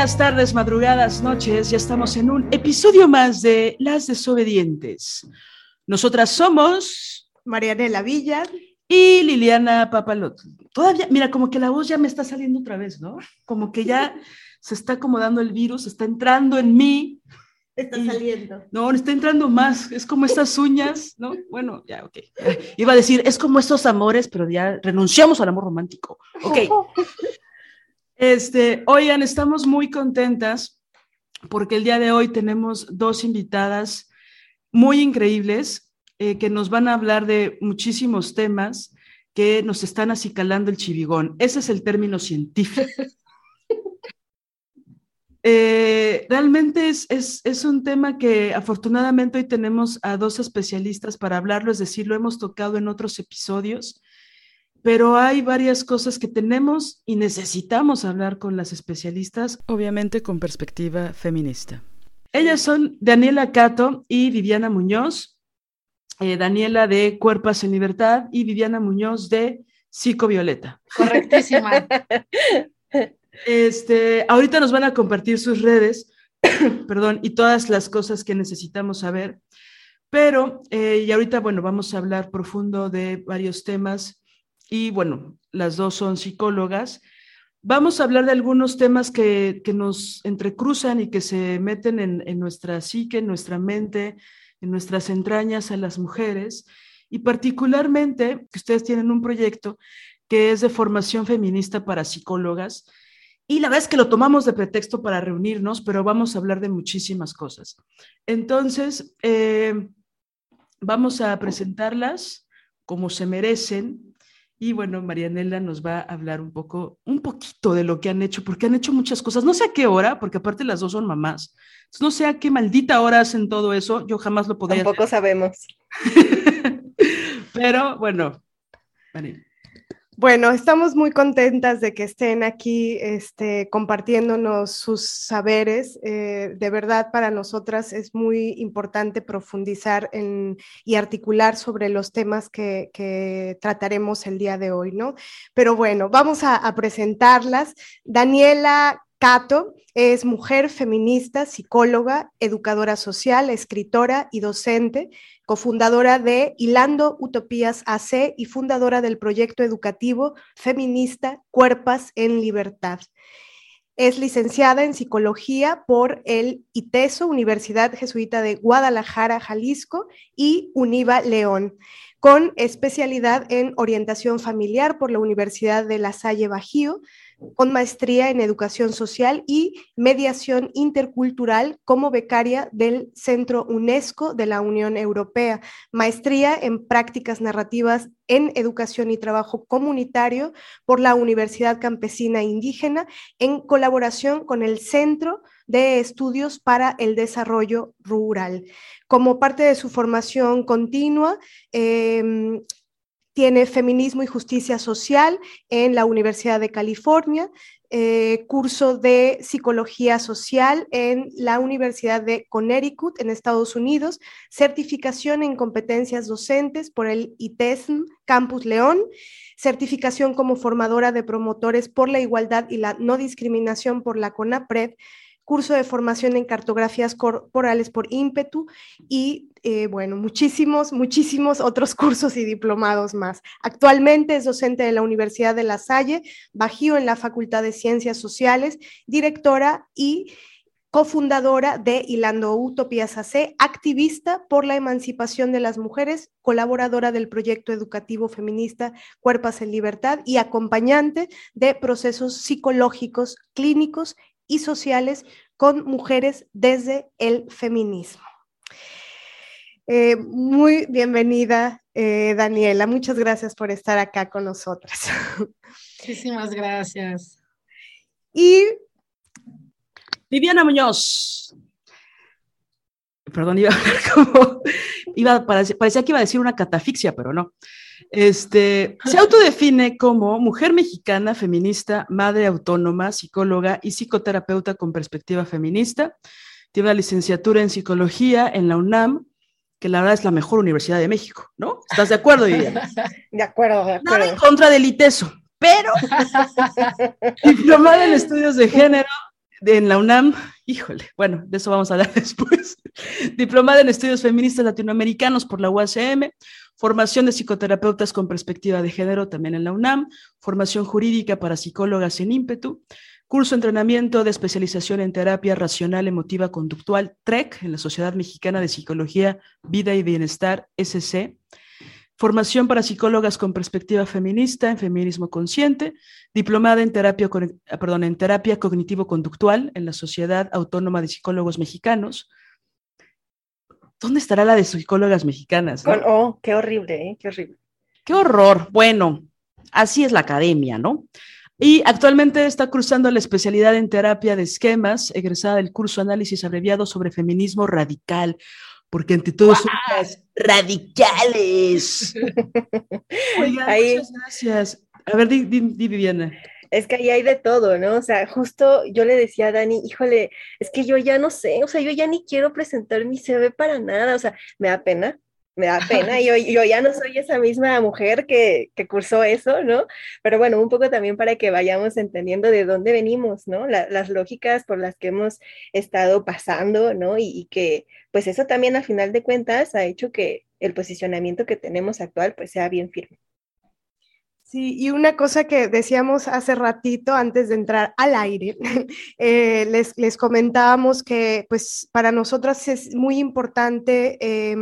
Días, tardes, madrugadas, noches. Ya estamos en un episodio más de Las Desobedientes. Nosotras somos Marianela Villa y Liliana Papalot. Todavía, mira, como que la voz ya me está saliendo otra vez, ¿no? Como que ya se está acomodando el virus, está entrando en mí. Está saliendo. No, está entrando más. Es como estas uñas, ¿no? Bueno, ya, ok. Iba a decir, es como estos amores, pero ya renunciamos al amor romántico. Ok. Este, oigan, estamos muy contentas porque el día de hoy tenemos dos invitadas muy increíbles eh, que nos van a hablar de muchísimos temas que nos están acicalando el chivigón. Ese es el término científico. Eh, realmente es, es, es, un tema que afortunadamente hoy tenemos a dos especialistas para hablarlo, es decir, lo hemos tocado en otros episodios pero hay varias cosas que tenemos y necesitamos hablar con las especialistas, obviamente con perspectiva feminista. Ellas son Daniela Cato y Viviana Muñoz, eh, Daniela de Cuerpas en Libertad y Viviana Muñoz de Psicovioleta. Correctísima. Este, ahorita nos van a compartir sus redes, perdón, y todas las cosas que necesitamos saber. Pero, eh, y ahorita, bueno, vamos a hablar profundo de varios temas y bueno, las dos son psicólogas. Vamos a hablar de algunos temas que, nos entrecruzan y que se meten en, nuestra psique, en nuestra mente, en nuestras entrañas a las mujeres, y particularmente que ustedes tienen un proyecto que es de formación feminista para psicólogas. Y la verdad es que lo tomamos de pretexto para reunirnos, pero vamos a hablar de muchísimas cosas. Entonces, eh, vamos a presentarlas como se merecen y bueno, Marianela nos va a hablar un poco, un poquito de lo que han hecho, porque han hecho muchas cosas. No sé a qué hora, porque aparte las dos son mamás. No sé a qué maldita hora hacen todo eso. Yo jamás lo podría. Tampoco sabemos. Pero bueno, Marianela. Bueno, estamos muy contentas de que estén aquí este, compartiéndonos sus saberes. Eh, de verdad, para nosotras es muy importante profundizar y articular sobre los temas que, trataremos el día de hoy, ¿no? Pero bueno, vamos a presentarlas. Daniela Cato es mujer feminista, psicóloga, educadora social, escritora y docente cofundadora de Hilando Utopías AC y fundadora del proyecto educativo feminista Cuerpas en Libertad. Es licenciada en psicología por el ITESO, Universidad Jesuita de Guadalajara, Jalisco, y UNIVA León, con especialidad en orientación familiar por la Universidad de La Salle Bajío, con maestría en educación social y mediación intercultural como becaria del Centro UNESCO de la Unión Europea, maestría en prácticas narrativas en educación y trabajo comunitario por la Universidad Campesina Indígena en colaboración con el Centro de Estudios para el Desarrollo Rural. Como parte de su formación continua, eh, tiene Feminismo y Justicia Social en la Universidad de California, eh, curso de Psicología Social en la Universidad de Connecticut en Estados Unidos, certificación en competencias docentes por el ITESM Campus León, certificación como formadora de promotores por la igualdad y la no discriminación por la CONAPRED, curso de formación en cartografías corporales por ímpetu y, eh, bueno, muchísimos, muchísimos otros cursos y diplomados más. Actualmente es docente de la Universidad de La Salle, Bajío en la Facultad de Ciencias Sociales, directora y cofundadora de Hilando Utopías AC, activista por la emancipación de las mujeres, colaboradora del proyecto educativo feminista Cuerpas en Libertad y acompañante de procesos psicológicos, clínicos y sociales con mujeres desde el feminismo. Eh, muy bienvenida, eh, Daniela. Muchas gracias por estar acá con nosotras. Muchísimas gracias. Y Viviana Muñoz. Perdón, iba a como, iba, parecía que iba a decir una catafixia, pero no. Este, se autodefine como mujer mexicana, feminista, madre autónoma, psicóloga y psicoterapeuta con perspectiva feminista. Tiene una licenciatura en psicología en la UNAM, que la verdad es la mejor universidad de México, ¿no? ¿Estás de acuerdo, Viviana? De acuerdo, de acuerdo. Nada en contra del ITESO, pero diplomada en estudios de género en la UNAM, híjole, bueno, de eso vamos a hablar después. Diplomada en estudios feministas latinoamericanos por la UACM, formación de psicoterapeutas con perspectiva de género también en la UNAM, formación jurídica para psicólogas en ímpetu, curso de entrenamiento de especialización en terapia racional emotiva conductual, TREC, en la Sociedad Mexicana de Psicología, Vida y Bienestar, SC, formación para psicólogas con perspectiva feminista en feminismo consciente, diplomada en terapia, perdón, en terapia cognitivo-conductual en la Sociedad Autónoma de Psicólogos Mexicanos. ¿Dónde estará la de psicólogas mexicanas? oh, qué horrible, ¿eh? qué horrible. Qué horror. Bueno, así es la academia, ¿no? Y actualmente está cruzando la especialidad en terapia de esquemas, egresada del curso Análisis Abreviado sobre Feminismo Radical porque ante todo son radicales. Oigan, muchas gracias. A ver, di, Viviana. Es que ahí hay de todo, ¿no? O sea, justo yo le decía a Dani, híjole, es que yo ya no sé, o sea, yo ya ni quiero presentar mi CV para nada, o sea, me da pena, me da pena, yo, yo ya no soy esa misma mujer que, que, cursó eso, ¿no? Pero bueno, un poco también para que vayamos entendiendo de dónde venimos, ¿no? las lógicas por las que hemos estado pasando, ¿no? Y, y, que pues eso también a final de cuentas ha hecho que el posicionamiento que tenemos actual pues sea bien firme. Sí, y una cosa que decíamos hace ratito antes de entrar al aire, eh, les, les, comentábamos que pues para nosotras es muy importante eh,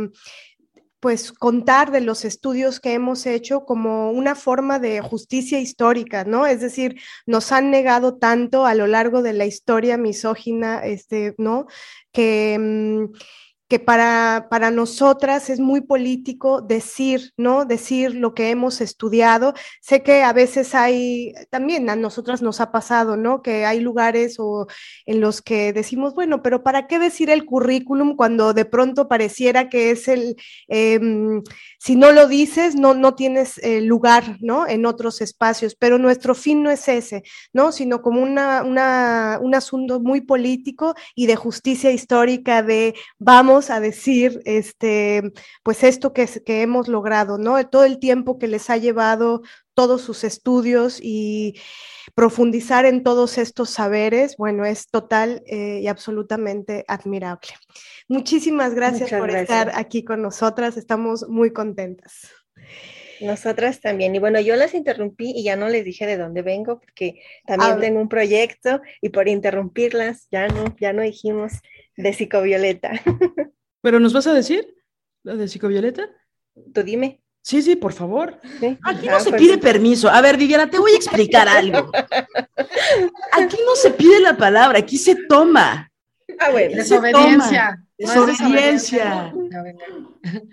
pues contar de los estudios que hemos hecho como una forma de justicia histórica, ¿no? Es decir, nos han negado tanto a lo largo de la historia misógina, este, ¿no? Que... Mm, que para, para nosotras es muy político decir, ¿no? Decir lo que hemos estudiado. Sé que a veces hay, también a nosotras nos ha pasado, ¿no? Que hay lugares o en los que decimos, bueno, pero ¿para qué decir el currículum cuando de pronto pareciera que es el, em, si no lo dices, no, no tienes eh, lugar, ¿no? En otros espacios, pero nuestro fin no es ese, ¿no? Sino como una, una, un asunto muy político y de justicia histórica de vamos a decir, este, pues esto que, que hemos logrado, ¿no? Todo el tiempo que les ha llevado todos sus estudios y profundizar en todos estos saberes, bueno, es total eh, y absolutamente admirable. Muchísimas gracias por estar aquí con nosotras, estamos muy contentas. Nosotras también. Y bueno, yo las interrumpí y ya no les dije de dónde vengo, porque también ah. tengo un proyecto y por interrumpirlas ya no, ya no dijimos de psicovioleta. ¿Pero nos vas a decir lo de psicovioleta? Tú dime. Sí, sí, por favor. Aquí no ah, se pues pide permiso. A ver, Viviana, te voy a explicar algo. Aquí no se pide la palabra, aquí se toma. Ah, bueno. Desobediencia. Desobediencia.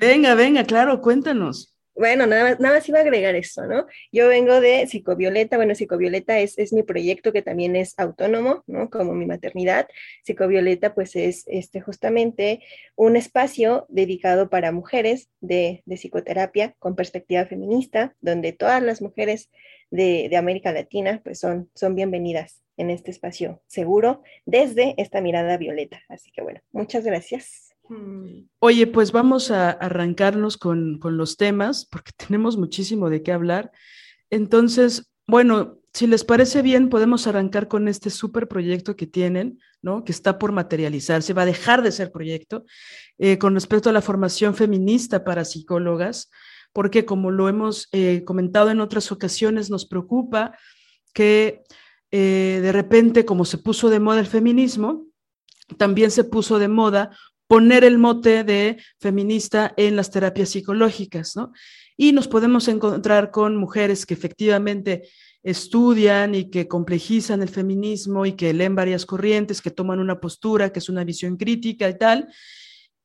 Venga, venga, claro, cuéntanos. Bueno, nada más, iba a agregar eso, ¿no? Yo vengo de Psicovioleta, bueno, Psicovioleta es, es mi proyecto que también es autónomo, ¿no? Como mi maternidad. Psicovioleta, pues es este, justamente un espacio dedicado para mujeres de, de psicoterapia con perspectiva feminista, donde todas las mujeres de, de América Latina, pues son, son bienvenidas en este espacio seguro desde esta mirada violeta. Así que bueno, muchas gracias. Mm. Oye, pues vamos a arrancarnos con, los temas porque tenemos muchísimo de qué hablar. Entonces, bueno, si les parece bien, podemos arrancar con este súper proyecto que tienen, ¿no? Que está por materializarse, va a dejar de ser proyecto, eh, con respecto a la formación feminista para psicólogas, porque como lo hemos eh, comentado en otras ocasiones, nos preocupa que eh, de repente, como se puso de moda el feminismo, también se puso de moda poner el mote de feminista en las terapias psicológicas, ¿no? Y nos podemos encontrar con mujeres que efectivamente estudian y que complejizan el feminismo y que leen varias corrientes, que toman una postura, que es una visión crítica y tal.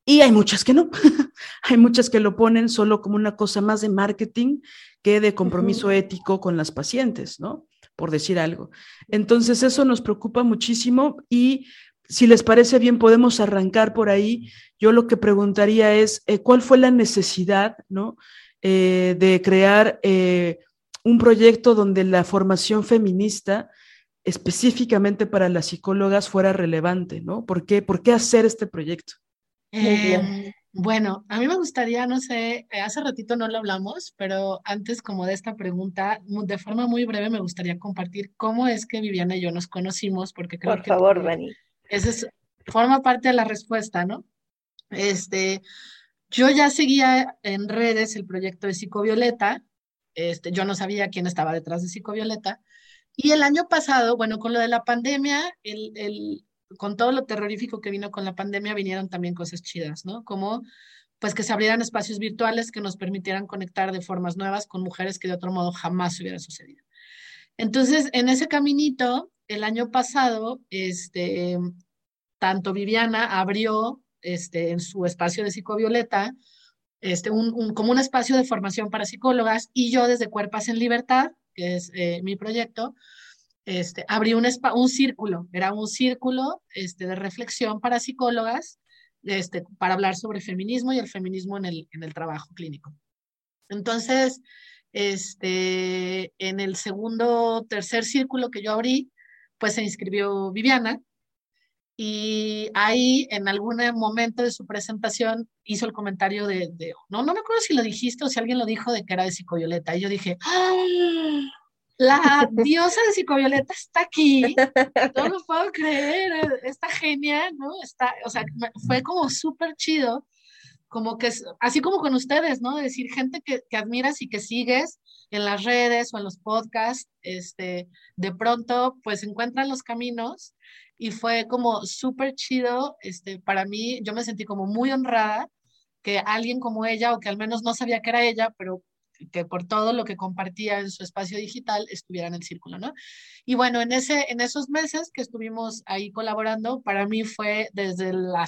Y hay muchas que no. hay muchas que lo ponen solo como una cosa más de marketing que de compromiso ético con las pacientes, ¿no? Por decir algo. Entonces, eso nos preocupa muchísimo y si les parece bien, podemos arrancar por ahí. Yo lo que preguntaría es, eh, ¿cuál fue la necesidad ¿no? Eh, de crear eh, un proyecto donde la formación feminista específicamente para las psicólogas fuera relevante? ¿no? ¿Por, qué, ¿Por qué hacer este proyecto? Bueno, a mí me gustaría, no sé, hace ratito no lo hablamos, pero antes como de esta pregunta, de forma muy breve me gustaría compartir cómo es que Viviana y yo nos conocimos, porque creo Por que... favor, Dani. Esa forma parte de la respuesta, ¿no? Este, yo ya seguía en redes el proyecto de Psicovioleta, este, yo no sabía quién estaba detrás de Psicovioleta, y el año pasado, bueno, con lo de la pandemia, el, el, con todo lo terrorífico que vino con la pandemia, vinieron también cosas chidas, ¿no? Como pues que se abrieran espacios virtuales que nos permitieran conectar de formas nuevas con mujeres que de otro modo jamás hubiera sucedido. Entonces, en ese caminito, el año pasado, este, tanto Viviana abrió este, en su espacio de psicovioleta, este, un, como un espacio de formación para psicólogas y yo desde Cuerpas en Libertad, que es eh, mi proyecto, este, abrí un, un círculo, era un círculo este, de reflexión para psicólogas este, para hablar sobre feminismo y el feminismo en el, en el trabajo clínico. Entonces, este, en el segundo, tercer círculo que yo abrí, pues se inscribió Viviana y ahí en algún momento de su presentación hizo el comentario de, no, no me acuerdo si lo dijiste o si alguien lo dijo de que era de Psicovioleta. Y yo dije, ¡Ah! la diosa de Psicovioleta está aquí, no lo puedo creer, está genial, ¿no? Está, o sea, fue como súper chido, como que, así como con ustedes, ¿no? De decir, gente que, que admiras y que sigues, en las redes o en los podcasts, este, de pronto pues encuentran los caminos y fue como súper chido, este, para mí yo me sentí como muy honrada que alguien como ella, o que al menos no sabía que era ella, pero que por todo lo que compartía en su espacio digital estuviera en el círculo, ¿no? Y bueno, en, ese, en esos meses que estuvimos ahí colaborando, para mí fue desde la,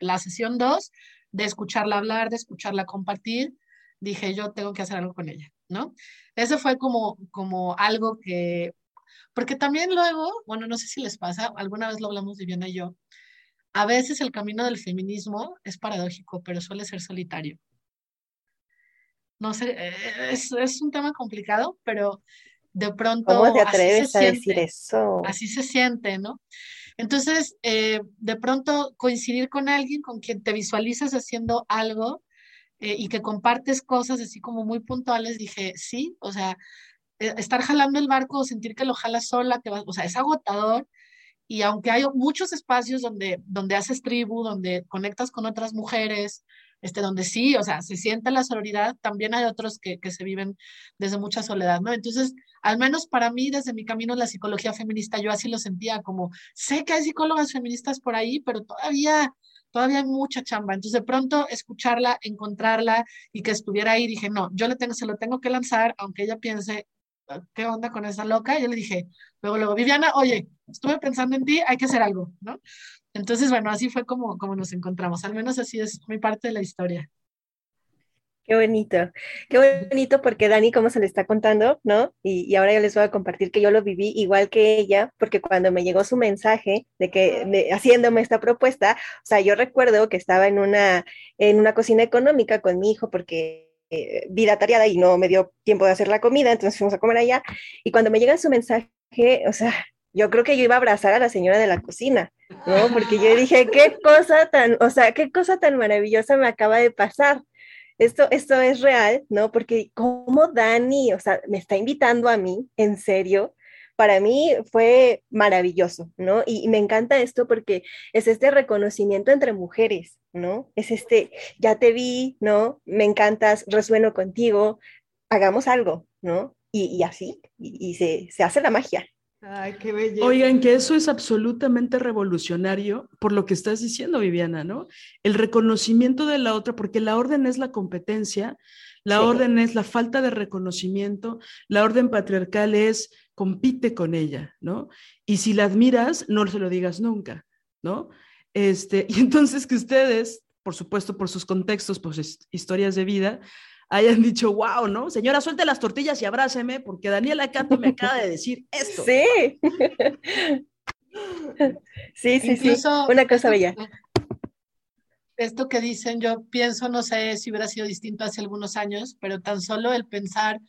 la sesión 2, de escucharla hablar, de escucharla compartir, dije, yo tengo que hacer algo con ella. ¿no? Eso fue como, como algo que, porque también luego, bueno, no sé si les pasa, alguna vez lo hablamos Viviana y yo, a veces el camino del feminismo es paradójico, pero suele ser solitario. No sé, eh, es, es un tema complicado, pero de pronto... ¿Cómo te atreves a decir eso? Así se siente, ¿no? Entonces, eh, de pronto coincidir con alguien con quien te visualizas haciendo algo eh, y que compartes cosas así como muy puntuales, dije, sí, o sea, eh, estar jalando el barco, sentir que lo jalas sola, que o sea, es agotador. Y aunque hay muchos espacios donde, donde haces tribu, donde conectas con otras mujeres, este, donde sí, o sea, se siente la sororidad, también hay otros que, que se viven desde mucha soledad, ¿no? Entonces, al menos para mí, desde mi camino en la psicología feminista, yo así lo sentía, como, sé que hay psicólogas feministas por ahí, pero todavía todavía hay mucha chamba. Entonces, de pronto, escucharla, encontrarla y que estuviera ahí, dije, no, yo le tengo, se lo tengo que lanzar, aunque ella piense, ah, ¿qué onda con esa loca? Yo le dije, luego, luego, Viviana, oye, estuve pensando en ti, hay que hacer algo, ¿no? Entonces, bueno, así fue como, como nos encontramos, al menos así es mi parte de la historia. Qué bonito, qué bonito porque Dani, como se le está contando, ¿no? Y, ahora yo les voy a compartir que yo lo viví igual que ella, porque cuando me llegó su mensaje de que haciéndome esta propuesta, o sea, yo recuerdo que estaba en una, en una cocina económica con mi hijo porque eh, vida tareada y no me dio tiempo de hacer la comida, entonces fuimos a comer allá. Y cuando me llega su mensaje, o sea, yo creo que yo iba a abrazar a la señora de la cocina, ¿no? Porque yo dije, qué cosa tan, o sea, qué cosa tan maravillosa me acaba de pasar esto, esto es real, ¿no? Porque como Dani, o sea, me está invitando a mí, en serio, para mí fue maravilloso, ¿no? Y, me encanta esto porque es este reconocimiento entre mujeres, ¿no? Es este, ya te vi, ¿no? Me encantas, resueno contigo, hagamos algo, ¿no? Y, así, y, se, se hace la magia. Ay, qué belleza. Oigan, que eso es absolutamente revolucionario por lo que estás diciendo, Viviana, ¿no? El reconocimiento de la otra, porque la orden es la competencia, la orden es la falta de reconocimiento, la orden patriarcal es compite con ella, ¿no? Y si la admiras, no se lo digas nunca, ¿no? Este, y entonces que ustedes, por supuesto, por sus contextos, por sus historias de vida, hayan dicho, wow, ¿no? Señora, suelte las tortillas y abráceme, porque Daniela Cato me acaba de decir esto. Sí. sí, sí, sí. Una cosa bella. Esto que dicen, yo pienso, no sé si hubiera sido distinto hace algunos años, pero tan solo el pensar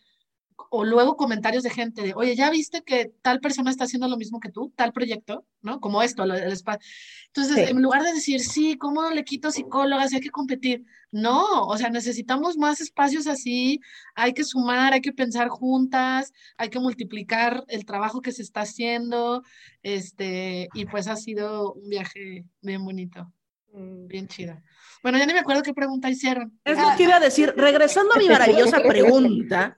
o luego comentarios de gente de, oye, ¿ya viste que tal persona está haciendo lo mismo que tú, tal proyecto, ¿no? Como esto, el, Entonces, en lugar de decir, sí, ¿cómo le quito psicólogas? Hay que competir. No, o sea, necesitamos más espacios así, hay que sumar, hay que pensar juntas, hay que multiplicar el trabajo que se está haciendo, este, y pues ha sido un viaje bien bonito, mm. bien chido. Bueno, ya ni me acuerdo qué pregunta hicieron. Es lo que iba a decir. Regresando a mi maravillosa pregunta,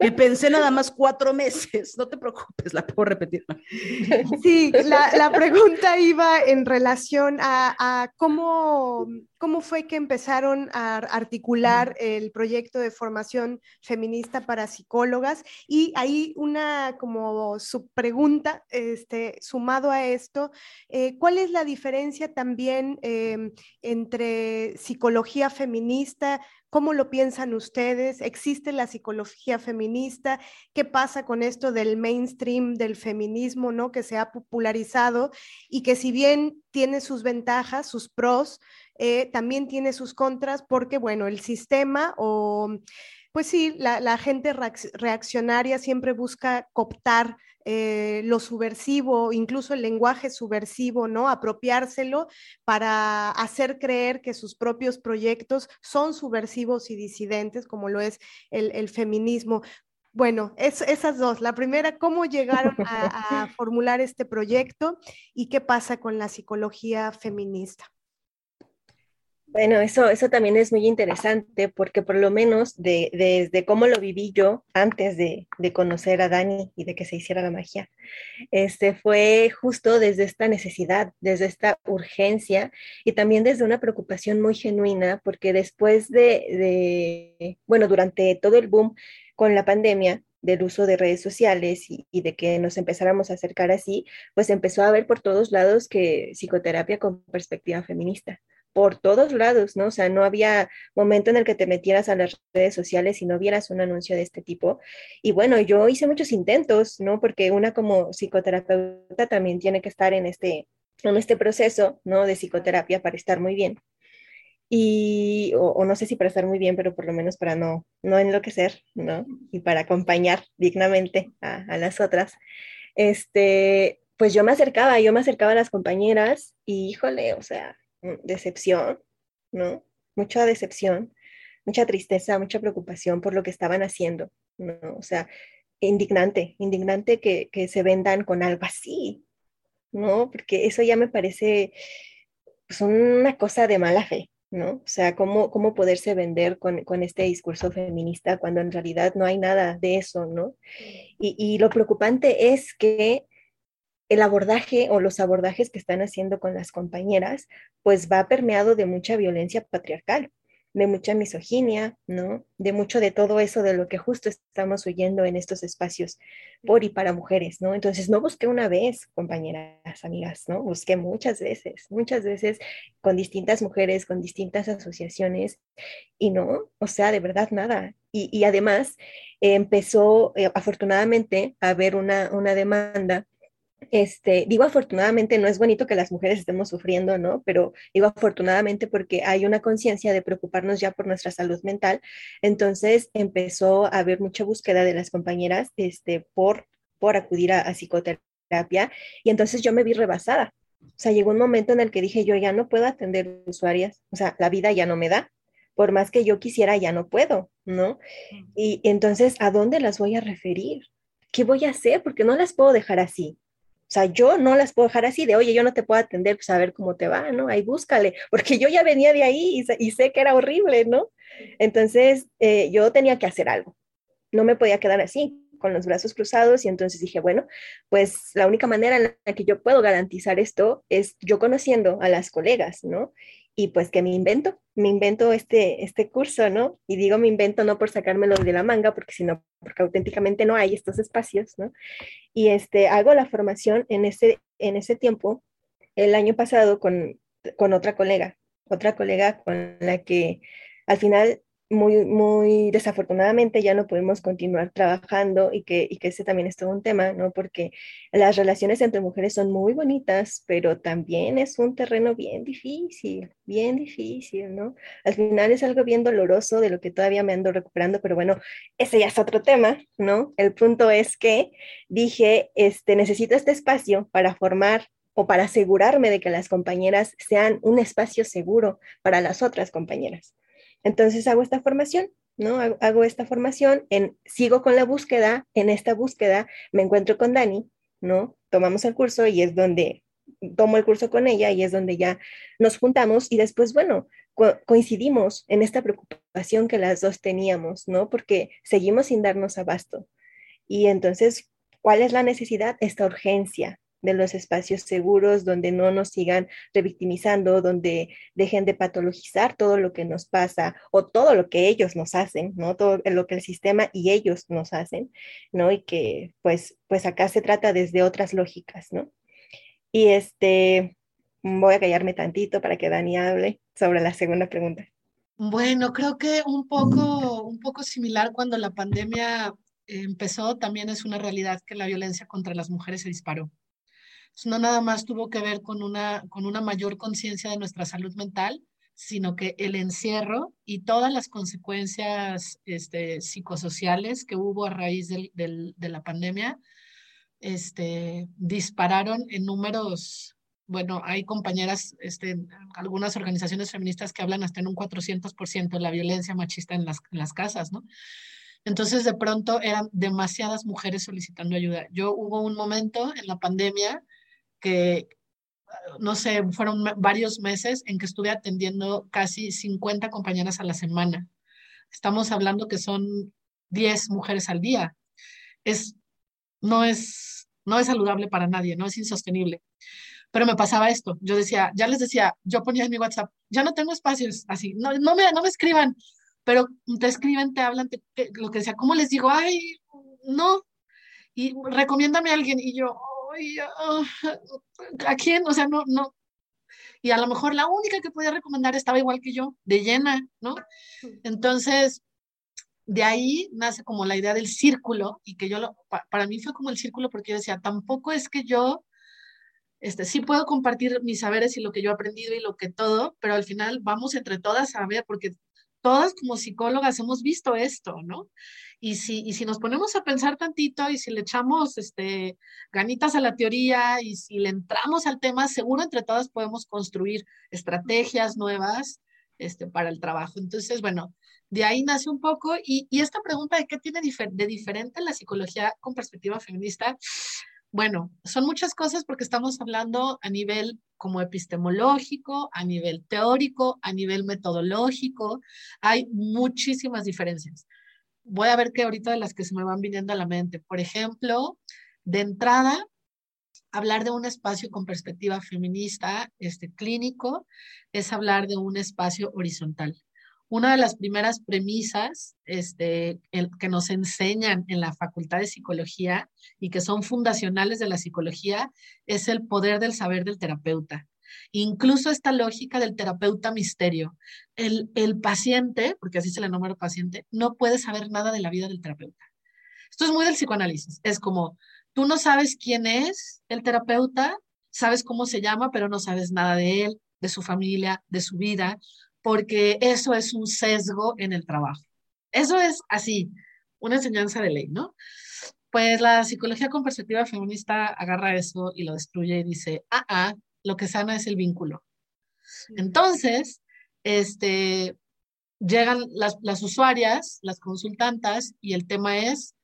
que pensé nada más cuatro meses. No te preocupes, la puedo repetir. Sí, la, pregunta iba en relación a, cómo, cómo fue que empezaron a articular el proyecto de formación feminista para psicólogas. Y ahí una como subpregunta, este, sumado a esto, eh, ¿cuál es la diferencia también em, entre psicología feminista, ¿Cómo lo piensan ustedes? ¿Existe la psicología feminista? ¿Qué pasa con esto del mainstream del feminismo, ¿no? Que se ha popularizado y que si bien tiene sus ventajas, sus pros, eh, también tiene sus contras porque, bueno, el sistema o, pues sí, la gente reaccionaria siempre busca cooptar eh, lo subversivo, incluso el lenguaje subversivo, ¿no? Apropiárselo para hacer creer que sus propios proyectos son subversivos y disidentes, como lo es el, feminismo. Bueno, esas dos. La primera, ¿cómo llegaron a formular este proyecto y qué pasa con la psicología feminista? Bueno, eso, eso también es muy interesante porque por lo menos de, desde cómo lo viví yo antes de, conocer a Dani y de que se hiciera la magia, este, fue justo desde esta necesidad, desde esta urgencia y también desde una preocupación muy genuina porque después de, bueno, durante todo el boom con la pandemia, del uso de redes sociales y, y, de que nos empezáramos a acercar así, pues empezó a ver por todos lados que psicoterapia con perspectiva feminista por todos lados, ¿no? O sea, no había momento en el que te metieras a las redes sociales y no vieras un anuncio de este tipo. Y bueno, yo hice muchos intentos, ¿no? Porque una como psicoterapeuta también tiene que estar en este, en este proceso, ¿no? De psicoterapia para estar muy bien. Y, o, no sé si para estar muy bien, pero por lo menos para no, no enloquecer, ¿no? Y para acompañar dignamente a, a las otras. Este, pues yo me acercaba, yo me acercaba a las compañeras y híjole, o sea, decepción, ¿no? Mucha decepción, mucha tristeza, mucha preocupación por lo que estaban haciendo, ¿no? O sea, indignante, indignante que, se vendan con algo así, ¿no? Porque eso ya me parece pues, una cosa de mala fe, ¿no? O sea, cómo, cómo poderse vender con, este discurso feminista cuando en realidad no hay nada de eso, ¿no? Y, y lo preocupante es que el abordaje o los abordajes que están haciendo con las compañeras, pues va permeado de mucha violencia patriarcal, de mucha misoginia, ¿no? De mucho de todo eso de lo que justo estamos oyendo en estos espacios por y para mujeres, ¿no? Entonces, no busqué una vez, compañeras, amigas, ¿no? Busqué muchas veces, muchas veces con distintas mujeres, con distintas asociaciones y no, o sea, de verdad nada. Y, además empezó, eh, afortunadamente, a haber una, una demanda este, digo afortunadamente, no es bonito que las mujeres estemos sufriendo, ¿no? Pero digo afortunadamente porque hay una conciencia de preocuparnos ya por nuestra salud mental. Entonces empezó a haber mucha búsqueda de las compañeras este, por, por acudir a, psicoterapia y entonces yo me vi rebasada. O sea, llegó un momento en el que dije, yo ya no puedo atender usuarias, o sea, la vida ya no me da, por más que yo quisiera, ya no puedo, ¿no? Y entonces, ¿a dónde las voy a referir? ¿qué voy a hacer? Porque no las puedo dejar así. O sea, yo no las puedo dejar así de, oye, yo no te puedo atender, pues a ver cómo te va, ¿no? Ahí búscale, porque yo ya venía de ahí y, sé que era horrible, ¿no? Entonces, eh, yo tenía que hacer algo. No me podía quedar así, con los brazos cruzados, y entonces dije, bueno, pues la única manera en la que yo puedo garantizar esto es yo conociendo a las colegas, ¿no? Y pues que me invento, me invento este, este curso, ¿no? Y digo me invento no por sacármelo de la manga, porque sino porque auténticamente no hay estos espacios, ¿no? Y este, hago la formación en ese, en ese tiempo, el año pasado, con, con otra colega, otra colega con la que al final muy, muy desafortunadamente ya no pudimos continuar trabajando y que, y que ese también es todo un tema, ¿no? Porque las relaciones entre mujeres son muy bonitas, pero también es un terreno bien difícil, bien difícil, ¿no? Al final es algo bien doloroso de lo que todavía me ando recuperando, pero bueno, ese ya es otro tema, ¿no? El punto es que dije, este, necesito este espacio para formar o para asegurarme de que las compañeras sean un espacio seguro para las otras compañeras. Entonces hago esta formación, ¿no? Hago esta formación, en, sigo con la búsqueda, en esta búsqueda me encuentro con Dani, ¿no? Tomamos el curso y es donde tomo el curso con ella y es donde ya nos juntamos y después, bueno, coincidimos en esta preocupación que las dos teníamos, ¿no? Porque seguimos sin darnos abasto. Y entonces, ¿cuál es la necesidad? Esta urgencia, de los espacios seguros, donde no nos sigan revictimizando, donde dejen de patologizar todo lo que nos pasa o todo lo que ellos nos hacen, ¿no? Todo lo que el sistema y ellos nos hacen, ¿no? Y que pues, pues acá se trata desde otras lógicas, ¿no? Y este, voy a callarme tantito para que Dani hable sobre la segunda pregunta. Bueno, creo que un poco, un poco similar cuando la pandemia empezó, también es una realidad que la violencia contra las mujeres se disparó no nada más tuvo que ver con una, con una mayor conciencia de nuestra salud mental, sino que el encierro y todas las consecuencias este, psicosociales que hubo a raíz de la pandemia este, dispararon en números, bueno, hay compañeras, este, algunas organizaciones feministas que hablan hasta en un 400% de la violencia machista en las, en las casas, ¿no? Entonces, de pronto eran demasiadas mujeres solicitando ayuda. Yo hubo un momento en la pandemia que, no sé, fueron varios meses en que estuve atendiendo casi 50 compañeras a la semana. Estamos hablando que son 10 mujeres al día. Es, no, es, no es saludable para nadie, no es insostenible. Pero me pasaba esto, yo decía, ya les decía, yo ponía en mi WhatsApp, ya no tengo espacios así, no, no, me, no me escriban, pero te escriben, te hablan, lo que sea, ¿cómo les digo? Ay, no, y recomiéndame a alguien, y yo, Ah, ¿a quién? O sea, no, no. Y a lo mejor la única que podía recomendar estaba igual que yo, de llena, ¿no? Entonces, de ahí nace como la idea del círculo y que yo lo, para mí fue como el círculo porque yo decía, tampoco es que yo, este, sí puedo compartir mis saberes y lo que yo he aprendido y lo que todo, pero al final vamos entre todas a ver, porque todas como psicólogas hemos visto esto, ¿no? Y si, y si nos ponemos a pensar tantito y si le echamos este, ganitas a la teoría y si le entramos al tema, seguro entre todas podemos construir estrategias nuevas este, para el trabajo. Entonces, bueno, de ahí nace un poco. Y, y esta pregunta de qué tiene de diferente la psicología con perspectiva feminista, bueno, son muchas cosas porque estamos hablando a nivel como epistemológico, a nivel teórico, a nivel metodológico. Hay muchísimas diferencias voy a ver qué ahorita de las que se me van viniendo a la mente. Por ejemplo, de entrada, hablar de un espacio con perspectiva feminista, este clínico, es hablar de un espacio horizontal. Una de las primeras premisas este, que nos enseñan en la Facultad de Psicología y que son fundacionales de la psicología es el poder del saber del terapeuta. Incluso esta lógica del terapeuta misterio. El, paciente, porque así se le nombra paciente, no puede saber nada de la vida del terapeuta. Esto es muy del psicoanálisis. Es como, tú no sabes quién es el terapeuta, sabes cómo se llama, pero no sabes nada de él, de su familia, de su vida, porque eso es un sesgo en el trabajo. Eso es así, una enseñanza de ley, ¿no? Pues la psicología con perspectiva feminista agarra eso y lo destruye y dice, ah, ah, lo que sana es el vínculo. Entonces, este, llegan las, las usuarias, las consultantas, y el tema es,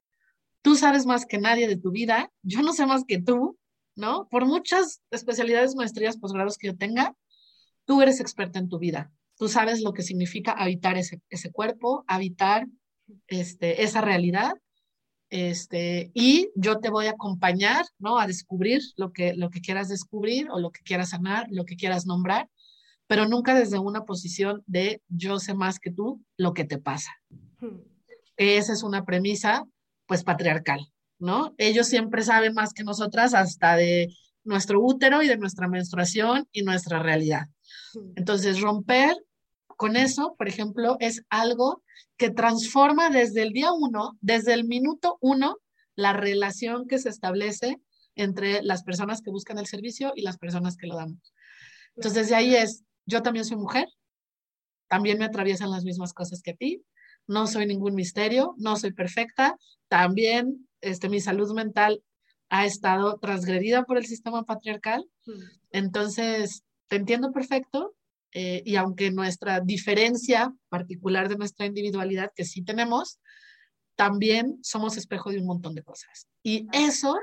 tú sabes más que nadie de tu vida, yo no sé más que tú, ¿no? Por muchas especialidades, maestrías, posgrados que yo tenga, tú eres experta en tu vida. Tú sabes lo que significa habitar ese, ese cuerpo, habitar este, esa realidad este, y yo te voy a acompañar, ¿no? A descubrir lo que, lo que quieras descubrir o lo que quieras sanar, lo que quieras nombrar, pero nunca desde una posición de yo sé más que tú lo que te pasa. Hmm. Esa es una premisa, pues, patriarcal, ¿no? Ellos siempre saben más que nosotras hasta de nuestro útero y de nuestra menstruación y nuestra realidad. Hmm. Entonces, romper con eso, por ejemplo, es algo que transforma desde el día uno, desde el minuto uno, la relación que se establece entre las personas que buscan el servicio y las personas que lo damos. Entonces, de ahí es, yo también soy mujer, también me atraviesan las mismas cosas que a ti, no soy ningún misterio, no soy perfecta, también este, mi salud mental ha estado transgredida por el sistema patriarcal. Mm. Entonces, te entiendo perfecto, eh, y aunque nuestra diferencia particular de nuestra individualidad, que sí tenemos, también somos espejo de un montón de cosas. Y eso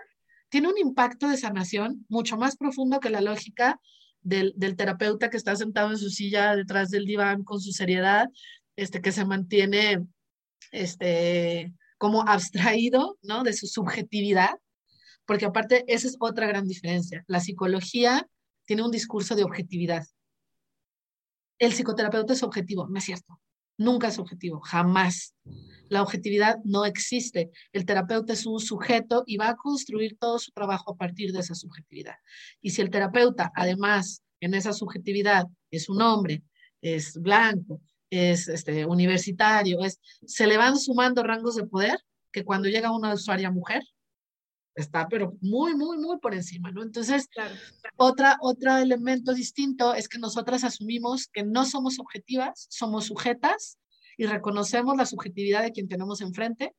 tiene un impacto de sanación mucho más profundo que la lógica del, del, terapeuta que está sentado en su silla detrás del diván con su seriedad, este, que se mantiene este, como abstraído ¿no? de su subjetividad, porque aparte esa es otra gran diferencia. La psicología tiene un discurso de objetividad el psicoterapeuta es objetivo, no es cierto. Nunca es objetivo, jamás. La objetividad no existe. El terapeuta es un sujeto y va a construir todo su trabajo a partir de esa subjetividad. Y si el terapeuta, además, en esa subjetividad es un hombre, es blanco, es este, universitario, es, se le van sumando rangos de poder que cuando llega una usuaria mujer, está pero muy, muy, muy por encima, ¿no? Entonces, otra, otro elemento distinto es que nosotras asumimos que no somos objetivas, somos sujetas y reconocemos la subjetividad de quien tenemos enfrente,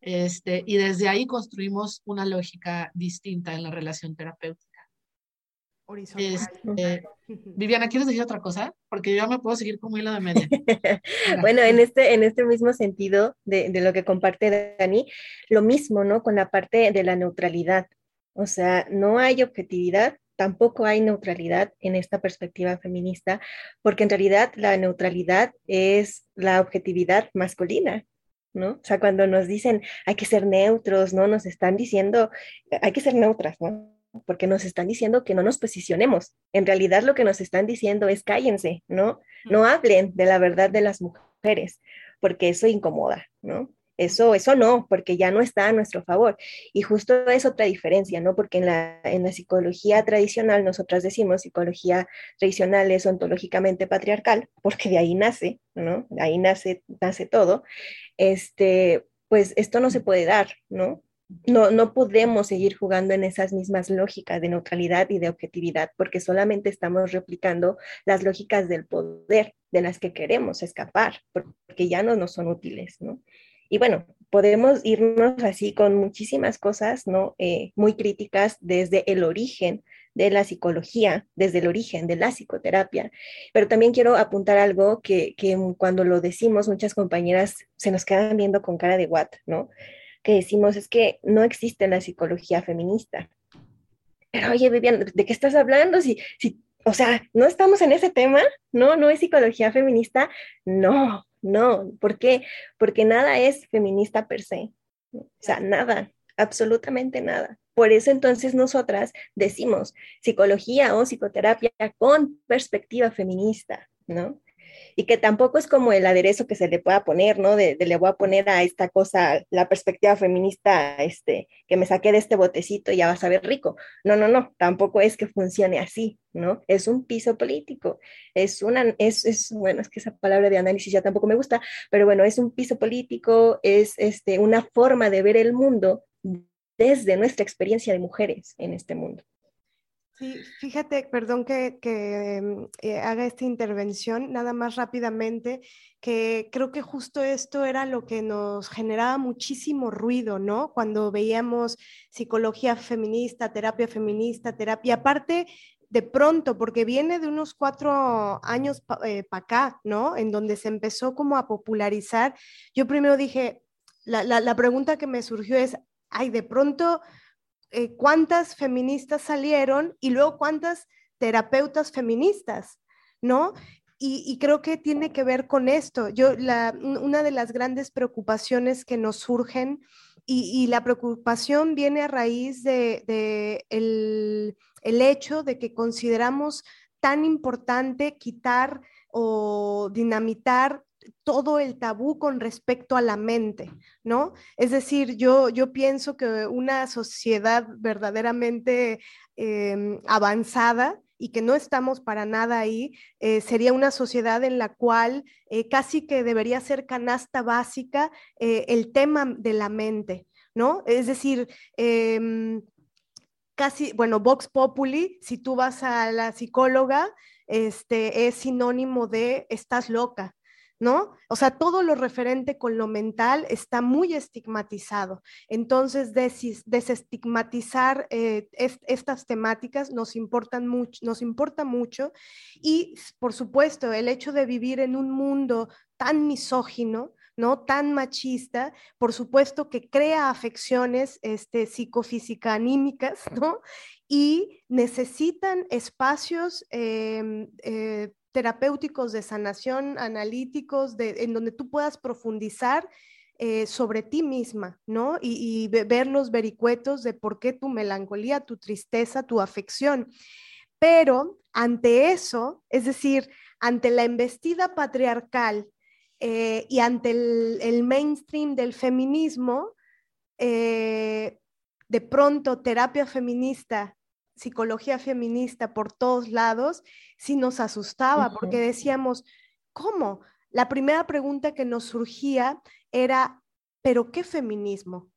este, y desde ahí construimos una lógica distinta en la relación terapéutica. Este, Viviana, ¿quieres decir otra cosa? Porque yo ya me puedo seguir como hilo de media. bueno, en este, en este mismo sentido de, de, lo que comparte Dani, lo mismo, ¿no? Con la parte de la neutralidad. O sea, no hay objetividad, tampoco hay neutralidad en esta perspectiva feminista, porque en realidad la neutralidad es la objetividad masculina, ¿no? O sea, cuando nos dicen hay que ser neutros, ¿no? Nos están diciendo hay que ser neutras, ¿no? Porque nos están diciendo que no nos posicionemos. En realidad lo que nos están diciendo es cállense, ¿no? No hablen de la verdad de las mujeres, porque eso incomoda, ¿no? Eso, eso no, porque ya no está a nuestro favor. Y justo es otra diferencia, ¿no? Porque en la, en la psicología tradicional, nosotras decimos, psicología tradicional es ontológicamente patriarcal, porque de ahí nace, ¿no? De ahí nace, nace todo. Este, pues esto no se puede dar, ¿no? No, no podemos seguir jugando en esas mismas lógicas de neutralidad y de objetividad, porque solamente estamos replicando las lógicas del poder de las que queremos escapar, porque ya no nos son útiles, ¿no? Y bueno, podemos irnos así con muchísimas cosas, ¿no? Eh, muy críticas desde el origen de la psicología, desde el origen de la psicoterapia. Pero también quiero apuntar algo que, que cuando lo decimos, muchas compañeras se nos quedan viendo con cara de what, ¿no? Que decimos es que no existe la psicología feminista. Pero oye, Vivian, ¿de qué estás hablando? Si, si, o sea, ¿no estamos en ese tema? No, no es psicología feminista. No, no. ¿Por qué? Porque nada es feminista per se. O sea, nada, absolutamente nada. Por eso entonces nosotras decimos psicología o psicoterapia con perspectiva feminista, ¿no? Y que tampoco es como el aderezo que se le pueda poner, ¿no? De, le voy a poner a esta cosa la perspectiva feminista, este, que me saqué de este botecito y ya vas a ver rico. No, no, no, tampoco es que funcione así, ¿no? Es un piso político, es una, es, es, bueno, es que esa palabra de análisis ya tampoco me gusta, pero bueno, es un piso político, es este, una forma de ver el mundo desde nuestra experiencia de mujeres en este mundo. Sí, fíjate, perdón que, mm, eh, haga esta intervención, nada más rápidamente, que creo que justo esto era lo que nos generaba muchísimo ruido, ¿no? Cuando veíamos psicología feminista, terapia feminista, terapia, aparte de pronto, porque viene de unos cuatro años para eh, acá, ¿no? En donde se empezó como a popularizar. Yo primero dije, la, la pregunta que me surgió es, ay, de pronto, eh, ¿cuántas feministas salieron y luego cuántas terapeutas feministas? ¿No? Y, creo que tiene que ver con esto. Yo, una de las grandes preocupaciones que nos surgen, y, la preocupación viene a raíz de, el hecho de que consideramos tan importante quitar o dinamitar todo el tabú con respecto a la mente, ¿no? Es decir, yo, yo pienso que una sociedad verdaderamente em, avanzada y que no estamos para nada ahí, eh, sería una sociedad en la cual eh, casi que debería ser canasta básica eh, el tema de la mente, ¿no? Es decir, em, casi, bueno, Vox Populi, si tú vas a la psicóloga, este, es sinónimo de estás loca, ¿no? O sea, todo lo referente con lo mental está muy estigmatizado. Entonces, desestigmatizar eh, estas temáticas nos, importan mucho, nos importa mucho y, por supuesto, el hecho de vivir en un mundo tan misógino, ¿no? Tan machista, por supuesto que crea afecciones este, psicofísica anímicas, ¿no? Y necesitan espacios em, eh, terapéuticos de sanación, analíticos, en donde tú puedas profundizar eh, sobre ti misma, ¿no? Y, y, ver los vericuetos de por qué tu melancolía, tu tristeza, tu afección. Pero ante eso, es decir, ante la embestida patriarcal eh, y ante el, mainstream del feminismo, eh, de pronto terapia feminista, psicología feminista por todos lados, sí nos asustaba porque decíamos, ¿cómo? La primera pregunta que nos surgía era, ¿pero qué feminismo?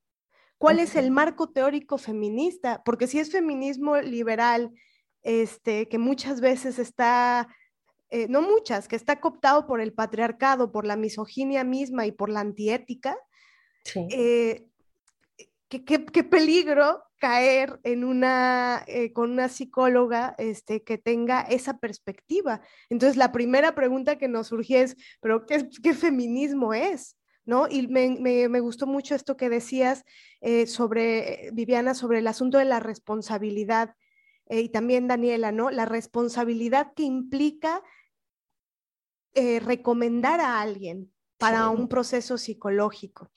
¿Cuál es el marco teórico feminista? Porque si es feminismo liberal, este, que muchas veces está eh, no muchas, que está cooptado por el patriarcado, por la misoginia misma y por la antiética, eh, qué, peligro caer en una, eh, con una psicóloga este, que tenga esa perspectiva. Entonces, la primera pregunta que nos surgió es, ¿pero qué, qué feminismo es? ¿No? Y me, gustó mucho esto que decías sobre, Viviana, sobre el asunto de la responsabilidad. y también Daniela, ¿no? La responsabilidad que implica eh, recomendar a alguien para un proceso psicológico.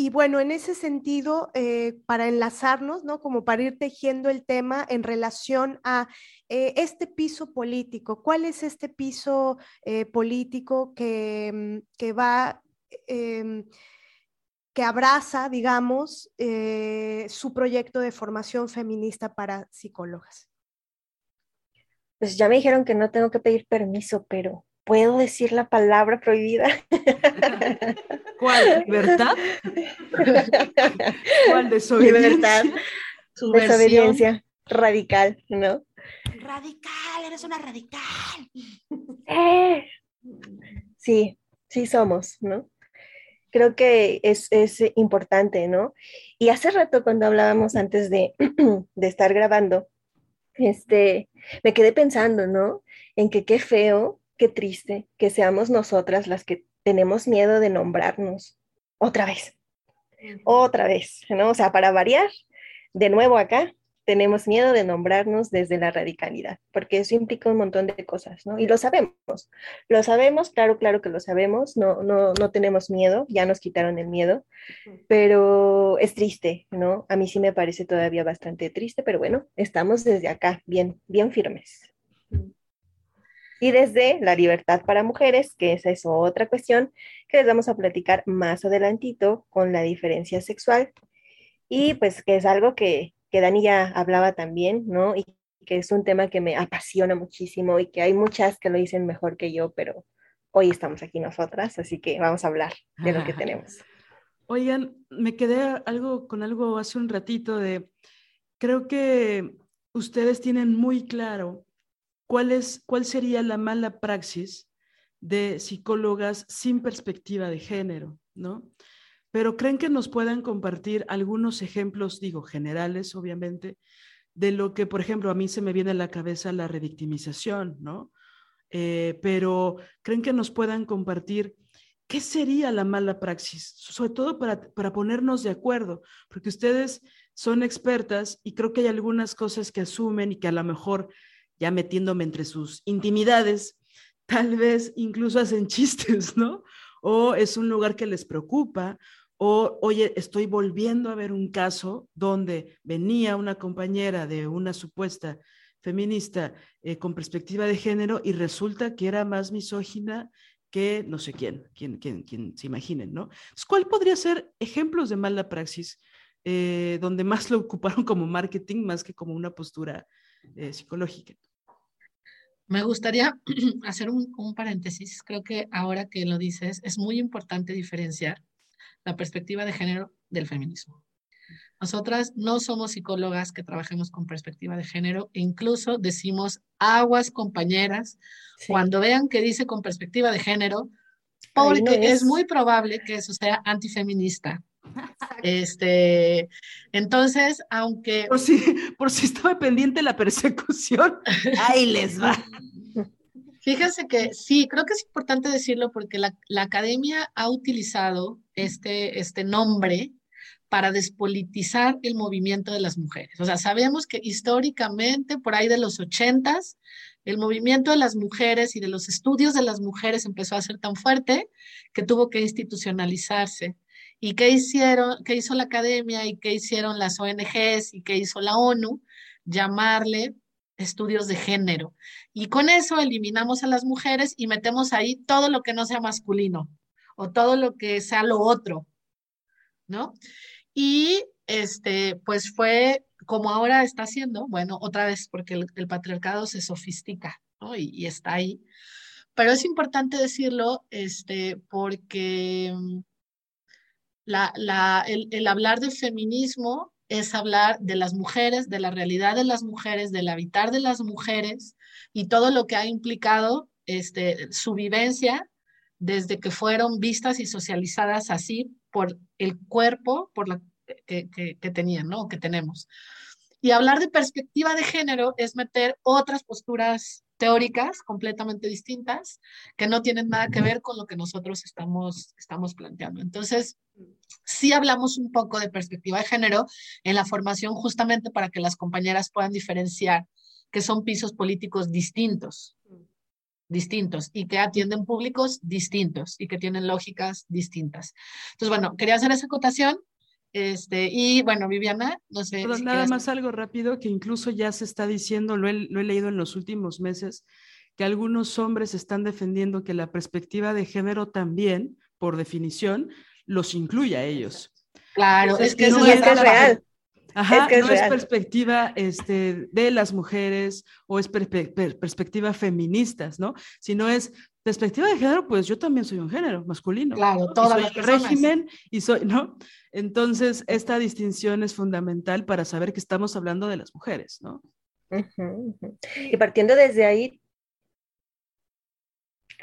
Y bueno, en ese sentido, eh, para enlazarnos, ¿no? Como para ir tejiendo el tema en relación a eh, este piso político, ¿cuál es este piso político que, mm, que va, em, que abraza, digamos, su proyecto de formación feminista para psicólogas? Pues ya me dijeron que no tengo que pedir permiso, pero ¿Puedo decir la palabra prohibida? ¿Cuál? ¿Libertad? ¿Cuál? ¿Desobediencia? Libertad. Desobediencia radical, ¿no? Radical, eres una radical. Eh. Sí, sí somos, ¿no? Creo que es, es, importante, ¿no? Y hace rato cuando hablábamos antes de, de estar grabando, este, me quedé pensando, ¿no? En que qué feo qué triste que seamos nosotras las que tenemos miedo de nombrarnos otra vez, otra vez, ¿no? O sea, para variar, de nuevo acá, tenemos miedo de nombrarnos desde la radicalidad, porque eso implica un montón de cosas, ¿no? Y lo sabemos, lo sabemos, claro, claro que lo sabemos, no, no, no tenemos miedo, ya nos quitaron el miedo, pero es triste, ¿no? A mí sí me parece todavía bastante triste, pero bueno, estamos desde acá, bien, bien firmes. Y desde la libertad para mujeres, que esa es otra cuestión que les vamos a platicar más adelantito con la diferencia sexual. Y pues que es algo que, que Dani ya hablaba también, ¿no? Y que es un tema que me apasiona muchísimo y que hay muchas que lo dicen mejor que yo, pero hoy estamos aquí nosotras, así que vamos a hablar de lo que tenemos. Oigan, me quedé algo con algo hace un ratito de, creo que ustedes tienen muy claro ¿cuál, es, cuál sería la mala praxis de psicólogas sin perspectiva de género, ¿no? Pero creen que nos puedan compartir algunos ejemplos, digo, generales, obviamente, de lo que, por ejemplo, a mí se me viene a la cabeza la revictimización, ¿no? Eh, pero creen que nos puedan compartir ¿qué sería la mala praxis? Sobre todo para, para ponernos de acuerdo, porque ustedes son expertas y creo que hay algunas cosas que asumen y que a lo mejor ya metiéndome entre sus intimidades, tal vez incluso hacen chistes, ¿no? O es un lugar que les preocupa, o oye, estoy volviendo a ver un caso donde venía una compañera de una supuesta feminista eh, con perspectiva de género y resulta que era más misógina que no sé quién, quién, quién, quién se imaginen, ¿no? ¿Cuál podría ser ejemplos de mala praxis eh, donde más lo ocuparon como marketing más que como una postura eh, psicológica? Me gustaría hacer un, un, paréntesis. Creo que ahora que lo dices, es muy importante diferenciar la perspectiva de género del feminismo. Nosotras no somos psicólogas que trabajemos con perspectiva de género, e incluso decimos aguas compañeras, cuando vean que dice con perspectiva de género, porque es. muy probable que eso sea antifeminista. Este, entonces, aunque... Por si, por si estaba pendiente la persecución, ahí les va. Fíjense que sí, creo que es importante decirlo porque la, la academia ha utilizado este, este nombre para despolitizar el movimiento de las mujeres. O sea, sabemos que históricamente, por ahí de los ochentas, el movimiento de las mujeres y de los estudios de las mujeres empezó a ser tan fuerte que tuvo que institucionalizarse. ¿Y qué hicieron, qué hizo la academia y qué hicieron las ONGs y qué hizo la ONU? Llamarle estudios de género. Y con eso eliminamos a las mujeres y metemos ahí todo lo que no sea masculino o todo lo que sea lo otro, ¿no? Y este, pues fue como ahora está haciendo, bueno, otra vez porque el, patriarcado se sofistica, ¿no? Y, está ahí. Pero es importante decirlo, este, porque mm, el hablar de feminismo es hablar de las mujeres, de la realidad de las mujeres, del habitar de las mujeres y todo lo que ha implicado este, su vivencia desde que fueron vistas y socializadas así por el cuerpo por la, que, que, tenían, ¿no? Que tenemos. Y hablar de perspectiva de género es meter otras posturas teóricas completamente distintas que no tienen nada que ver con lo que nosotros estamos, estamos planteando. Entonces, sí hablamos un poco de perspectiva de género en la formación justamente para que las compañeras puedan diferenciar que son pisos políticos distintos distintos y que atienden públicos distintos y que tienen lógicas distintas. Entonces, bueno, quería hacer esa acotación. Este, y bueno, Viviana, no sé. nada más algo rápido que incluso ya se está diciendo, lo he, lo he leído en los últimos meses, que algunos hombres están defendiendo que la perspectiva de género también, por definición, los incluye a ellos. Claro, es que eso es, es real. Ajá, no es perspectiva este, de las mujeres o es perspectiva feministas, ¿no? Sino es perspectiva de género, pues yo también soy un género masculino. Claro, todo el régimen y soy, ¿no? Entonces, esta distinción es fundamental para saber que estamos hablando de las mujeres, ¿no? Y partiendo desde ahí,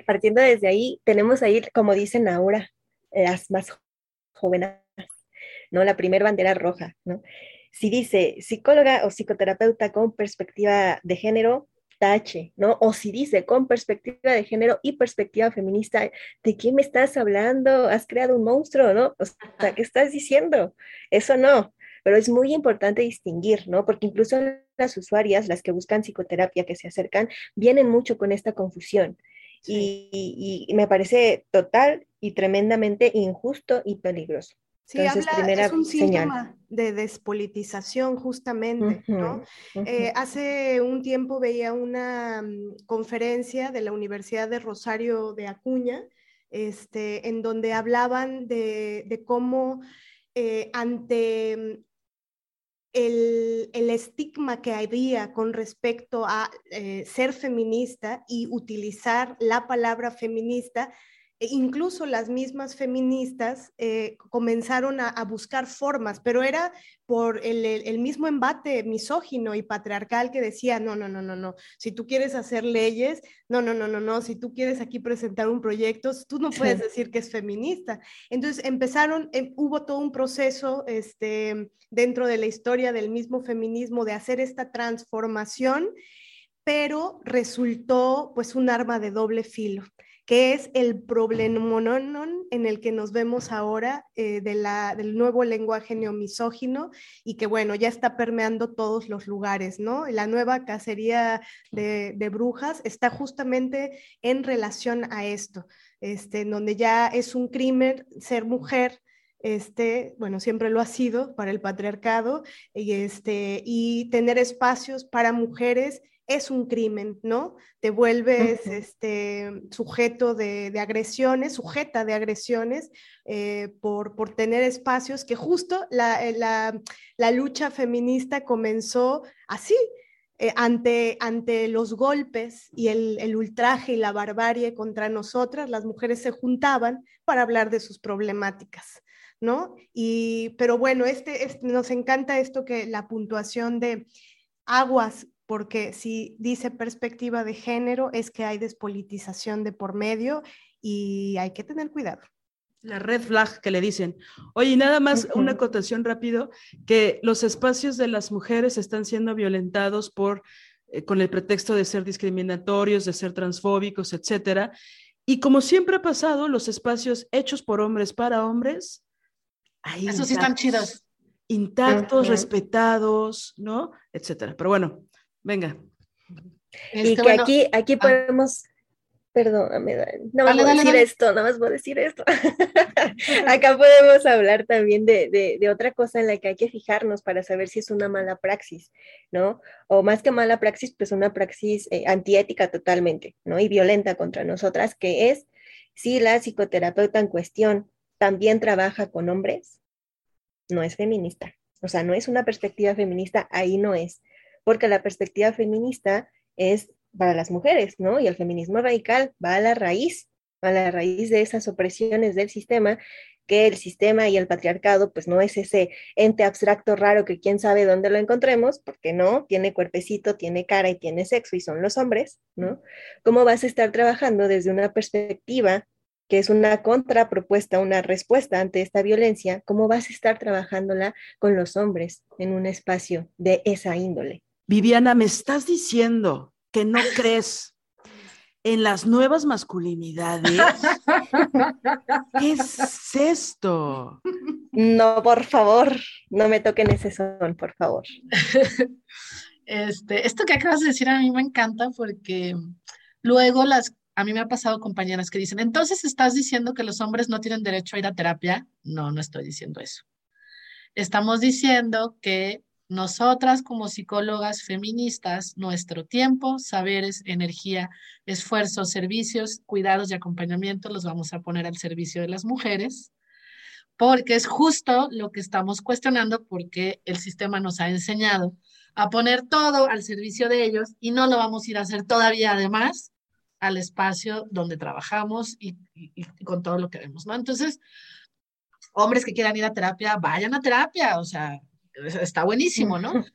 partiendo desde ahí, tenemos ahí, como dicen ahora, las más jóvenes, ¿no? La primera bandera roja, ¿no? si dice psicóloga o psicoterapeuta con perspectiva de género, tache, ¿no? O si dice con perspectiva de género y perspectiva feminista, ¿de quién me estás hablando? ¿Has creado un monstruo, no? O sea, ¿qué estás diciendo? Eso no, pero es muy importante distinguir, ¿no? Porque incluso las usuarias, las que buscan psicoterapia, que se acercan, vienen mucho con esta confusión. Y, y me parece total y tremendamente injusto y peligroso. Sí, habla, es un síntoma de despolitización justamente, ¿no? Eh, hace un tiempo veía una mm, conferencia de la Universidad de Rosario de Acuña, este, en donde hablaban de, cómo eh, ante mm, el, el, estigma que había con respecto a eh, ser feminista y utilizar la palabra feminista, e incluso las mismas feministas eh, comenzaron a, buscar formas, pero era por el, mismo embate misógino y patriarcal que decía, no, no, no, no, no, si tú quieres hacer leyes, no, no, no, no, no, si tú quieres aquí presentar un proyecto, tú no puedes decir que es feminista. Entonces empezaron, em, hubo todo un proceso este, dentro de la historia del mismo feminismo de hacer esta transformación pero resultó pues un arma de doble filo que es el problema en el que nos vemos ahora eh, de la, del nuevo lenguaje neomisógino y que, bueno, ya está permeando todos los lugares, ¿no? La nueva cacería de, de brujas está justamente en relación a esto, este, donde ya es un crimen ser mujer, este, bueno, siempre lo ha sido para el patriarcado, y, este, y tener espacios para mujeres es un crimen, ¿no? Te vuelves este, sujeto de, agresiones, sujeta de agresiones eh, por, por, tener espacios que justo la, eh, la, la lucha feminista comenzó así, eh, ante, ante los golpes y el, el, ultraje y la barbarie contra nosotras, las mujeres se juntaban para hablar de sus problemáticas. ¿No? Y, pero bueno, este, este nos encanta esto que la puntuación de aguas porque si dice perspectiva de género es que hay despolitización de por medio y hay que tener cuidado. La red flag que le dicen. Oye, nada más una acotación rápido, que los espacios de las mujeres están siendo violentados por, eh, con el pretexto de ser discriminatorios, de ser transfóbicos, etcétera. Y como siempre ha pasado, los espacios hechos por hombres para hombres, ahí Esos sí están chidos. Intactos, respetados, ¿no? Etcétera. Pero bueno, Venga. y este, que aquí, aquí ah. podemos, perdóname, no vale, a decir esto, nada más voy a decir esto. Acá podemos hablar también de, de, otra cosa en la que hay que fijarnos para saber si es una mala praxis, ¿no? O más que mala praxis, pues una praxis eh, antiética totalmente, ¿no? Y violenta contra nosotras, que es si la psicoterapeuta en cuestión también trabaja con hombres, no es feminista. O sea, no es una perspectiva feminista, ahí no es porque la perspectiva feminista es para las mujeres, ¿no? Y el feminismo radical va a la raíz, a la raíz de esas opresiones del sistema, que el sistema y el patriarcado, pues no es ese ente abstracto raro que quién sabe dónde lo encontremos, porque no, tiene cuerpecito, tiene cara y tiene sexo y son los hombres, ¿no? ¿Cómo vas a estar trabajando desde una perspectiva que es una contrapropuesta, una respuesta ante esta violencia? ¿Cómo vas a estar trabajándola con los hombres en un espacio de esa índole? Viviana, me estás diciendo que no crees en las nuevas masculinidades. ¿Qué es esto? No, por favor, no me toquen ese son, por favor. Este, esto que acabas de decir a mí me encanta porque luego las, a mí me ha pasado compañeras que dicen, entonces estás diciendo que los hombres no tienen derecho a ir a terapia. No, no estoy diciendo eso. Estamos diciendo que nosotras como psicólogas feministas, nuestro tiempo, saberes, energía, esfuerzo, servicios, cuidados y acompañamiento los vamos a poner al servicio de las mujeres, porque es justo lo que estamos cuestionando, porque el sistema nos ha enseñado a poner todo al servicio de ellos y no lo vamos a ir a hacer todavía además al espacio donde trabajamos y, con todo lo que vemos, ¿no? Entonces, hombres que quieran ir a terapia, vayan a terapia, o sea, está buenísimo, ¿no?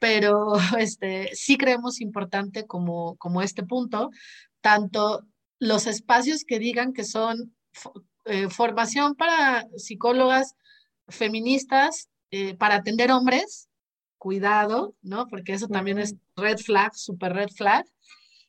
Pero este, sí creemos importante como, como este punto, tanto los espacios que digan que son eh, formación para psicólogas feministas eh, para atender hombres, cuidado, ¿no? Porque eso también es red flag, super red flag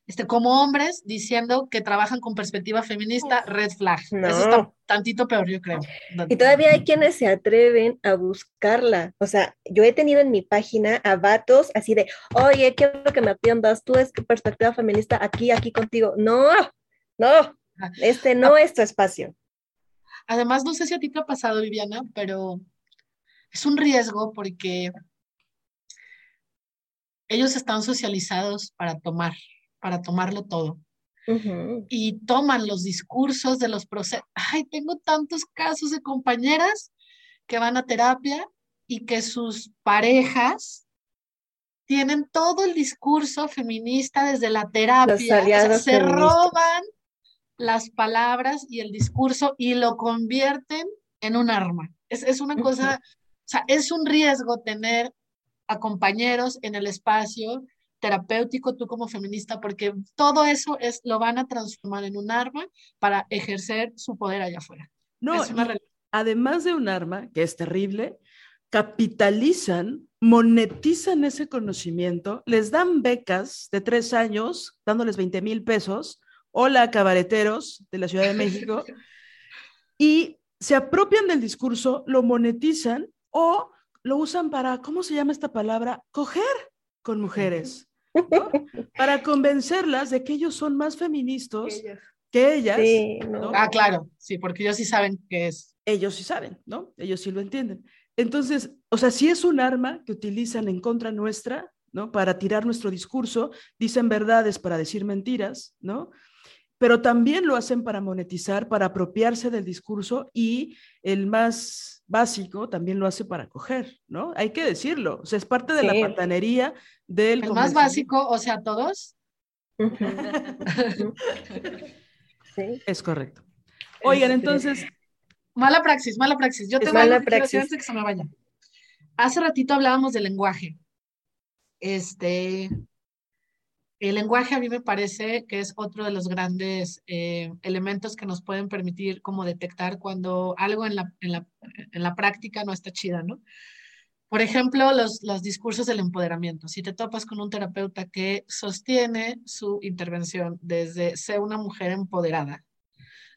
este, como hombres diciendo que trabajan con perspectiva feminista, red flag. Eso está tantito peor, yo creo. Y todavía hay quienes se atreven a buscarla. O sea, yo he tenido en mi página a vatos así de, oye, quiero que me atiendas, tú es perspectiva feminista aquí, aquí contigo. No, no, este no es tu espacio. Además, no sé si a ti te ha pasado, Viviana, pero es un riesgo porque ellos están socializados para tomar para tomarlo todo. Y toman los discursos de los procesos. Ay, tengo tantos casos de compañeras que van a terapia y que sus parejas tienen todo el discurso feminista desde la terapia. se roban las palabras y el discurso y lo convierten en un arma. Es, es una cosa, o sea, es un riesgo tener a compañeros en el espacio terapéutico tú como feminista, porque todo eso es, lo van a transformar en un arma para ejercer su poder allá afuera. No, además de un arma, que es terrible, capitalizan, monetizan ese conocimiento, les dan becas de tres años, dándoles 20 mil pesos, hola cabareteros de la Ciudad de México, y se apropian del discurso, lo monetizan o lo usan para, ¿cómo se llama esta palabra? Coger con mujeres. Para convencerlas de que ellos son más feministas que ellas. Ah, claro, sí, porque ellos sí saben qué es. Ellos sí saben, ¿no? Ellos sí lo entienden. Entonces, o sea, si es un arma que utilizan en contra nuestra, ¿no? Para tirar nuestro discurso, dicen verdades para decir mentiras, ¿no? Pero también lo hacen para monetizar, para apropiarse del discurso y el más básico también lo hace para coger, ¿no? Hay que decirlo, o sea, es parte de la patanería del... El más básico, o sea, todos. sí. Es correcto. Oigan, este, entonces, Mala praxis, mala praxis. Yo tengo mala praxis. que se me vaya. Hace ratito hablábamos del lenguaje. Este, el lenguaje a mí me parece que es otro de los grandes eh, elementos que nos pueden permitir como detectar cuando algo en la, en la, en la práctica no está chida, ¿no? Por ejemplo, los, los, discursos del empoderamiento. Si te topas con un terapeuta que sostiene su intervención desde ser una mujer empoderada,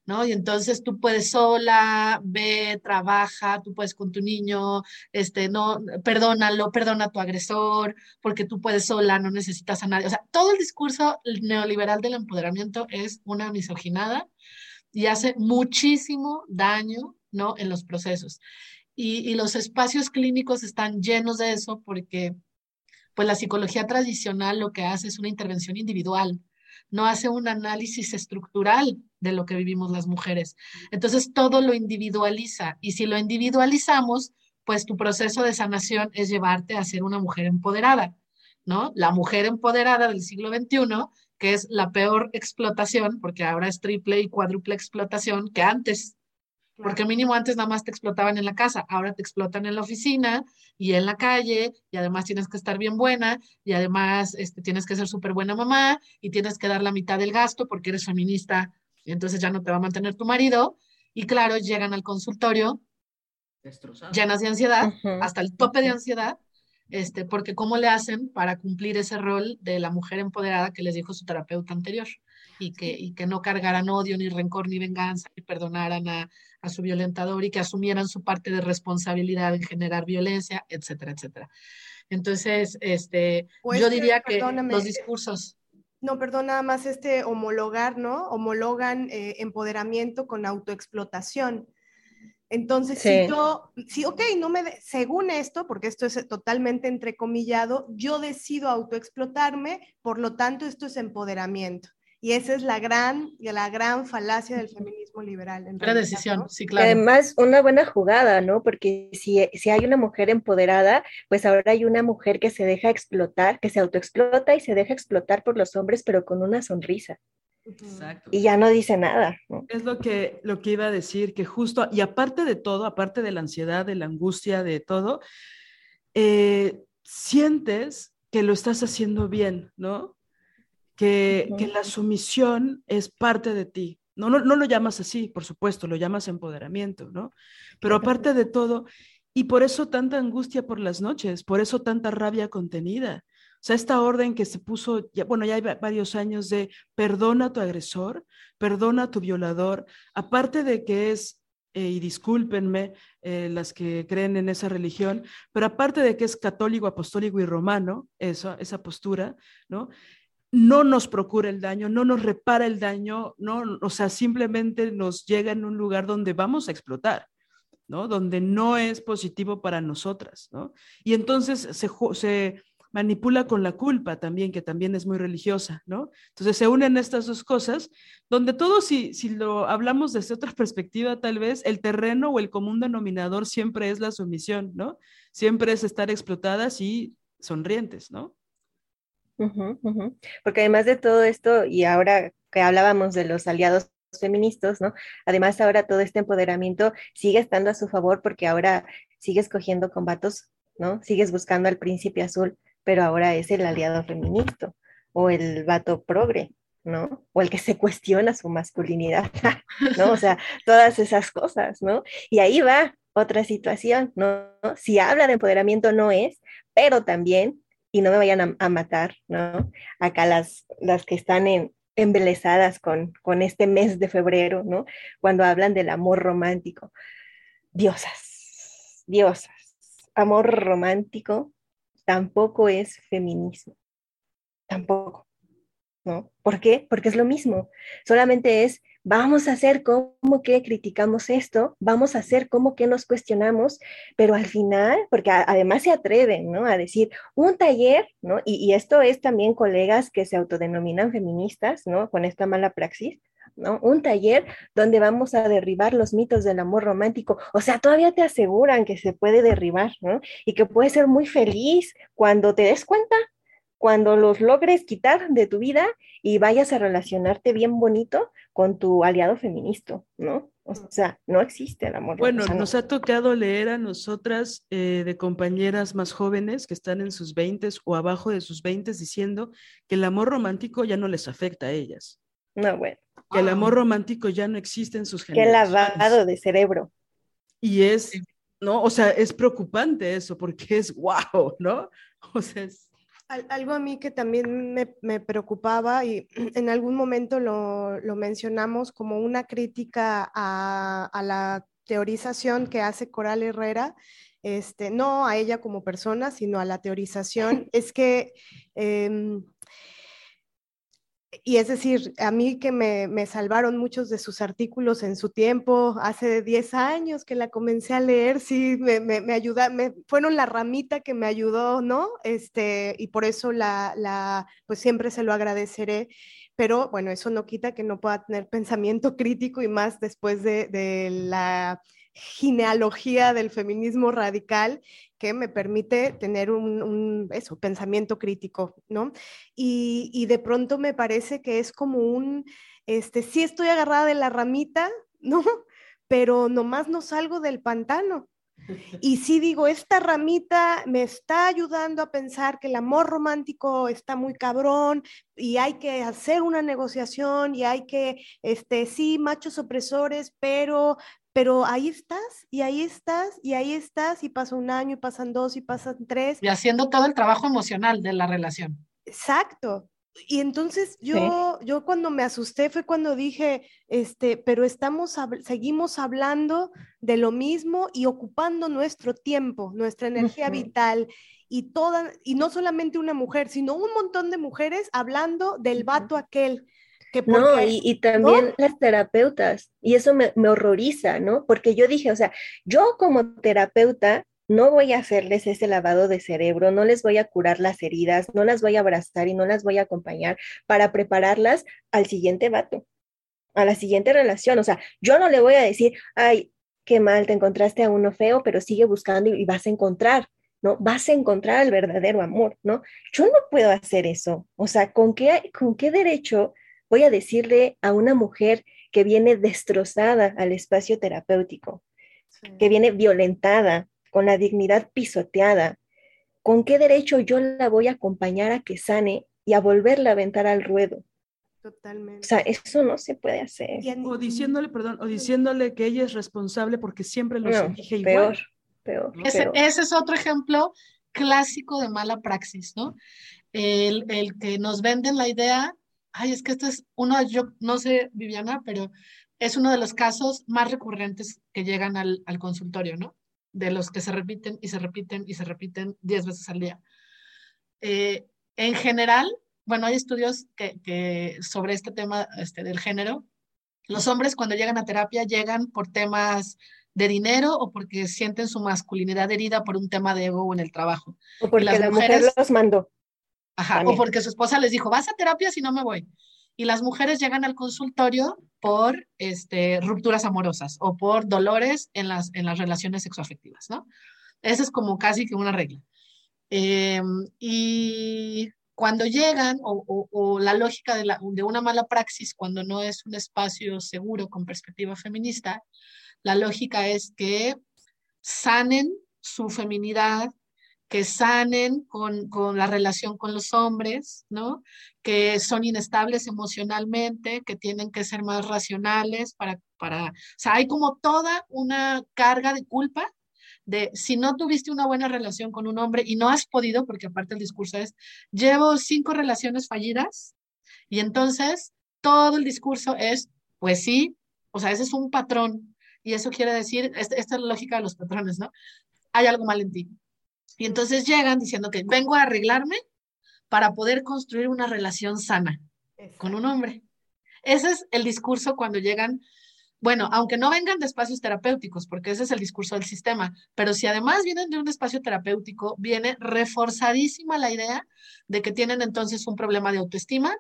¿no? Y entonces tú puedes sola, ve, trabaja, tú puedes con tu niño, este, no, perdónalo, perdona a tu agresor, porque tú puedes sola, no necesitas a nadie. O sea, todo el discurso neoliberal del empoderamiento es una misoginada y hace muchísimo daño, ¿no? En los procesos. Y, y los espacios clínicos están llenos de eso porque, pues la psicología tradicional lo que hace es una intervención individual, no hace un análisis estructural de lo que vivimos las mujeres. Entonces, todo lo individualiza y si lo individualizamos, pues tu proceso de sanación es llevarte a ser una mujer empoderada, ¿no? La mujer empoderada del siglo XXI, que es la peor explotación, porque ahora es triple y cuádruple explotación que antes, porque mínimo antes nada más te explotaban en la casa, ahora te explotan en la oficina y en la calle, y además tienes que estar bien buena, y además este, tienes que ser súper buena mamá, y tienes que dar la mitad del gasto porque eres feminista, entonces ya no te va a mantener tu marido. Y claro, llegan al consultorio llenas de ansiedad, hasta el tope de ansiedad, este, porque ¿cómo le hacen para cumplir ese rol de la mujer empoderada que les dijo su terapeuta anterior? Y que, y que no cargaran odio, ni rencor, ni venganza, y perdonaran a, a su violentador y que asumieran su parte de responsabilidad en generar violencia, etcétera, etcétera. Entonces, este, yo diría que los discursos... No, perdón, nada más este homologar, ¿no? Homologan eh, empoderamiento con autoexplotación. Entonces, si yo, sí, ok, no me, según esto, porque esto es totalmente entrecomillado, yo decido autoexplotarme, por lo tanto, esto es empoderamiento. Y esa es la gran, la gran falacia del feminismo liberal. Una decisión, sí, claro. Además, una buena jugada, ¿no? Porque si, si hay una mujer empoderada, pues ahora hay una mujer que se deja explotar, que se autoexplota y se deja explotar por los hombres, pero con una sonrisa. Exacto. Y ya no dice nada. Es lo que, lo que iba a decir, que justo, y aparte de todo, aparte de la ansiedad, de la angustia, de todo, eh, sientes que lo estás haciendo bien, ¿no? Que, la sumisión es parte de ti. No, no, no lo llamas así, por supuesto, lo llamas empoderamiento, ¿no? Pero aparte de todo, y por eso tanta angustia por las noches, por eso tanta rabia contenida. O sea, esta orden que se puso, ya, bueno, ya hay varios años de perdona a tu agresor, perdona a tu violador, aparte de que es, eh, y discúlpenme eh, las que creen en esa religión, pero aparte de que es católico, apostólico y romano, eso, esa postura, ¿no? No nos procura el daño, no nos repara el daño, no, o sea, simplemente nos llega en un lugar donde vamos a explotar, ¿no? Donde no es positivo para nosotras, ¿no? Y entonces se, se manipula con la culpa también, que también es muy religiosa, ¿no? Entonces se unen estas dos cosas, donde todo, si, si lo hablamos desde otra perspectiva, tal vez el terreno o el común denominador siempre es la sumisión, ¿no? Siempre es estar explotadas y sonrientes, ¿no? Porque además de todo esto, y ahora que hablábamos de los aliados feministas, ¿no? Además ahora todo este empoderamiento sigue estando a su favor porque ahora sigues cogiendo combatos, ¿no? Sigues buscando al príncipe azul, pero ahora es el aliado feminista o el vato progre, ¿no? O el que se cuestiona su masculinidad, ¿no? O sea, todas esas cosas, ¿no? Y ahí va, otra situación, ¿no? Si habla de empoderamiento no es, pero también, y no me vayan a, matar, ¿no? Acá las, las que están en, embelesadas con, con este mes de febrero, ¿no? Cuando hablan del amor romántico. Diosas, diosas. Amor romántico tampoco es feminismo. Tampoco. ¿No? ¿Por qué? Porque es lo mismo. Solamente es vamos a hacer como que criticamos esto, vamos a hacer como que nos cuestionamos, pero al final, porque además se atreven, ¿no? A decir un taller, ¿no? Y, esto es también colegas que se autodenominan feministas, ¿no? Con esta mala praxis. ¿no? Un taller donde vamos a derribar los mitos del amor romántico. O sea, todavía te aseguran que se puede derribar, ¿no? Y que puedes ser muy feliz cuando te des cuenta, cuando los logres quitar de tu vida y vayas a relacionarte bien bonito con tu aliado feminista, ¿no? O sea, no existe el amor. Bueno, nos ha tocado leer a nosotras eh, de compañeras más jóvenes que están en sus 20 o abajo de sus 20 diciendo que el amor romántico ya no les afecta a ellas. No, bueno. Que el amor romántico ya no existe en sus generaciones. Qué lavado de cerebro. Y es, ¿no? O sea, es preocupante eso porque es wow, ¿no? O sea, es algo a mí que también me, preocupaba y en algún momento lo, mencionamos como una crítica a, la teorización que hace Coral Herrera, este, no a ella como persona, sino a la teorización, es que em, y es decir, a mí que me, me, salvaron muchos de sus artículos en su tiempo, hace 10 años que la comencé a leer, sí, me, me, me fueron la ramita que me ayudó, ¿no? Este, y por eso la, la, pues siempre se lo agradeceré. Pero bueno, eso no quita que no pueda tener pensamiento crítico y más después de, de la genealogía del feminismo radical me permite tener un, eso, pensamiento crítico, ¿no? Y, de pronto me parece que es como un, este, sí estoy agarrada de la ramita, ¿no? Pero nomás no salgo del pantano. Y sí digo, esta ramita me está ayudando a pensar que el amor romántico está muy cabrón y hay que hacer una negociación y hay que, este, sí, machos opresores, pero pero ahí estás y ahí estás y ahí estás y pasa un año y pasan dos y pasan tres. Y haciendo todo el trabajo emocional de la relación. Exacto. Y entonces yo, yo cuando me asusté fue cuando dije, este, pero estamos, seguimos hablando de lo mismo y ocupando nuestro tiempo, nuestra energía vital y toda, y no solamente una mujer, sino un montón de mujeres hablando del vato aquel no, y, también las terapeutas, y eso me, horroriza, ¿no? Porque yo dije, o sea, yo como terapeuta no voy a hacerles ese lavado de cerebro, no les voy a curar las heridas, no las voy a abrazar y no las voy a acompañar para prepararlas al siguiente vato, a la siguiente relación. O sea, yo no le voy a decir, ay, qué mal, te encontraste a uno feo, pero sigue buscando y, y vas a encontrar. ¿no? Vas a encontrar el verdadero amor, ¿no? Yo no puedo hacer eso. O sea, ¿con qué, con qué derecho voy a decirle a una mujer que viene destrozada al espacio terapéutico, que viene violentada, con la dignidad pisoteada, ¿con qué derecho yo la voy a acompañar a que sane y a volverla a aventar al ruedo? Totalmente. O sea, eso no se puede hacer. O diciéndole, perdón, o diciéndole que ella es responsable porque siempre lo no, igual. Peor, peor. Ese, ese, es otro ejemplo clásico de mala praxis, ¿no? El, el que nos venden la idea ay, es que esto es uno, yo no sé, Viviana, pero es uno de los casos más recurrentes que llegan al, consultorio, ¿no? De los que se repiten y se repiten y se repiten diez veces al día. Eh, en general, bueno, hay estudios que, sobre este tema este, del género. Los hombres cuando llegan a terapia llegan por temas de dinero o porque sienten su masculinidad herida por un tema de ego en el trabajo. O porque las la mujeres, mujer los mandó. Ajá, o porque su esposa les dijo, vas a terapia si no me voy. Y las mujeres llegan al consultorio por este, rupturas amorosas o por dolores en las, en las relaciones sexoafectivas, ¿no? Esa es como casi que una regla. Em, y cuando llegan, o, o, la lógica de, la, de una mala praxis, cuando no es un espacio seguro con perspectiva feminista, la lógica es que sanen su feminidad, que sanen con, la relación con los hombres, ¿no? Que son inestables emocionalmente, que tienen que ser más racionales para, para, o sea, hay como toda una carga de culpa de si no tuviste una buena relación con un hombre y no has podido, porque aparte el discurso es, llevo cinco relaciones fallidas y entonces todo el discurso es, pues sí, o sea, ese es un patrón y eso quiere decir, esta, esta es la lógica de los patrones, ¿no? Hay algo mal en ti. Y entonces llegan diciendo que vengo a arreglarme para poder construir una relación sana con un hombre. Ese es el discurso cuando llegan, bueno, aunque no vengan de espacios terapéuticos, porque ese es el discurso del sistema, pero si además vienen de un espacio terapéutico, viene reforzadísima la idea de que tienen entonces un problema de autoestima,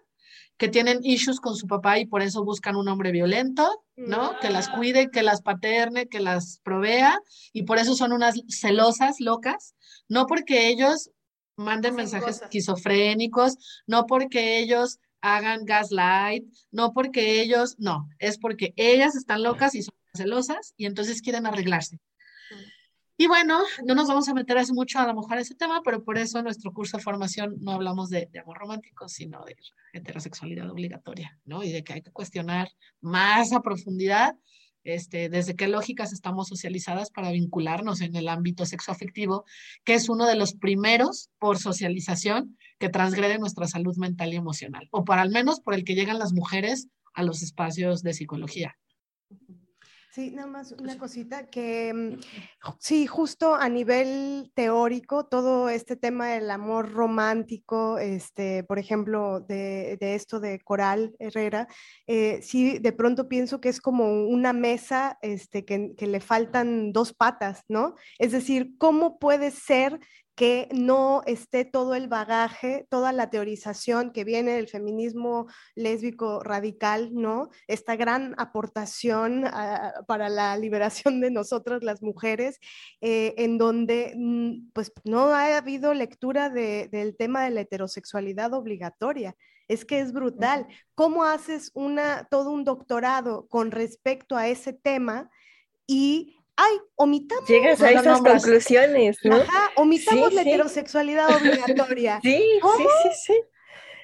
que tienen issues con su papá y por eso buscan un hombre violento, ¿no? Que las cuide, que las paterne, que las provea y por eso son unas celosas locas, no porque ellos manden mensajes esquizofrénicos, no porque ellos hagan gaslight, no porque ellos, no, es porque ellas están locas y son celosas y entonces quieren arreglarse. Y bueno, no nos vamos a meter hace mucho a lo mejor ese tema, pero por eso en nuestro curso de formación no hablamos de, amor romántico, sino de heterosexualidad obligatoria, ¿no? Y de que hay que cuestionar más a profundidad este, desde qué lógicas estamos socializadas para vincularnos en el ámbito sexoafectivo, que es uno de los primeros por socialización que transgrede nuestra salud mental y emocional, o para al menos por el que llegan las mujeres a los espacios de psicología. Sí, nada más una cosita que mm, sí, justo a nivel teórico, todo este tema del amor romántico, este, por ejemplo, de, esto de Coral Herrera, eh, sí, de pronto pienso que es como una mesa este, que, que le faltan dos patas, ¿no? Es decir, ¿cómo puede ser que no esté todo el bagaje, toda la teorización que viene del feminismo lésbico radical, ¿no? Esta gran aportación ah, para la liberación de nosotras las mujeres, eh, en donde mm, pues no ha habido lectura del tema de la heterosexualidad obligatoria. Es que es brutal. ¿Cómo haces una, todo un doctorado con respecto a ese tema y ay, omitamos. Llegas a esas conclusiones, ¿no? Ajá, omitamos la heterosexualidad obligatoria. Sí, sí, sí, sí.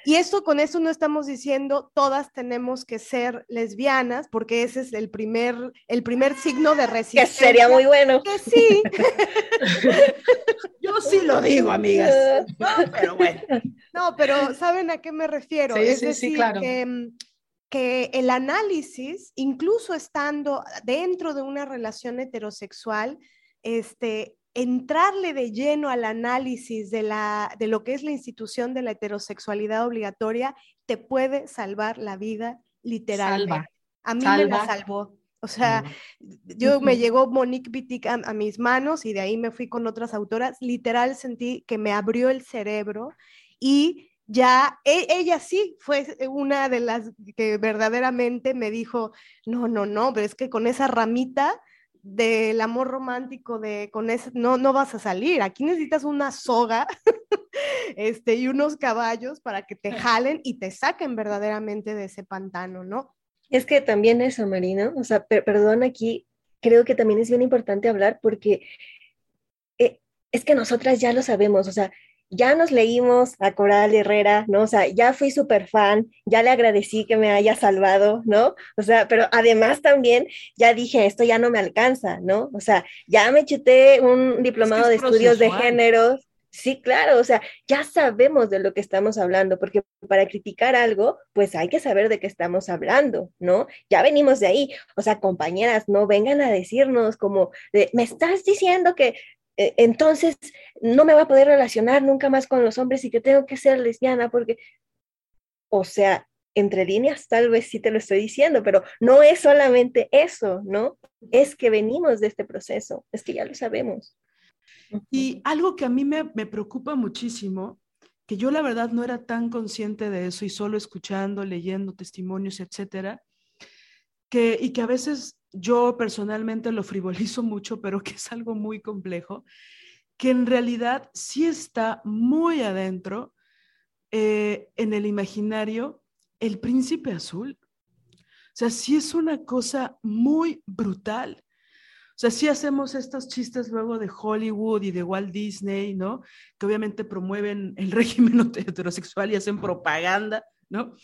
Y esto con eso no estamos diciendo todas tenemos que ser lesbianas, porque ese es el primer, el primer signo de resistencia. Que sería muy bueno. Que sí. Yo sí lo digo, amigas. pero bueno. No, pero ¿saben a qué me refiero? Sí, es sí, decir, sí, claro. que mm, que el análisis, incluso estando dentro de una relación heterosexual, este, entrarle de lleno al análisis de, la, de lo que es la institución de la heterosexualidad obligatoria, te puede salvar la vida literalmente. A mí me la salvó. O sea, yo me llegó Monique Wittig a, a, mis manos y de ahí me fui con otras autoras. Literal sentí que me abrió el cerebro y ya e, ella sí fue una de las que verdaderamente me dijo, no, no, no, pero es que con esa ramita del amor romántico, de con ese, no, no vas a salir, aquí necesitas una soga este, y unos caballos para que te jalen y te saquen verdaderamente de ese pantano, ¿no? Es que también eso, Marina, o sea, perdón aquí, creo que también es bien importante hablar porque eh, es que nosotras ya lo sabemos, o sea, ya nos leímos a Coral Herrera, ¿no? O sea, ya fui súper fan, ya le agradecí que me haya salvado, ¿no? O sea, pero además también ya dije, esto ya no me alcanza, ¿no? O sea, ya me chuté un diplomado de estudios de género. Sí, claro, o sea, ya sabemos de lo que estamos hablando, porque para criticar algo, pues hay que saber de qué estamos hablando, ¿no? Ya venimos de ahí, o sea, compañeras, no vengan a decirnos como, me estás diciendo que entonces no me va a poder relacionar nunca más con los hombres y que tengo que ser lesbiana porque, o sea, entre líneas tal vez sí te lo estoy diciendo, pero no es solamente eso, ¿no? Es que venimos de este proceso, es que ya lo sabemos. Y algo que a mí me, me preocupa muchísimo, que yo la verdad no era tan consciente de eso y solo escuchando, leyendo testimonios, etcétera, que, y que a veces yo personalmente lo frivolizo mucho, pero que es algo muy complejo, que en realidad sí está muy adentro eh, en el imaginario el príncipe azul. O sea, sí es una cosa muy brutal. O sea, sí hacemos estos chistes luego de Hollywood y de Walt Disney, ¿no? Que obviamente promueven el régimen heterosexual y hacen propaganda, ¿no?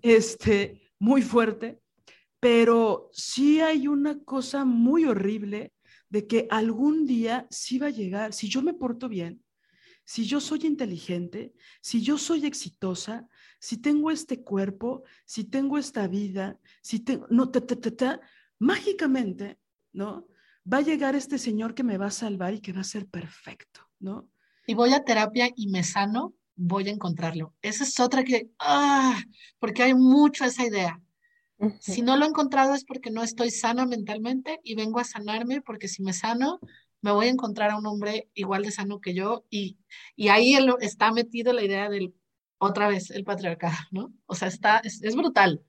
Este, muy fuerte, pero sí hay una cosa muy horrible de que algún día sí va a llegar, si yo me porto bien, si yo soy inteligente, si yo soy exitosa, si tengo este cuerpo, si tengo esta vida, si tengo, no, ta, ta, ta, mágicamente, ¿no? Va a llegar este señor que me va a salvar y que va a ser perfecto, ¿no? Y voy a terapia y me sano, voy a encontrarlo. Esa es otra que, ah, porque hay mucho esa idea. Si no lo he encontrado es porque no estoy sana mentalmente y vengo a sanarme porque si me sano, me voy a encontrar a un hombre igual de sano que yo y, y ahí está metido la idea del, otra vez, el patriarcado, ¿no? O sea, está, es, brutal.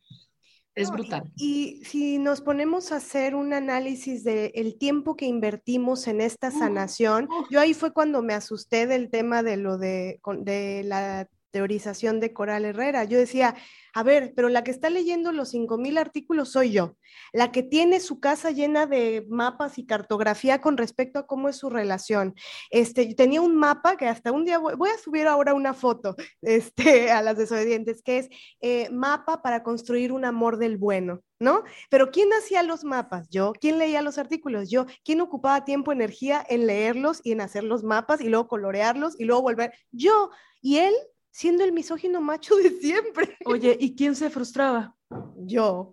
Es brutal. Y, si nos ponemos a hacer un análisis del el tiempo que invertimos en esta sanación, yo ahí fue cuando me asusté del tema de lo de, de la teorización de Coral Herrera. Yo decía, a ver, pero la que está leyendo los 5.000 artículos soy yo, la que tiene su casa llena de mapas y cartografía con respecto a cómo es su relación. Este, tenía un mapa que hasta un día, voy, a subir ahora una foto este, a las desobedientes, que es eh, mapa para construir un amor del bueno. ¿no? Pero ¿quién hacía los mapas? Yo. ¿Quién leía los artículos? Yo. ¿Quién ocupaba tiempo, energía en leerlos y en hacer los mapas y luego colorearlos y luego volver? Yo. Y él siendo el misógino macho de siempre. Oye, ¿y quién se frustraba? Yo.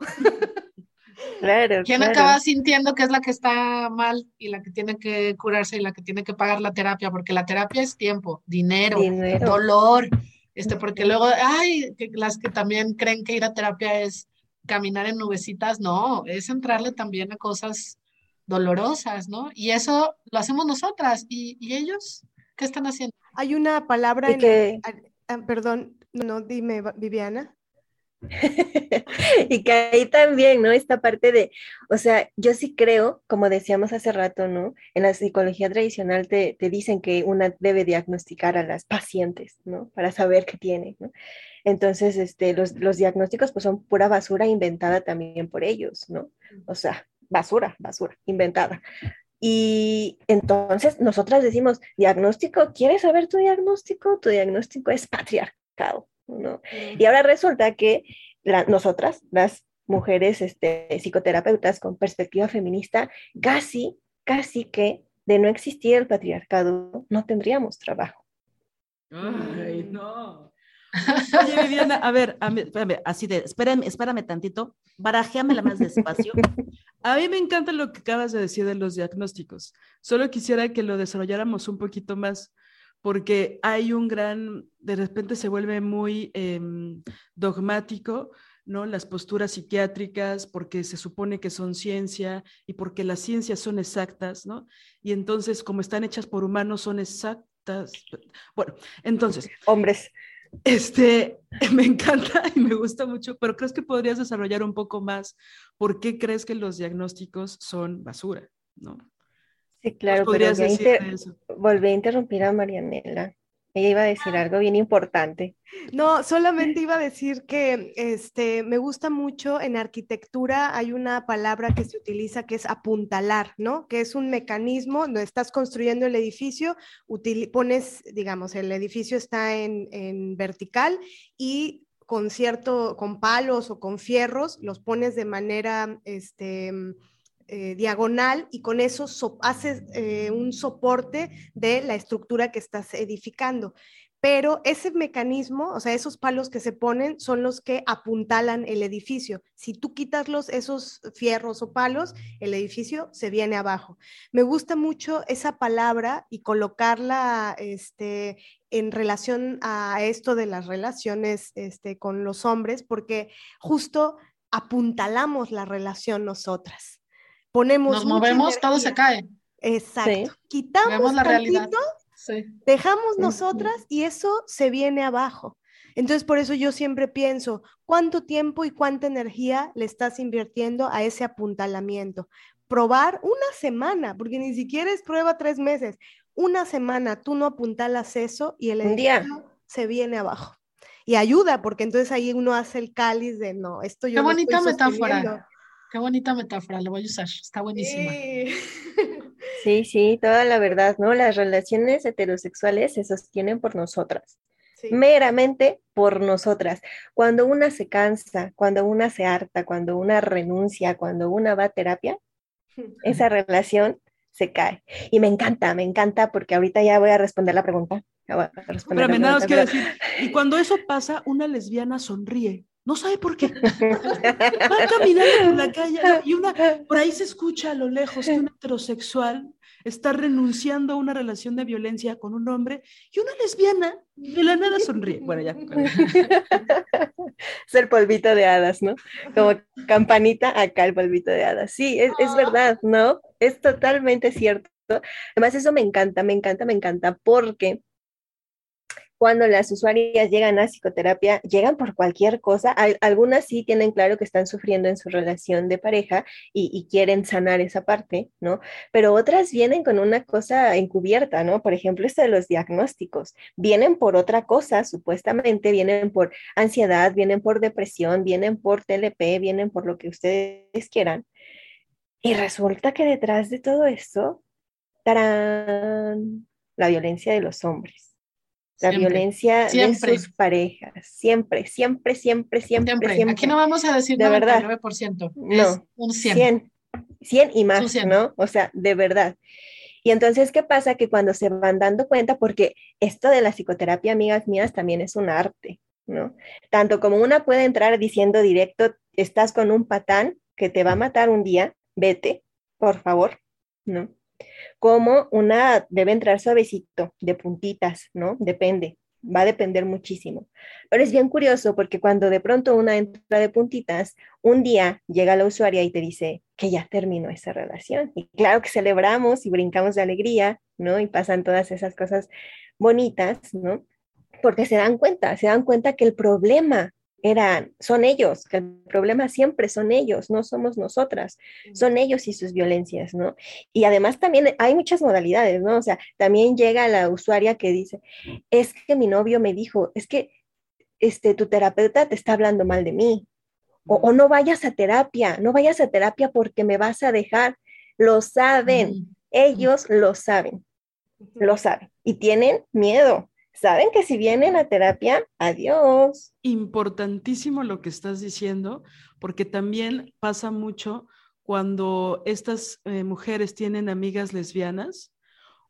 Claro. ¿Quién acaba sintiendo que es la que está mal y la que tiene que curarse y la que tiene que pagar la terapia? Porque la terapia es tiempo, dinero, dolor. Este, porque luego, ay, que las que también creen que ir a terapia es caminar en nubecitas, no, es entrarle también a cosas dolorosas, ¿no? Y eso lo hacemos nosotras. ¿Y, ellos qué están haciendo? Hay una palabra en, que... Ah, perdón, no, dime, Viviana. y que ahí también, ¿no? Esta parte de, o sea, yo sí creo, como decíamos hace rato, ¿no? En la psicología tradicional te, dicen que una debe diagnosticar a las pacientes, ¿no? Para saber qué tiene, ¿no? Entonces, este, los, los diagnósticos pues son pura basura inventada también por ellos, ¿no? O sea, basura, basura, inventada. Y entonces nosotras decimos, diagnóstico, ¿quieres saber tu diagnóstico? Tu diagnóstico es patriarcado, ¿no? Y ahora resulta que nosotras, las mujeres este, psicoterapeutas con perspectiva feminista, casi, casi que de no existir el patriarcado, no tendríamos trabajo. Ay, no. Oye, Viviana, a ver, así de, espérame, espérame tantito, barajéamela más despacio. A mí me encanta lo que acabas de decir de los diagnósticos. Solo quisiera que lo desarrolláramos un poquito más, porque hay un gran, de repente se vuelve muy em, dogmático, ¿no? Las posturas psiquiátricas, porque se supone que son ciencia y porque las ciencias son exactas, ¿no? Y entonces, como están hechas por humanos, son exactas. Bueno, entonces. Hombres. Este, me encanta y me gusta mucho, pero ¿crees que podrías desarrollar un poco más por qué crees que los diagnósticos son basura? ¿no? Sí, claro, pero volví a interrumpir a Marianela. Ella iba a decir algo bien importante. No, solamente iba a decir que este, me gusta mucho en arquitectura, hay una palabra que se utiliza que es apuntalar, ¿no? Que es un mecanismo, no estás construyendo el edificio, pones, digamos, el edificio está en, en vertical y con cierto, con palos o con fierros, los pones de manera, este, eh, diagonal y con eso haces eh, un soporte de la estructura que estás edificando. Pero ese mecanismo, o sea, esos palos que se ponen son los que apuntalan el edificio. Si tú quitas los, esos fierros o palos, el edificio se viene abajo. Me gusta mucho esa palabra y colocarla este, en relación a esto de las relaciones este, con los hombres, porque justo apuntalamos la relación nosotras ponemos. Nos movemos, todo se cae. Exacto. Quitamos la realidad. Dejamos nosotras y eso se viene abajo. Entonces, por eso yo siempre pienso, ¿cuánto tiempo y cuánta energía le estás invirtiendo a ese apuntalamiento? Probar una semana, porque ni siquiera es prueba tres meses. Una semana tú no apuntalas eso y el edificio se viene abajo. Y ayuda, porque entonces ahí uno hace el cáliz de no, esto yo. Qué bonita metáfora. Qué bonita metáfora, la voy a usar, está buenísima. Sí. sí, toda la verdad, ¿no? Las relaciones heterosexuales se sostienen por nosotras. meramente por nosotras. Cuando una se cansa, cuando una se harta, cuando una renuncia, cuando una va a terapia, esa relación se cae. Y me encanta, me encanta porque ahorita ya voy a responder la pregunta. Pero me nada que decir, y cuando eso pasa, una lesbiana sonríe. No sabe por qué. Va caminando por la calle y una, por ahí se escucha a lo lejos que un heterosexual está renunciando a una relación de violencia con un hombre y una lesbiana de la nada sonríe. Bueno, ya. Es el polvito de hadas, ¿no? Como campanita acá el polvito de hadas. Sí, es, es verdad, ¿no? Es totalmente cierto. Además, eso me encanta, me encanta, me encanta, porque cuando las usuarias llegan a psicoterapia, llegan por cualquier cosa. algunas sí tienen claro que están sufriendo en su relación de pareja y, quieren sanar esa parte, ¿no? Pero otras vienen con una cosa encubierta, ¿no? Por ejemplo, esto de los diagnósticos. Vienen por otra cosa, supuestamente, vienen por ansiedad, vienen por depresión, vienen por TLP, vienen por lo que ustedes quieran. Y resulta que detrás de todo esto, tarán, la violencia de los hombres la violencia de sus parejas. Siempre, siempre, siempre, siempre, siempre. Aquí no vamos a decir de 99%, no, un 100. 100, y más, ¿no? O sea, de verdad. Y entonces, ¿qué pasa? Que cuando se van dando cuenta, porque esto de la psicoterapia, amigas mías, también es un arte, ¿no? Tanto como una puede entrar diciendo directo, estás con un patán que te va a matar un día, vete, por favor, ¿no? Como una debe entrar suavecito, de puntitas, ¿no? Depende, va a depender muchísimo. Pero es bien curioso porque cuando de pronto una entra de puntitas, un día llega la usuaria y te dice que ya terminó esa relación. Y claro que celebramos y brincamos de alegría, ¿no? Y pasan todas esas cosas bonitas, ¿no? Porque se dan cuenta, se dan cuenta que el problema eran, son ellos, que el problema siempre son ellos, no somos nosotras, son ellos y sus violencias, ¿no? Y además también hay muchas modalidades, ¿no? O sea, también llega la usuaria que dice, es que mi novio me dijo, es que este, tu terapeuta te está hablando mal de mí, o, o no vayas a terapia, no vayas a terapia porque me vas a dejar, lo saben, ellos lo saben, lo saben, y tienen miedo, saben que si vienen a terapia, adiós. Importantísimo lo que estás diciendo, porque también pasa mucho cuando estas eh, mujeres tienen amigas lesbianas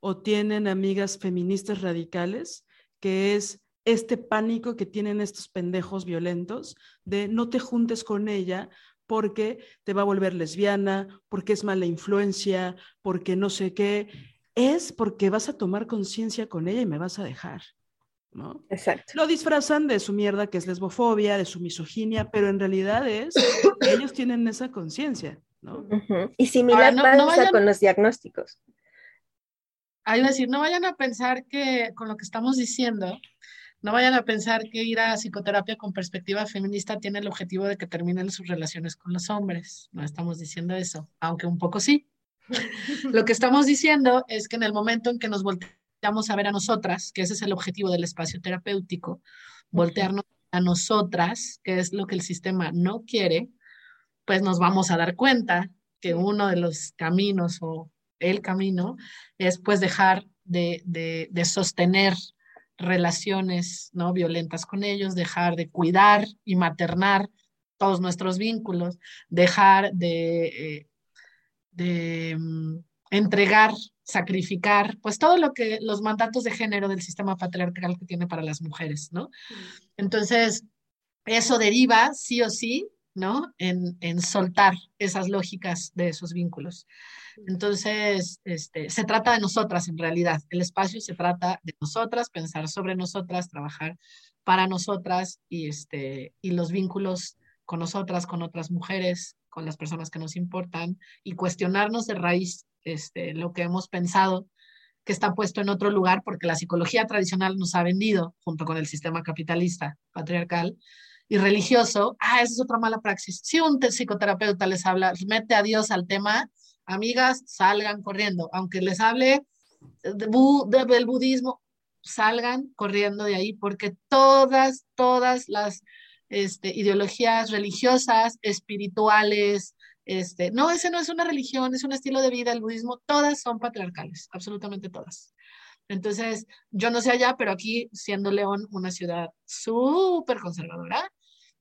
o tienen amigas feministas radicales, que es este pánico que tienen estos pendejos violentos de no te juntes con ella porque te va a volver lesbiana, porque es mala influencia, porque no sé qué es porque vas a tomar conciencia con ella y me vas a dejar. ¿no? Exacto. Lo disfrazan de su mierda que es lesbofobia, de su misoginia, pero en realidad es ellos tienen esa conciencia, ¿no? Y similar pasa con los diagnósticos. Hay decir, no vayan a pensar que con lo que estamos diciendo, no vayan a pensar que ir a psicoterapia con perspectiva feminista tiene el objetivo de que terminen sus relaciones con los hombres. No estamos diciendo eso, aunque un poco sí. Lo que estamos diciendo es que en el momento en que nos volteamos a ver a nosotras, que ese es el objetivo del espacio terapéutico, voltearnos a nosotras, que es lo que el sistema no quiere, pues nos vamos a dar cuenta que uno de los caminos o el camino es pues dejar de, de, sostener relaciones no violentas con ellos, dejar de cuidar y maternar todos nuestros vínculos, dejar de eh, de mm, entregar, sacrificar, pues todo lo que los mandatos de género del sistema patriarcal que tiene para las mujeres, ¿no? Entonces, eso deriva sí o sí, ¿no? En, en soltar esas lógicas de esos vínculos. Entonces, este, se trata de nosotras en realidad. El espacio se trata de nosotras, pensar sobre nosotras, trabajar para nosotras y, este, y los vínculos con nosotras, con otras mujeres, con las personas que nos importan y cuestionarnos de raíz este, lo que hemos pensado que está puesto en otro lugar porque la psicología tradicional nos ha vendido junto con el sistema capitalista, patriarcal y religioso. Ah, esa es otra mala praxis. Si un psicoterapeuta les habla, mete a Dios al tema, amigas, salgan corriendo. Aunque les hable del budismo, salgan corriendo de ahí porque todas, todas las este, ideologías religiosas, espirituales, Este, no, ese no es una religión, es un estilo de vida, el budismo, todas son patriarcales, absolutamente todas. Entonces, yo no sé allá, pero aquí, siendo León una ciudad súper conservadora,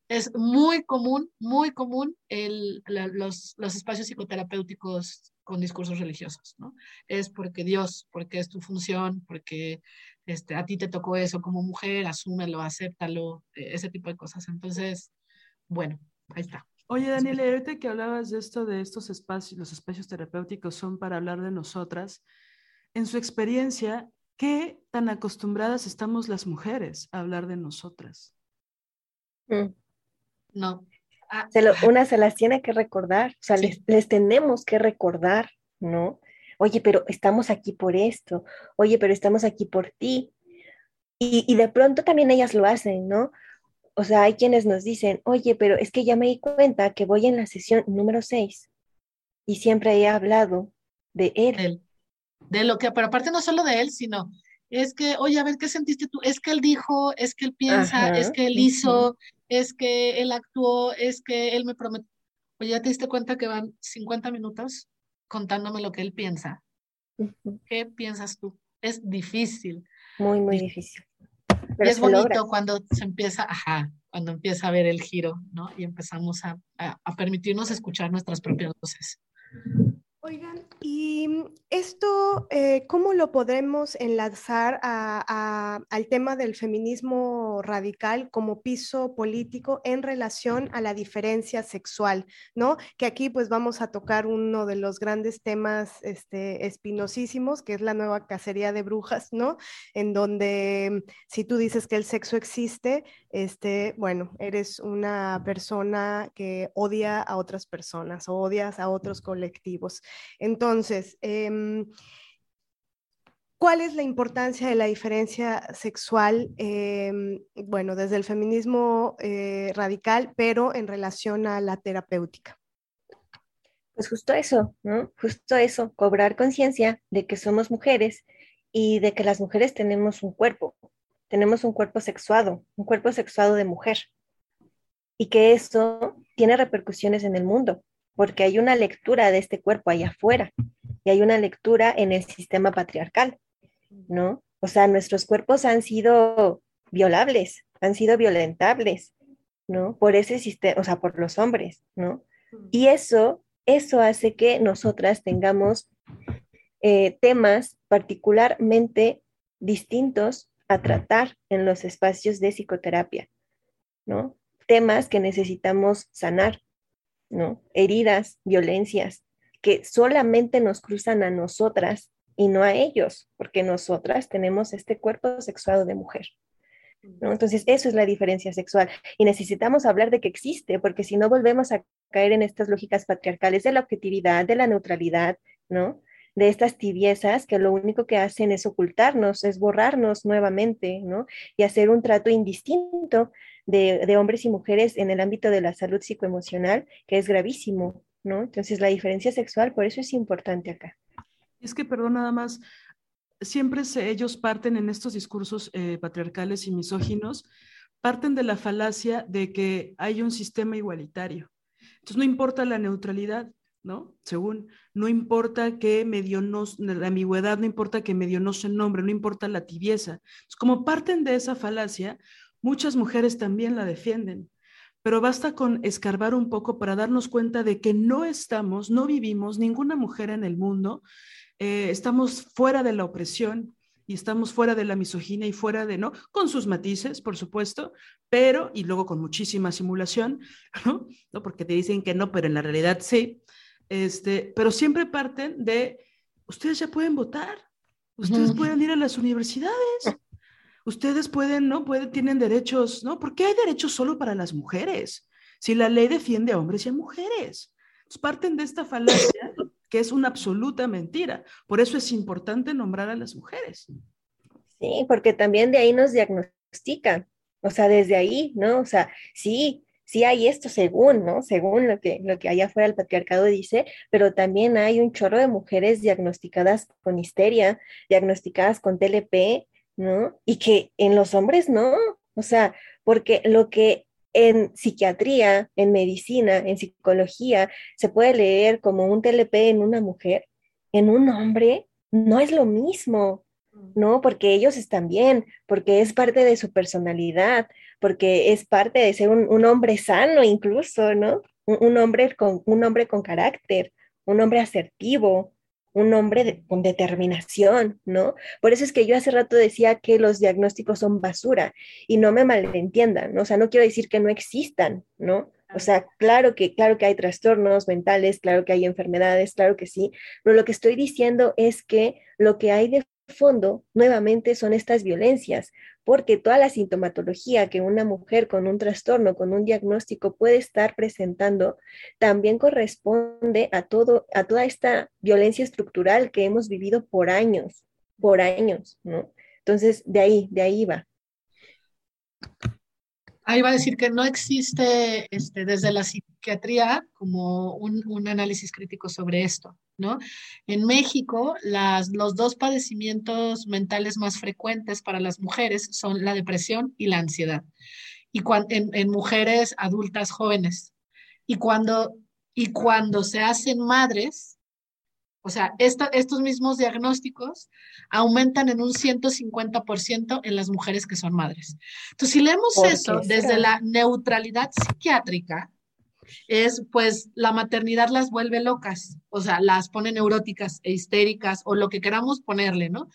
es muy común, muy común el, los, los, espacios psicoterapéuticos con discursos religiosos, ¿no? Es porque Dios, porque es tu función, porque este, a ti te tocó eso como mujer, asúmelo, acéptalo, e, ese tipo de cosas. Entonces, bueno, ahí está. Oye, Daniela, ahorita que hablabas de esto, de estos espacios, los espacios terapéuticos son para hablar de nosotras, en su experiencia, ¿qué tan acostumbradas estamos las mujeres a hablar de nosotras? Mm. No. Ah. una se las tiene que recordar, o sea, les, les tenemos que recordar, ¿no? Oye, pero estamos aquí por esto, oye, pero estamos aquí por ti. Y, de pronto también ellas lo hacen, ¿no? O sea, hay quienes nos dicen, oye, pero es que ya me di cuenta que voy en la sesión número 6 y siempre he hablado de él. De lo que, pero aparte no solo de él, sino es que, oye, a ver, ¿qué sentiste tú? Es que él dijo, es que él piensa, es que él hizo, es que él actuó, es que él me prometió. Oye, ¿ya te diste cuenta que van 50 minutos contándome lo que él piensa. ¿Qué piensas tú? Es difícil. Muy, muy difícil. Pero es bonito cuando se empieza, ajá, cuando empieza a ver el giro, ¿no? Y empezamos a, a permitirnos escuchar nuestras propias voces. Oigan, y esto, eh, ¿cómo lo podremos enlazar al tema del feminismo radical como piso político en relación a la diferencia sexual, ¿no? Que aquí pues vamos a tocar uno de los grandes temas este, espinosísimos, que es la nueva cacería de brujas, ¿no? En donde si tú dices que el sexo existe, este, bueno, eres una persona que odia a otras personas, o odias a otros colectivos. Entonces, em, ¿cuál es la importancia de la diferencia sexual? Em, bueno, desde el feminismo eh, radical, pero en relación a la terapéutica. Pues justo eso, ¿no? Justo eso, cobrar conciencia de que somos mujeres y de que las mujeres tenemos un cuerpo, tenemos un cuerpo sexuado, un cuerpo sexuado de mujer, y que eso tiene repercusiones en el mundo, porque hay una lectura de este cuerpo allá afuera y hay una lectura en el sistema patriarcal, ¿no? O sea, nuestros cuerpos han sido violables, han sido violentables, ¿no? Por ese sistema, o sea, por los hombres, ¿no? Y eso, eso hace que nosotras tengamos eh, temas particularmente distintos a tratar en los espacios de psicoterapia, ¿no? Temas que necesitamos sanar, ¿no? Heridas, violencias, que solamente nos cruzan a nosotras y no a ellos, porque nosotras tenemos este cuerpo sexuado de mujer. ¿no? Entonces, eso es la diferencia sexual. Y necesitamos hablar de que existe, porque si no volvemos a caer en estas lógicas patriarcales de la objetividad, de la neutralidad, ¿no? de estas tibiezas que lo único que hacen es ocultarnos, es borrarnos nuevamente, ¿no? Y hacer un trato indistinto de, hombres y mujeres en el ámbito de la salud psicoemocional, que es gravísimo, ¿no? Entonces, la diferencia sexual, por eso es importante acá. Es que, perdón, nada más, siempre ellos parten en estos discursos eh, patriarcales y misóginos, parten de la falacia de que hay un sistema igualitario. Entonces, no importa la neutralidad, ¿no? Según, no importa que medio no, la ambigüedad, no importa que medio no se nombre, no importa la tibieza. como parten de esa falacia, muchas mujeres también la defienden, pero basta con escarbar un poco para darnos cuenta de que no estamos, no vivimos, ninguna mujer en el mundo, eh, estamos fuera de la opresión, y estamos fuera de la misoginia y fuera de, ¿no? Con sus matices, por supuesto, pero, y luego con muchísima simulación, ¿no? ¿no? Porque te dicen que no, pero en la realidad sí. Este, pero siempre parten de, ustedes ya pueden votar, ustedes pueden ir a las universidades, ustedes pueden, ¿no? Pueden, tienen derechos, ¿no? ¿Por qué hay derechos solo para las mujeres? Si la ley defiende a hombres y a mujeres. parten de esta falacia que es una absoluta mentira. Por eso es importante nombrar a las mujeres. Sí, porque también de ahí nos diagnostican, o sea, desde ahí, ¿no? O sea, sí, sí hay esto según, ¿no? Según lo que, lo que allá afuera el patriarcado dice, pero también hay un chorro de mujeres diagnosticadas con histeria, diagnosticadas con TLP, ¿no? Y que en los hombres no, o sea, porque lo que en psiquiatría, en medicina, en psicología, se puede leer como un TLP en una mujer, en un hombre, no es lo mismo, ¿no? Porque ellos están bien, porque es parte de su personalidad, porque es parte de ser un, hombre sano incluso, ¿no? Un, hombre con, un hombre con carácter, un hombre asertivo, un hombre con determinación, ¿no? Por eso es que yo hace rato decía que los diagnósticos son basura y no me malentiendan, ¿no? o sea, no quiero decir que no existan, ¿no? O sea, claro que, claro que hay trastornos mentales, claro que hay enfermedades, claro que sí, pero lo que estoy diciendo es que lo que hay de fondo nuevamente son estas violencias, porque toda la sintomatología que una mujer con un trastorno, con un diagnóstico puede estar presentando, también corresponde a, todo, a toda esta violencia estructural que hemos vivido por años, por años, ¿no? Entonces, de ahí, de ahí va. Ahí va a decir que no existe este, desde la psiquiatría como un, análisis crítico sobre esto. ¿no? En México, los dos padecimientos mentales más frecuentes para las mujeres son la depresión y la ansiedad, y en, en, mujeres adultas jóvenes. Y cuando, y cuando se hacen madres, o sea, estos mismos diagnósticos aumentan en un 150% en las mujeres que son madres. Entonces, si leemos eso desde la neutralidad psiquiátrica, es pues la maternidad las vuelve locas, o sea, las pone neuróticas e histéricas o lo que queramos ponerle, ¿no?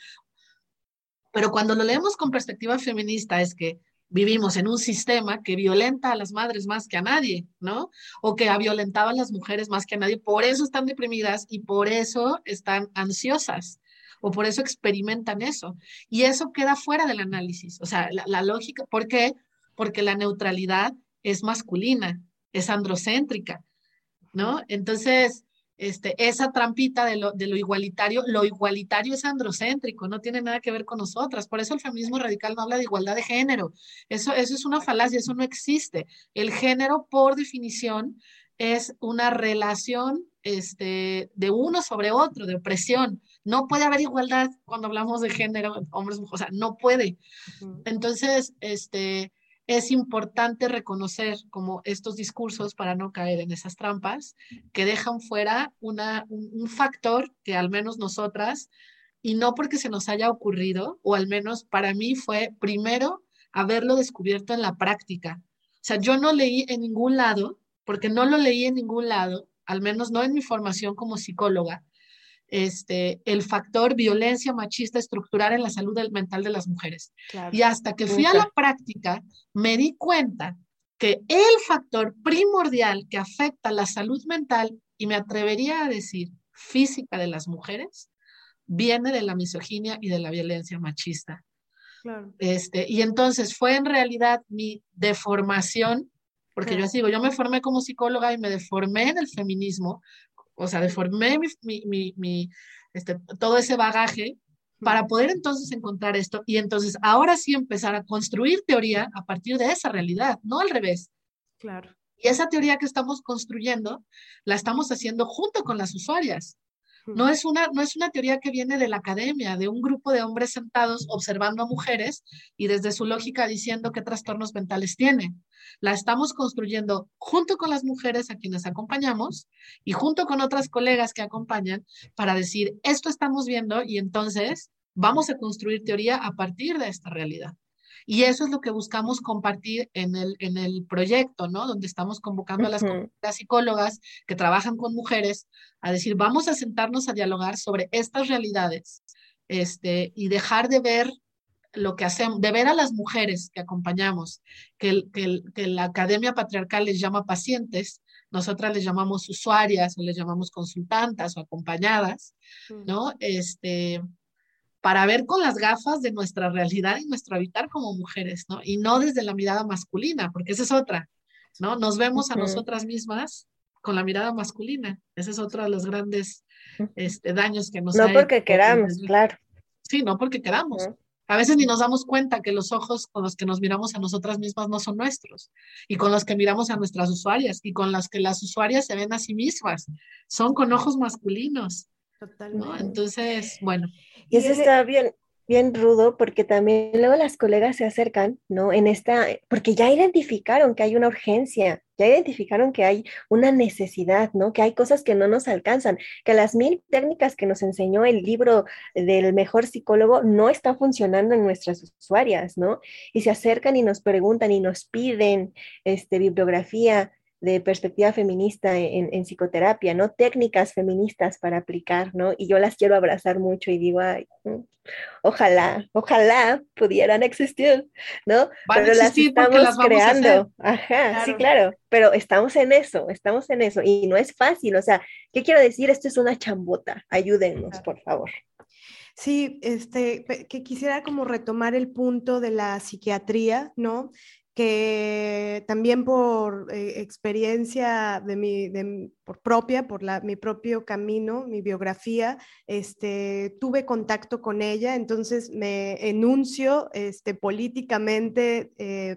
Pero cuando lo leemos con perspectiva feminista es que vivimos en un sistema que violenta a las madres más que a nadie, ¿no? O que ha violentado a las mujeres más que a nadie, por eso están deprimidas y por eso están ansiosas o por eso experimentan eso. Y eso queda fuera del análisis, o sea, la, lógica, ¿por qué? Porque la neutralidad es masculina es androcéntrica, ¿no? Entonces, este, esa trampita de lo, de lo igualitario, lo igualitario es androcéntrico, no tiene nada que ver con nosotras. Por eso el feminismo radical no habla de igualdad de género. Eso, eso es una falacia, eso no existe. El género, por definición, es una relación este, de uno sobre otro, de opresión. No puede haber igualdad cuando hablamos de género, hombres, mujeres, o sea, no puede. Entonces, este, es importante reconocer como estos discursos para no caer en esas trampas que dejan fuera una, un, factor que al menos nosotras, y no porque se nos haya ocurrido, o al menos para mí fue primero haberlo descubierto en la práctica. O sea, yo no leí en ningún lado, porque no lo leí en ningún lado, al menos no en mi formación como psicóloga, este, el factor violencia machista estructural en la salud mental de las mujeres. y hasta que fui a la práctica, me di cuenta que el factor primordial que afecta la salud mental, y me atrevería a decir física de las mujeres, viene de la misoginia y de la violencia machista. Este, y entonces fue en realidad mi deformación, porque yo digo, yo me formé como psicóloga y me deformé en el feminismo o sea, deformé mi, este, todo ese bagaje para poder entonces encontrar esto y entonces ahora sí empezar a construir teoría a partir de esa realidad, no al revés. Claro. Y esa teoría que estamos construyendo la estamos haciendo junto con las usuarias. No es, una, no es una teoría que viene de la academia, de un grupo de hombres sentados observando a mujeres y desde su lógica diciendo qué trastornos mentales tienen. La estamos construyendo junto con las mujeres a quienes acompañamos y junto con otras colegas que acompañan para decir, esto estamos viendo y entonces vamos a construir teoría a partir de esta realidad. Y eso es lo que buscamos compartir en el, en el proyecto, ¿no? Donde estamos convocando a las, psicólogas que trabajan con mujeres a decir, vamos a sentarnos a dialogar sobre estas realidades este, y dejar de ver lo que hacemos, de ver a las mujeres que acompañamos, que, que, la academia patriarcal les llama pacientes, nosotras les llamamos usuarias o les llamamos consultantas o acompañadas, ¿no? Este, para ver con las gafas de nuestra realidad y nuestro habitar como mujeres, ¿no? Y no desde la mirada masculina, porque esa es otra, ¿no? Nos vemos a nosotras mismas con la mirada masculina. Ese es otro de los grandes este, daños que nos No porque queramos, claro. Sí, no porque queramos. A veces ni nos damos cuenta que los ojos con los que nos miramos a nosotras mismas no son nuestros y con los que miramos a nuestras usuarias y con los que las usuarias se ven a sí mismas. Son con ojos masculinos. Totalmente. Entonces, bueno. Y eso está bien. bien rudo porque también luego las colegas se acercan, ¿no? En esta, porque ya identificaron que hay una urgencia, ya identificaron que hay una necesidad, ¿no? Que hay cosas que no nos alcanzan, que las mil técnicas que nos enseñó el libro del mejor psicólogo no están funcionando en nuestras usuarias, ¿no? Y se acercan y nos preguntan y nos piden este, bibliografía de perspectiva feminista en, psicoterapia, ¿no? Técnicas feministas para aplicar, ¿no? Y yo las quiero abrazar mucho y digo, ay, mm, ojalá, ojalá pudieran existir, ¿no? pero las estamos creando. Ajá, sí, claro, pero estamos en eso, estamos en eso y no es fácil, o sea, ¿qué quiero decir? Esto es una chambota, ayúdennos, por favor. Sí, este, que quisiera como retomar el punto de la psiquiatría, ¿no? Que también por eh, experiencia de mi, por propia, por la, mi propio camino, mi biografía, este, tuve contacto con ella, entonces me enuncio este, políticamente. Eh,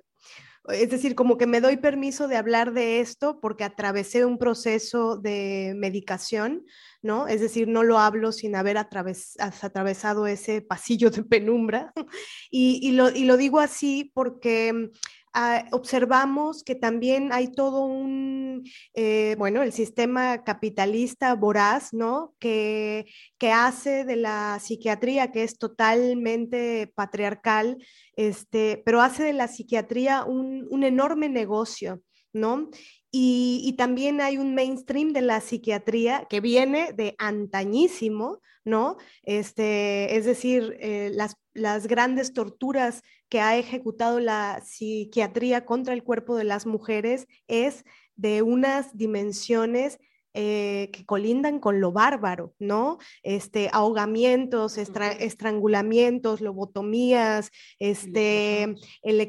es decir, como que me doy permiso de hablar de esto porque atravesé un proceso de medicación, ¿no? Es decir, no lo hablo sin haber atravesado ese pasillo de penumbra. Y, lo, y, lo, digo así porque Ah, observamos que también hay todo un, eh, bueno, el sistema capitalista voraz, ¿no? Que, que hace de la psiquiatría, que es totalmente patriarcal, este, pero hace de la psiquiatría un, un enorme negocio, ¿no? Y, también hay un mainstream de la psiquiatría que viene de antañísimo, ¿no? Este, es decir, eh, las, las grandes torturas que ha ejecutado la psiquiatría contra el cuerpo de las mujeres es de unas dimensiones eh, que colindan con lo bárbaro, ¿no? Este, ahogamientos, estrangulamientos, lobotomías, este,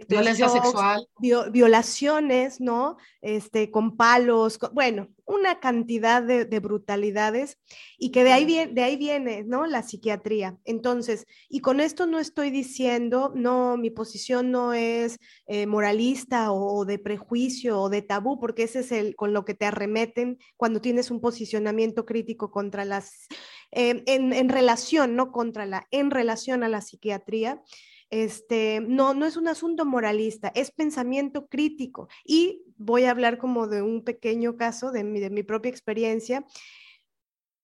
violencia sexual, violaciones, ¿no? Este, con palos, bueno, una cantidad de, brutalidades y que de ahí, viene, de ahí viene, ¿no? La psiquiatría. Entonces, y con esto no estoy diciendo, no, mi posición no es eh, moralista o, de prejuicio o de tabú, porque ese es el con lo que te arremeten cuando tienes un posicionamiento crítico contra las, eh, en, en relación, no contra la, en relación a la psiquiatría este, no, no es un asunto moralista, es pensamiento crítico. Y voy a hablar como de un pequeño caso de mi, propia experiencia.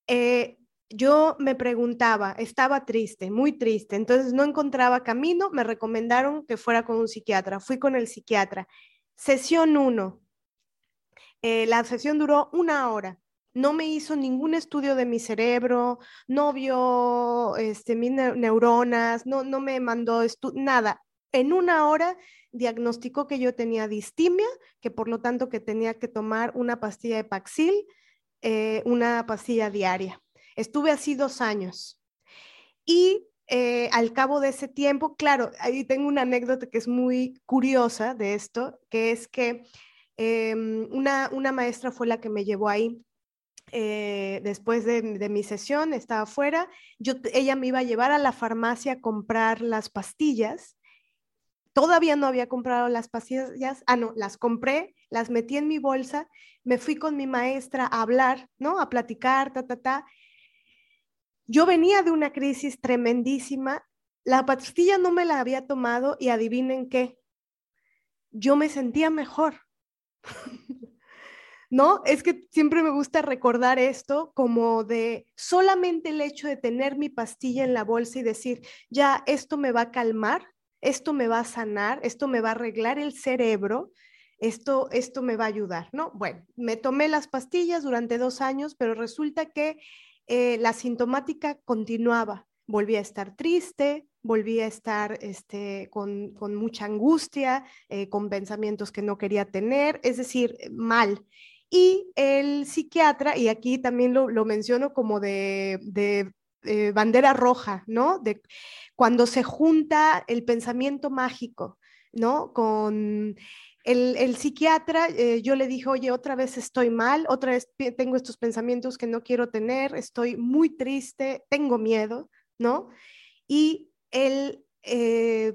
Eh, yo me preguntaba, estaba triste, muy triste, entonces no encontraba camino, me recomendaron que fuera con un psiquiatra, fui con el psiquiatra. Sesión 1, eh, la sesión duró una hora no me hizo ningún estudio de mi cerebro, no vio este, mis neuronas, no, no me mandó nada. En una hora diagnosticó que yo tenía distimia, que por lo tanto que tenía que tomar una pastilla de Paxil, eh, una pastilla diaria. Estuve así dos años. Y eh, al cabo de ese tiempo, claro, ahí tengo una anécdota que es muy curiosa de esto, que es que em, una, una maestra fue la que me llevó ahí eh, después de, mi sesión, estaba afuera, yo, ella me iba a llevar a la farmacia a comprar las pastillas. Todavía no había comprado las pastillas, ah, no, las compré, las metí en mi bolsa, me fui con mi maestra a hablar, ¿no? A platicar, ta, ta, ta. Yo venía de una crisis tremendísima, la pastilla no me la había tomado y adivinen qué, yo me sentía mejor. ¿no? Es que siempre me gusta recordar esto como de solamente el hecho de tener mi pastilla en la bolsa y decir, ya, esto me va a calmar, esto me va a sanar, esto me va a arreglar el cerebro, esto, esto me va a ayudar, ¿no? Bueno, me tomé las pastillas durante dos años, pero resulta que eh, la sintomática continuaba. Volví a estar triste, volví a estar este, con, mucha angustia, eh, con pensamientos que no quería tener, es decir, mal. Y el psiquiatra, y aquí también lo, menciono como de, eh, bandera roja, ¿no? De cuando se junta el pensamiento mágico, ¿no? Con el, psiquiatra, eh, yo le dije, oye, otra vez estoy mal, otra vez tengo estos pensamientos que no quiero tener, estoy muy triste, tengo miedo, ¿no? Y él eh,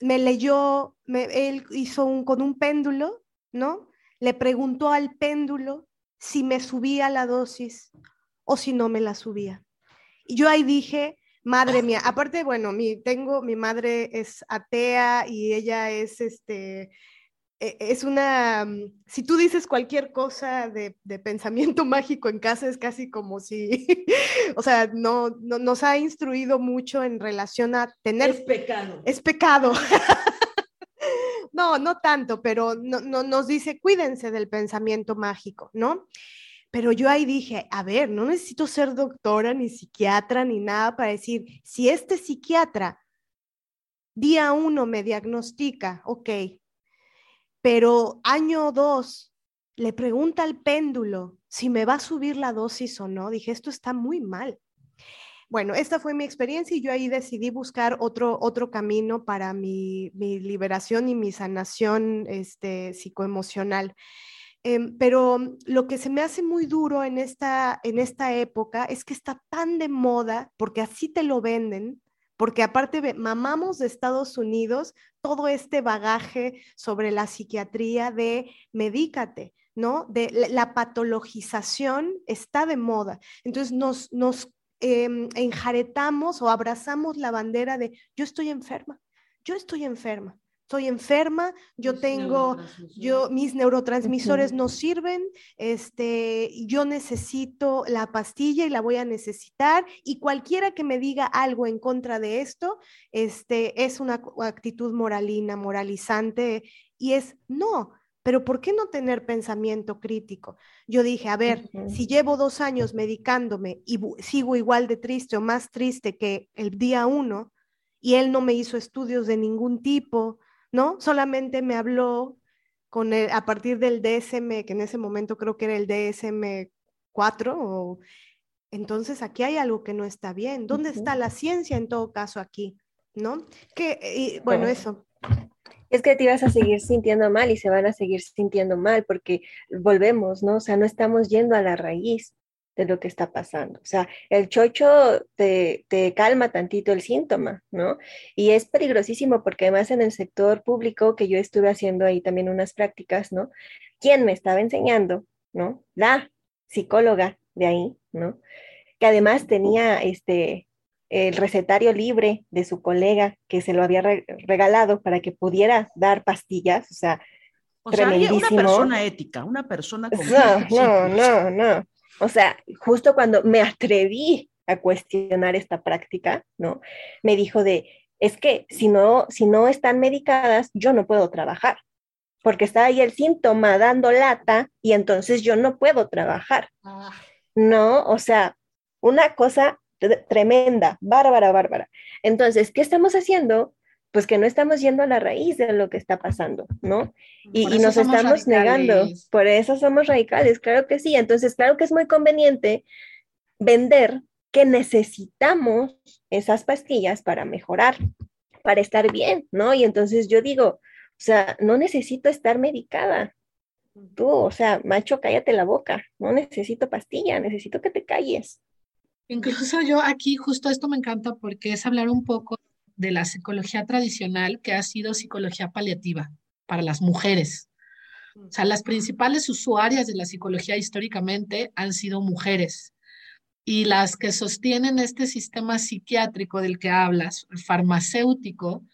me leyó, él hizo un, con un péndulo, ¿no? Le preguntó al péndulo si me subía la dosis o si no me la subía. Y yo ahí dije, Madre mía, aparte, bueno, mi, tengo, mi madre es atea y ella es, este, e, es una, mm, si tú dices cualquier cosa de, pensamiento mágico en casa, es casi como si, o sea, no, no, nos ha instruido mucho en relación a tener... Es pecado. Es pecado. no, no tanto, pero no, no, nos dice, cuídense del pensamiento mágico, ¿no? Pero yo ahí dije, a ver, no necesito ser doctora, ni psiquiatra, ni nada para decir, si este psiquiatra día uno me diagnostica, ok, pero año dos le pregunta al péndulo si me va a subir la dosis o no, dije, esto está muy mal. Bueno, esta fue mi experiencia y yo ahí decidí buscar otro, otro camino para mi, mi liberación y mi sanación este, psicoemocional. Em, pero lo que se me hace muy duro en esta, en esta época es que está tan de moda, porque así te lo venden, porque aparte mamamos de Estados Unidos todo este bagaje sobre la psiquiatría de medícate, ¿no? De la, patologización está de moda. Entonces nos, nos em, enjaretamos o abrazamos la bandera de yo estoy enferma, yo estoy enferma estoy enferma, yo tengo, yo, mis neurotransmisores no sirven, este, yo necesito la pastilla y la voy a necesitar, y cualquiera que me diga algo en contra de esto, este, es una actitud moralina, moralizante, y es no. Pero ¿por qué no tener pensamiento crítico? Yo dije, a ver, si llevo dos años medicándome y sigo igual de triste o más triste que el día uno, y él no me hizo estudios de ningún tipo, ¿no? Solamente me habló con a partir del DSM, que en ese momento creo que era el DSM-4, o, entonces aquí hay algo que no está bien. ¿Dónde está la ciencia en todo caso aquí? ¿No? Que, bueno, eso. Es que te ibas a seguir sintiendo mal y se van a seguir sintiendo mal porque volvemos, ¿no? O sea, no estamos yendo a la raíz de lo que está pasando. O sea, el chocho te, calma tantito el síntoma, ¿no? Y es peligrosísimo porque además en el sector público, que yo estuve haciendo ahí también unas prácticas, ¿no? ¿Quién me estaba enseñando, ¿no? La psicóloga de ahí, ¿no? Que además tenía este el recetario libre de su colega que se lo había regalado para que pudiera dar pastillas, o sea, o sea, una persona ética, una persona con no, no, no, no. O sea, justo cuando me atreví a cuestionar esta práctica, ¿no? Me dijo de, es que si no, si no están medicadas, yo no puedo trabajar, porque está ahí el síntoma dando lata y entonces yo no puedo trabajar. Ah. No, o sea, una cosa tremenda, bárbara, bárbara. Entonces, ¿qué estamos haciendo? pues que no estamos yendo a la raíz de lo que está pasando, ¿no? Y, nos estamos negando, por eso somos radicales, claro que sí. Entonces, claro que es muy conveniente vender que necesitamos esas pastillas para mejorar, para estar bien, ¿no? Y entonces yo digo, o sea, no necesito estar medicada. Tú, o sea, macho, cállate la boca, no necesito pastilla, necesito que te calles. Incluso yo aquí, justo esto me encanta porque es hablar un poco de la psicología tradicional que ha sido psicología paliativa para las mujeres. O sea, las principales usuarias de la psicología históricamente han sido mujeres. Y las que sostienen este sistema psiquiátrico del que hablas, farmacéutico,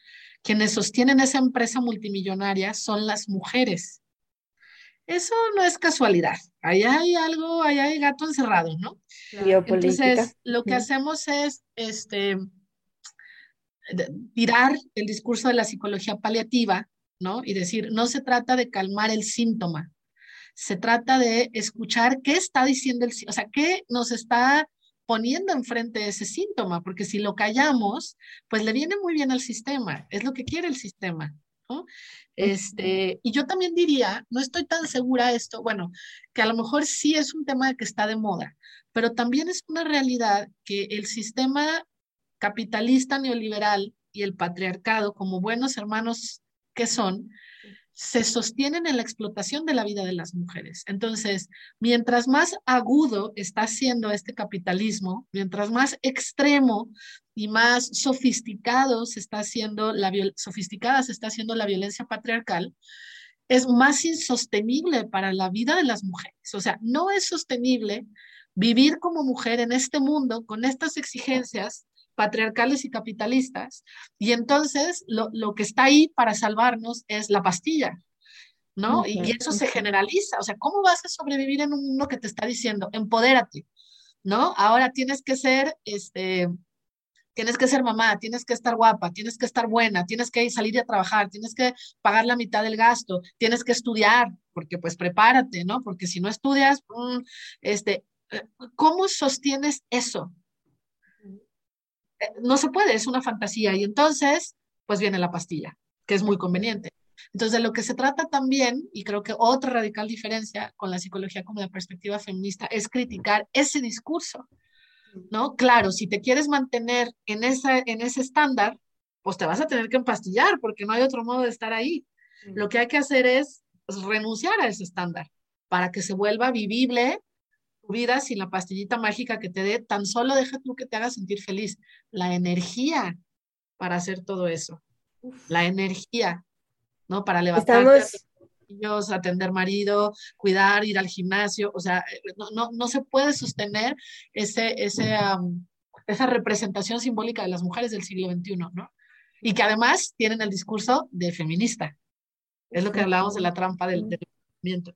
quienes sostienen esa empresa multimillonaria son las mujeres. Eso no es casualidad. Ahí hay algo, ahí hay gato encerrado, ¿no? Entonces, lo que hacemos es, este, tirar el discurso de la psicología paliativa, ¿no? Y decir, no se trata de calmar el síntoma, se trata de escuchar qué está diciendo el, o sea, qué nos está poniendo enfrente ese síntoma, porque si lo callamos, pues le viene muy bien al sistema, es lo que quiere el sistema, ¿no? Este, y yo también diría, no estoy tan segura esto, bueno, que a lo mejor sí es un tema que está de moda, pero también es una realidad que el sistema capitalista neoliberal y el patriarcado, como buenos hermanos que son, se sostienen en la explotación de la vida de las mujeres. Entonces, mientras más agudo está siendo este capitalismo, mientras más extremo y más sofisticado se está haciendo la sofisticada se está haciendo la violencia patriarcal, es más insostenible para la vida de las mujeres. O sea, no es sostenible vivir como mujer en este mundo con estas exigencias patriarcales y capitalistas. Y entonces lo, lo que está ahí para salvarnos es la pastilla, ¿no? y, y, eso se generaliza. O sea, ¿cómo vas a sobrevivir en un mundo que te está diciendo, empodérate, ¿no? Ahora tienes que ser, este, tienes que ser mamá, tienes que estar guapa, tienes que estar buena, tienes que salir a trabajar, tienes que pagar la mitad del gasto, tienes que estudiar, porque pues prepárate, ¿no? Porque si no estudias, mm, este, ¿cómo sostienes eso? No se puede, es una fantasía. Y entonces, pues viene la pastilla, que es muy conveniente. Entonces, de lo que se trata también, y creo que otra radical diferencia con la psicología como la perspectiva feminista, es criticar ese discurso, ¿no? Claro, si te quieres mantener en, esa, en ese estándar, pues te vas a tener que empastillar porque no hay otro modo de estar ahí. Lo que hay que hacer es renunciar a ese estándar para que se vuelva vivible vida sin la pastillita mágica que te dé, tan solo deja tú que te haga sentir feliz. La energía para hacer todo eso. La energía, ¿no? Para levantarte. Estamos... atender marido, cuidar, ir al gimnasio, o sea, no, no, no se puede sostener ese, ese, esa representación simbólica de las mujeres del siglo XXI, ¿no? Y que además tienen el discurso de feminista. Es lo que hablábamos de la trampa del, del movimiento.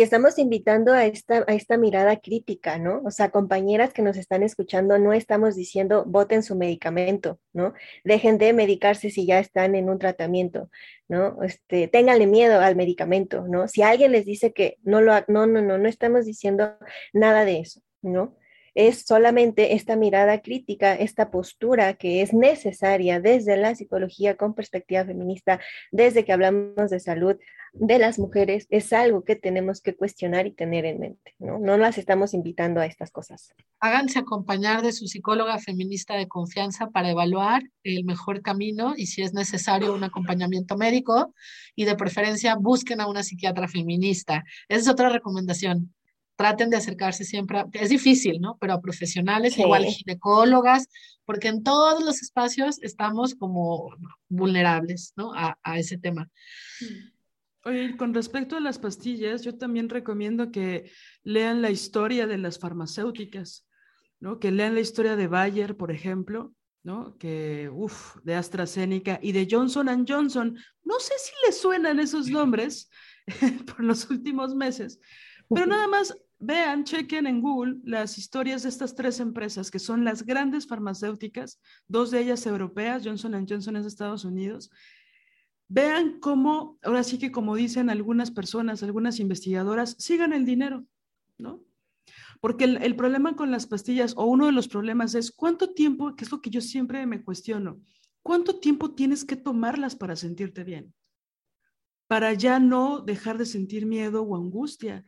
Y estamos invitando a esta, a esta mirada crítica, ¿no? O sea, compañeras que nos están escuchando, no estamos diciendo voten su medicamento, ¿no? Dejen de medicarse si ya están en un tratamiento, ¿no? Este, ténganle miedo al medicamento, ¿no? Si alguien les dice que no lo, no, no, no, no estamos diciendo nada de eso, ¿no? Es solamente esta mirada crítica, esta postura que es necesaria desde la psicología con perspectiva feminista, desde que hablamos de salud de las mujeres, es algo que tenemos que cuestionar y tener en mente, ¿no? No las estamos invitando a estas cosas. Háganse acompañar de su psicóloga feminista de confianza para evaluar el mejor camino y si es necesario un acompañamiento médico y de preferencia busquen a una psiquiatra feminista. Esa es otra recomendación traten de acercarse siempre, a, es difícil, ¿no? Pero a profesionales, igual ginecólogas, porque en todos los espacios estamos como vulnerables, ¿no? A, a ese tema. Oye, con respecto a las pastillas, yo también recomiendo que lean la historia de las farmacéuticas, ¿no? Que lean la historia de Bayer, por ejemplo, ¿no? Que, uff, de AstraZeneca y de Johnson Johnson. No sé si les suenan esos nombres por los últimos meses, pero nada más vean, chequen en Google las historias de estas tres empresas que son las grandes farmacéuticas, dos de ellas europeas, Johnson Johnson es de Estados Unidos. Vean cómo, ahora sí que como dicen algunas personas, algunas investigadoras, sigan el dinero, ¿no? Porque el, problema con las pastillas, o uno de los problemas es cuánto tiempo, que es lo que yo siempre me cuestiono, ¿cuánto tiempo tienes que tomarlas para sentirte bien? Para ya no dejar de sentir miedo o angustia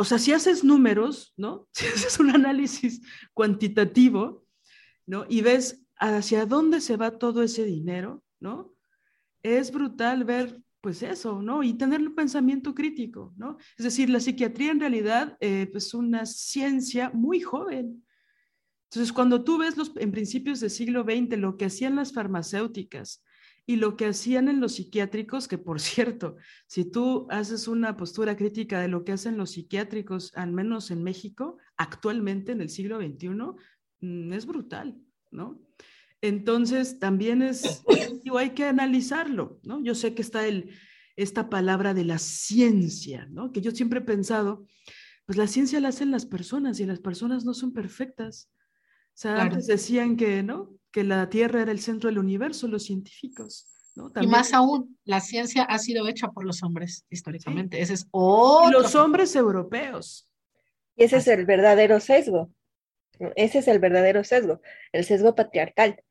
o sea, si haces números, ¿no? Si haces un análisis cuantitativo, ¿no? Y ves hacia dónde se va todo ese dinero, ¿no? Es brutal ver, pues eso, ¿no? Y tener un pensamiento crítico, ¿no? Es decir, la psiquiatría en realidad eh, es pues una ciencia muy joven. Entonces, cuando tú ves los, en principios del siglo XX lo que hacían las farmacéuticas, y lo que hacían en los psiquiátricos, que por cierto, si tú haces una postura crítica de lo que hacen los psiquiátricos, al menos en México, actualmente en el siglo XXI, mm, es brutal, ¿no? Entonces, también es, hay que analizarlo, ¿no? Yo sé que está el, esta palabra de la ciencia, ¿no? Que yo siempre he pensado, pues la ciencia la hacen las personas y las personas no son perfectas. O sea, antes decían que, ¿no? Que la Tierra era el centro del universo, los científicos. ¿no? Y más aún, la ciencia ha sido hecha por los hombres históricamente. Ese es otro. los hombres europeos. Y ese es el verdadero sesgo. Ese es el verdadero sesgo, el sesgo patriarcal,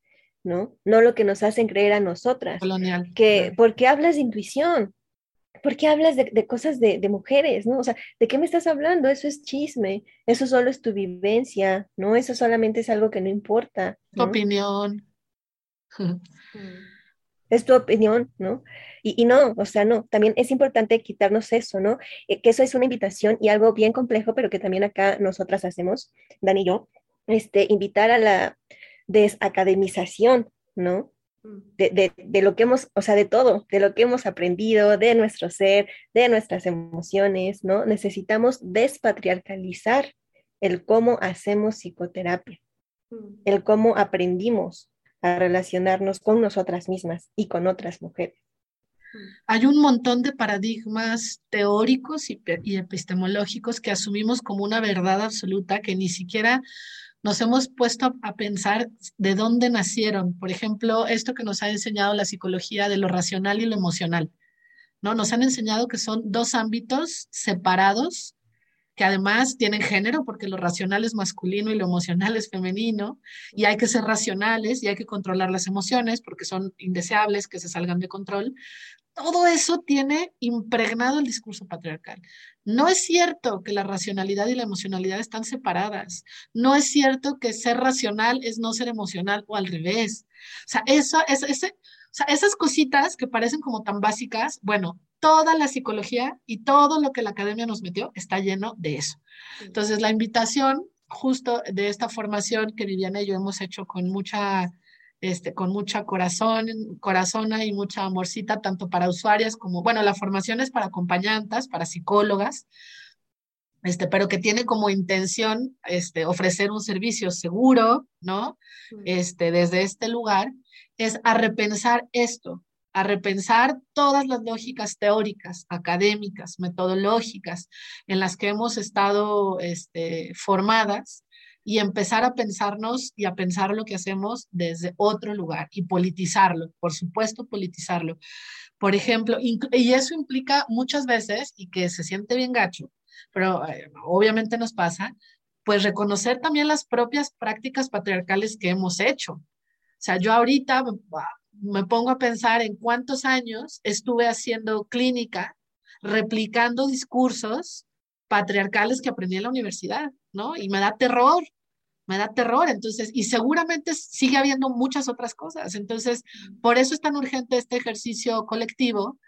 ¿no? No lo que nos hacen creer a nosotras. Colonial. Que, ¿Por qué hablas de intuición? ¿Por qué hablas de, cosas de, mujeres, no? O sea, ¿de qué me estás hablando? Eso es chisme, eso solo es tu vivencia, ¿no? Eso solamente es algo que no importa. Tu opinión. Es tu opinión, ¿no? Y, no, o sea, no, también es importante quitarnos eso, ¿no? Eh, que eso es una invitación y algo bien complejo, pero que también acá nosotras hacemos, Dani y yo, este, invitar a la desacademización, ¿no? De, de, lo que hemos, o sea, de todo, de lo que hemos aprendido, de nuestro ser, de nuestras emociones, ¿no? Necesitamos despatriarcalizar el cómo hacemos psicoterapia, mm. el cómo aprendimos a relacionarnos con nosotras mismas y con otras mujeres. Hay un montón de paradigmas teóricos y, epistemológicos que asumimos como una verdad absoluta que ni siquiera nos hemos puesto a, pensar de dónde nacieron. Por ejemplo, esto que nos ha enseñado la psicología de lo racional y lo emocional. ¿no? Nos han enseñado que son dos ámbitos separados que además tienen género porque lo racional es masculino y lo emocional es femenino, y hay que ser racionales y hay que controlar las emociones porque son indeseables que se salgan de control. Todo eso tiene impregnado el discurso patriarcal. No es cierto que la racionalidad y la emocionalidad están separadas. No es cierto que ser racional es no ser emocional o al revés. O sea, eso, es, ese, o sea, esas cositas que parecen como tan básicas, bueno, toda la psicología y todo lo que la academia nos metió está lleno de eso. Entonces, la invitación justo de esta formación que Viviana y yo hemos hecho con mucha, este, con mucha corazón, corazona y mucha amorcita, tanto para usuarias como, bueno, la formación es para acompañantes, para psicólogas, este, pero que tiene como intención este, ofrecer un servicio seguro, ¿no? Este, desde este lugar, es a repensar esto, a repensar todas las lógicas teóricas, académicas, metodológicas en las que hemos estado este, formadas y empezar a pensarnos y a pensar lo que hacemos desde otro lugar y politizarlo, por supuesto, politizarlo. Por ejemplo, y eso implica muchas veces, y que se siente bien gacho, pero eh, obviamente nos pasa, pues reconocer también las propias prácticas patriarcales que hemos hecho. O sea, yo ahorita me pongo a pensar en cuántos años estuve haciendo clínica, replicando discursos patriarcales que aprendí en la universidad, ¿no? Y me da terror, me da terror. Entonces, y seguramente sigue habiendo muchas otras cosas. Entonces, por eso es tan urgente este ejercicio colectivo,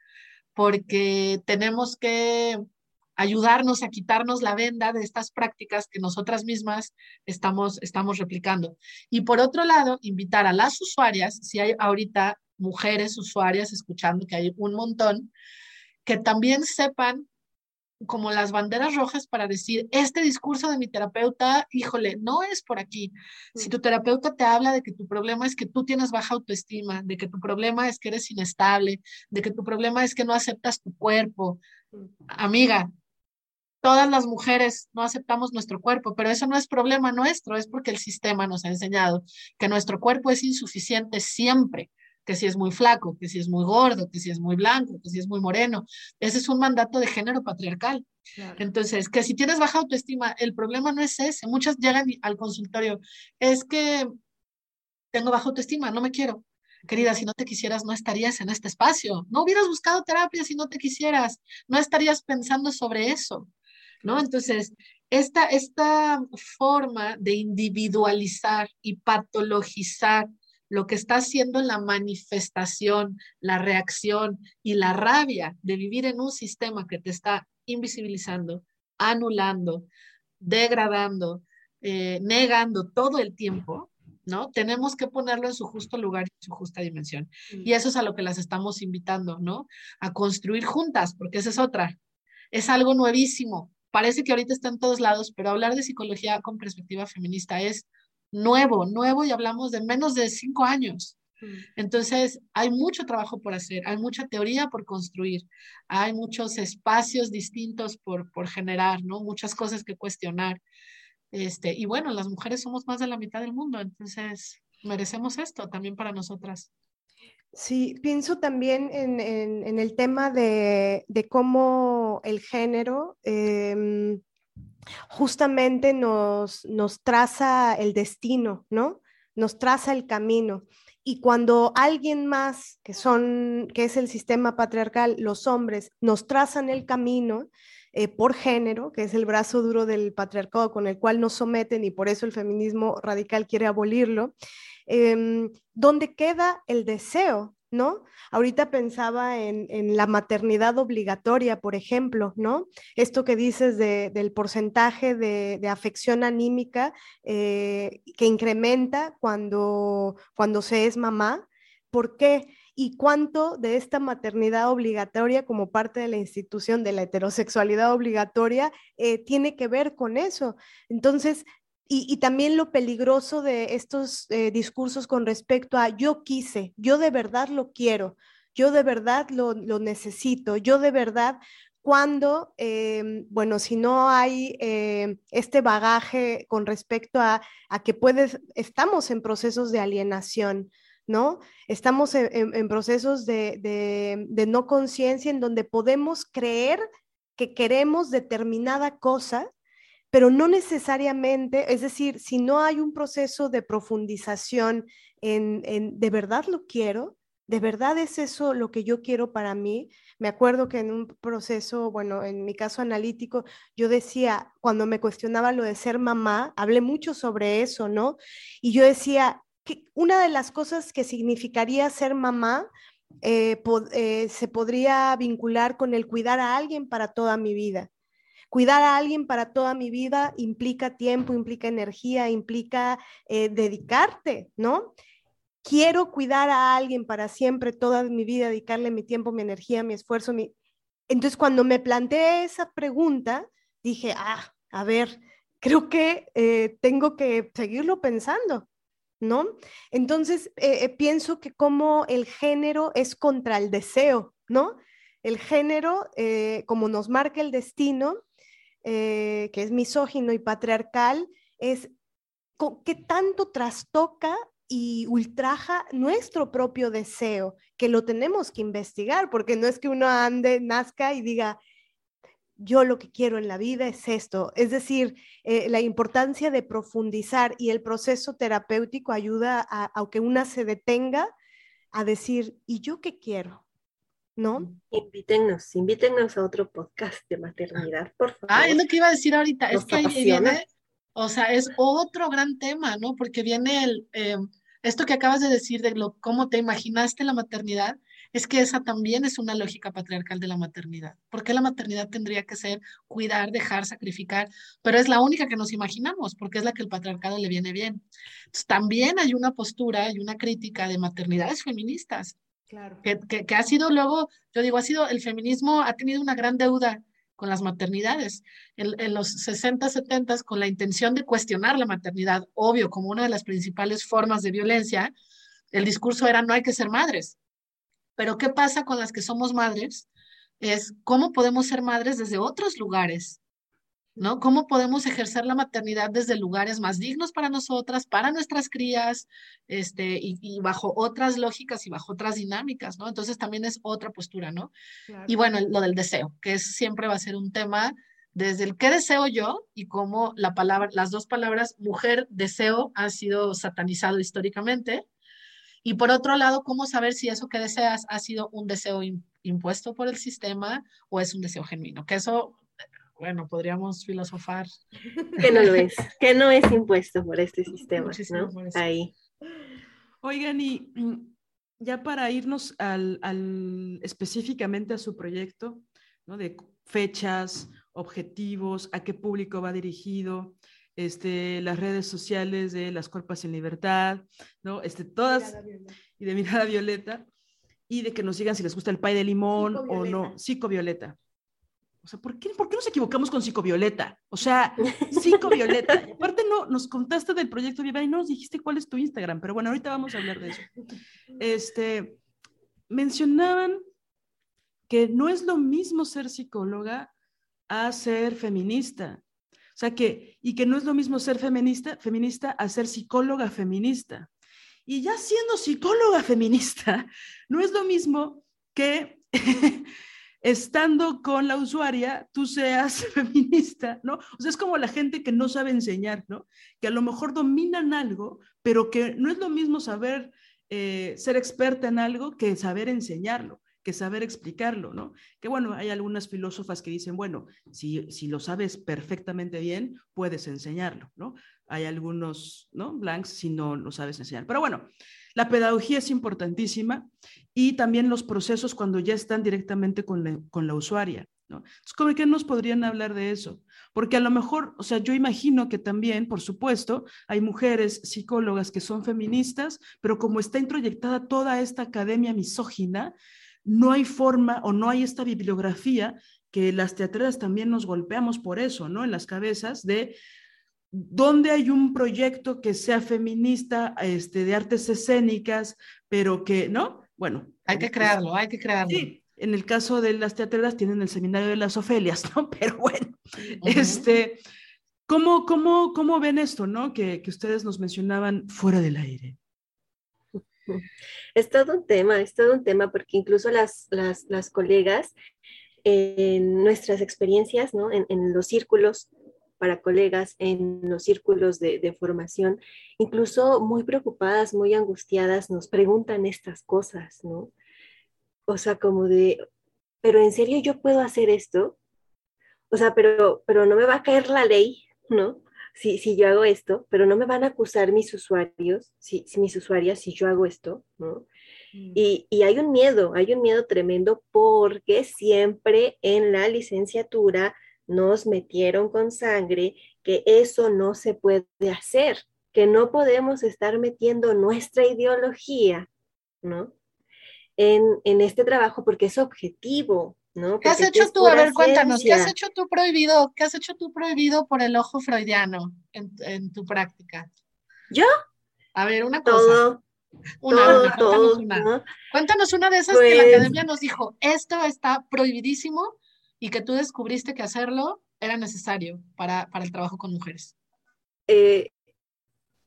porque tenemos que ayudarnos a quitarnos la venda de estas prácticas que nosotras mismas estamos, estamos replicando. Y por otro lado, invitar a las usuarias, si hay ahorita mujeres usuarias escuchando, que hay un montón, que también sepan como las banderas rojas para decir, este discurso de mi terapeuta, híjole, no es por aquí. Si tu terapeuta te habla de que tu problema es que tú tienes baja autoestima, de que tu problema es que eres inestable, de que tu problema es que no aceptas tu cuerpo, amiga, todas las mujeres no aceptamos nuestro cuerpo, pero eso no es problema nuestro, es porque el sistema nos ha enseñado que nuestro cuerpo es insuficiente siempre, que si es muy flaco, que si es muy gordo, que si es muy blanco, que si es muy moreno. Ese es un mandato de género patriarcal. Entonces, que si tienes baja autoestima, el problema no es ese. Muchas llegan al consultorio, es que tengo baja autoestima, no me quiero. Querida, si no te quisieras, no estarías en este espacio. No hubieras buscado terapia si no te quisieras. No estarías pensando sobre eso. ¿no? Entonces, esta, esta forma de individualizar y patologizar lo que está haciendo la manifestación, la reacción y la rabia de vivir en un sistema que te está invisibilizando, anulando, degradando, eh, negando todo el tiempo, ¿no? Tenemos que ponerlo en su justo lugar y su justa dimensión. Y eso es a lo que las estamos invitando, ¿no? A construir juntas, porque esa es otra. Es algo nuevísimo, parece que ahorita está en todos lados, pero hablar de psicología con perspectiva feminista es nuevo, nuevo y hablamos de menos de cinco años. Mm. Entonces, hay mucho trabajo por hacer, hay mucha teoría por construir, hay muchos espacios distintos por, por generar, ¿no? Muchas cosas que cuestionar. Este, y bueno, las mujeres somos más de la mitad del mundo, entonces merecemos esto también para nosotras. Sí, pienso también en, el tema de, cómo el género em, justamente nos, nos traza el destino, ¿no? Nos traza el camino. Y cuando alguien más, que son, que es el sistema patriarcal, los hombres, nos trazan el camino, eh, por género, que es el brazo duro del patriarcado con el cual nos someten y por eso el feminismo radical quiere abolirlo, eh, ¿dónde queda el deseo? ¿No? Ahorita pensaba en, la maternidad obligatoria, por ejemplo, ¿no? Esto que dices del porcentaje de, afección anímica eh, que incrementa cuando, cuando se es mamá. ¿Por qué? y cuánto de esta maternidad obligatoria como parte de la institución de la heterosexualidad obligatoria eh, tiene que ver con eso. Entonces, y, también lo peligroso de estos eh, discursos con respecto a yo quise, yo de verdad lo quiero, yo de verdad lo, necesito, yo de verdad cuando, em, bueno, si no hay em, este bagaje con respecto a, que puedes, estamos en procesos de alienación, ¿no? Estamos en, procesos de, de no conciencia en donde podemos creer que queremos determinada cosa, pero no necesariamente, es decir, si no hay un proceso de profundización en, de verdad lo quiero, ¿De verdad es eso lo que yo quiero para mí? Me acuerdo que en un proceso, bueno, en mi caso analítico, yo decía, cuando me cuestionaba lo de ser mamá, hablé mucho sobre eso, ¿no? Y yo decía que una de las cosas que significaría ser mamá eh, eh, se podría vincular con el cuidar a alguien para toda mi vida. Cuidar a alguien para toda mi vida implica tiempo, implica energía, implica eh, dedicarte, ¿no? quiero cuidar a alguien para siempre, toda mi vida, dedicarle mi tiempo, mi energía, mi esfuerzo. Entonces, cuando me planteé esa pregunta, dije, ah, a ver, creo que eh, tengo que seguirlo pensando, ¿no? Entonces, eh, pienso que como el género es contra el deseo, ¿no? El género, como nos marca el destino, que es misógino y patriarcal, es que tanto trastoca y ultraja nuestro propio deseo, que lo tenemos que investigar, porque no es que uno ande, nazca y diga, yo lo que quiero en la vida es esto. Es decir, eh, la importancia de profundizar y el proceso terapéutico ayuda a, que una se detenga a decir, ¿y yo qué quiero? ¿No? Invítenos, invítenos a otro podcast de maternidad, por favor. Ah, es lo que iba a decir ahorita. es que viene, o sea, es otro gran tema, ¿no? Porque viene el, em, esto que acabas de decir de lo, cómo te imaginaste la maternidad, es que esa también es una lógica patriarcal de la maternidad. porque la maternidad tendría que ser cuidar, dejar, sacrificar? Pero es la única que nos imaginamos, porque es la que el patriarcado le viene bien. Entonces, también hay una postura y una crítica de maternidades feministas. Claro. Que, que, ha sido luego, yo digo, ha sido, el feminismo ha tenido una gran deuda con las maternidades. En, los 60, 70, con la intención de cuestionar la maternidad, obvio, como una de las principales formas de violencia, el discurso era no hay que ser madres. Pero ¿qué pasa con las que somos madres? Es cómo podemos ser madres desde otros lugares, ¿no? ¿Cómo podemos ejercer la maternidad desde lugares más dignos para nosotras, para nuestras crías, este, y, bajo otras lógicas y bajo otras dinámicas, ¿no? Entonces también es otra postura, ¿no? Y bueno, lo del deseo, que es, siempre va a ser un tema desde el qué deseo yo y cómo la palabra, las dos palabras mujer, deseo, han sido satanizado históricamente. Y por otro lado, cómo saber si eso que deseas ha sido un deseo impuesto por el sistema o es un deseo genuino, que eso bueno, podríamos filosofar. Que no lo es, que no es impuesto por este sistema, ¿no? Ahí. Oigan, y mm, ya para irnos al, específicamente a su proyecto, ¿no? De fechas, objetivos, a qué público va dirigido, este, las redes sociales de las Cuerpas en Libertad, ¿no? Este, todas, y de Mirada Violeta, y de que nos digan si les gusta el pay de limón o no, psicovioleta. Sea, ¿por qué, ¿por qué nos equivocamos con psicovioleta? O sea, psicovioleta. Aparte, no, nos contaste del proyecto Viva y no nos dijiste cuál es tu Instagram, pero bueno, ahorita vamos a hablar de eso. Este, mencionaban que no es lo mismo ser psicóloga a ser feminista. O sea, que, y que no es lo mismo ser feminista, feminista a ser psicóloga feminista. Y ya siendo psicóloga feminista, no es lo mismo que estando con la usuaria, tú seas feminista, ¿no? O sea, es como la gente que no sabe enseñar, ¿no? Que a lo mejor dominan algo, pero que no es lo mismo saber eh, ser experta en algo que saber enseñarlo, que saber explicarlo, ¿no? Que bueno, hay algunas filósofas que dicen, bueno, si, si lo sabes perfectamente bien, puedes enseñarlo, ¿no? Hay algunos, ¿no? Blanks si no lo sabes enseñar. Pero bueno, la pedagogía es importantísima y también los procesos cuando ya están directamente con la, con la usuaria. ¿no? ¿cómo que nos podrían hablar de eso? Porque a lo mejor, o sea, yo imagino que también, por supuesto, hay mujeres psicólogas que son feministas, pero como está introyectada toda esta academia misógina, no hay forma o no hay esta bibliografía que las teatreras también nos golpeamos por eso, ¿no? En las cabezas de ¿Dónde hay un proyecto que sea feminista, este, de artes escénicas, pero que, ¿no? Bueno. Hay que crearlo, hay que crearlo. Sí, en el caso de las teatreras tienen el seminario de las Ofelias, ¿no? Pero bueno, este, ¿cómo, cómo, ¿cómo ven esto, ¿no? Que, que ustedes nos mencionaban fuera del aire. Es todo un tema, es todo un tema, porque incluso las, las, las colegas, en nuestras experiencias, ¿no? En, en, los círculos para colegas, en los círculos de, de, formación, incluso muy preocupadas, muy angustiadas, nos preguntan estas cosas, ¿no? O sea, como de, pero en serio yo puedo hacer esto? O sea, pero, pero no me va a caer la ley, ¿no? Si, si yo hago esto, pero no me van a acusar mis usuarios, si, si mis usuarias, si yo hago esto, ¿no? Mm. Y, y, hay un miedo, hay un miedo tremendo porque siempre en la licenciatura nos metieron con sangre que eso no se puede hacer, que no podemos estar metiendo nuestra ideología, ¿no? En, en este trabajo porque es objetivo, ¿no? ¿Qué has hecho tú? A ver, cuéntanos, ¿qué has hecho tú prohibido? ¿Qué has hecho tú prohibido por el ojo freudiano en, en tu práctica? ¿Yo? A ver, una cosa. Todo. Una, todo, una, todo, cuéntanos una. ¿no? Cuéntanos una de esas que la Pues- academia nos dijo, esto está prohibidísimo y que tú descubriste que hacerlo era necesario para, para el trabajo con mujeres. Eh,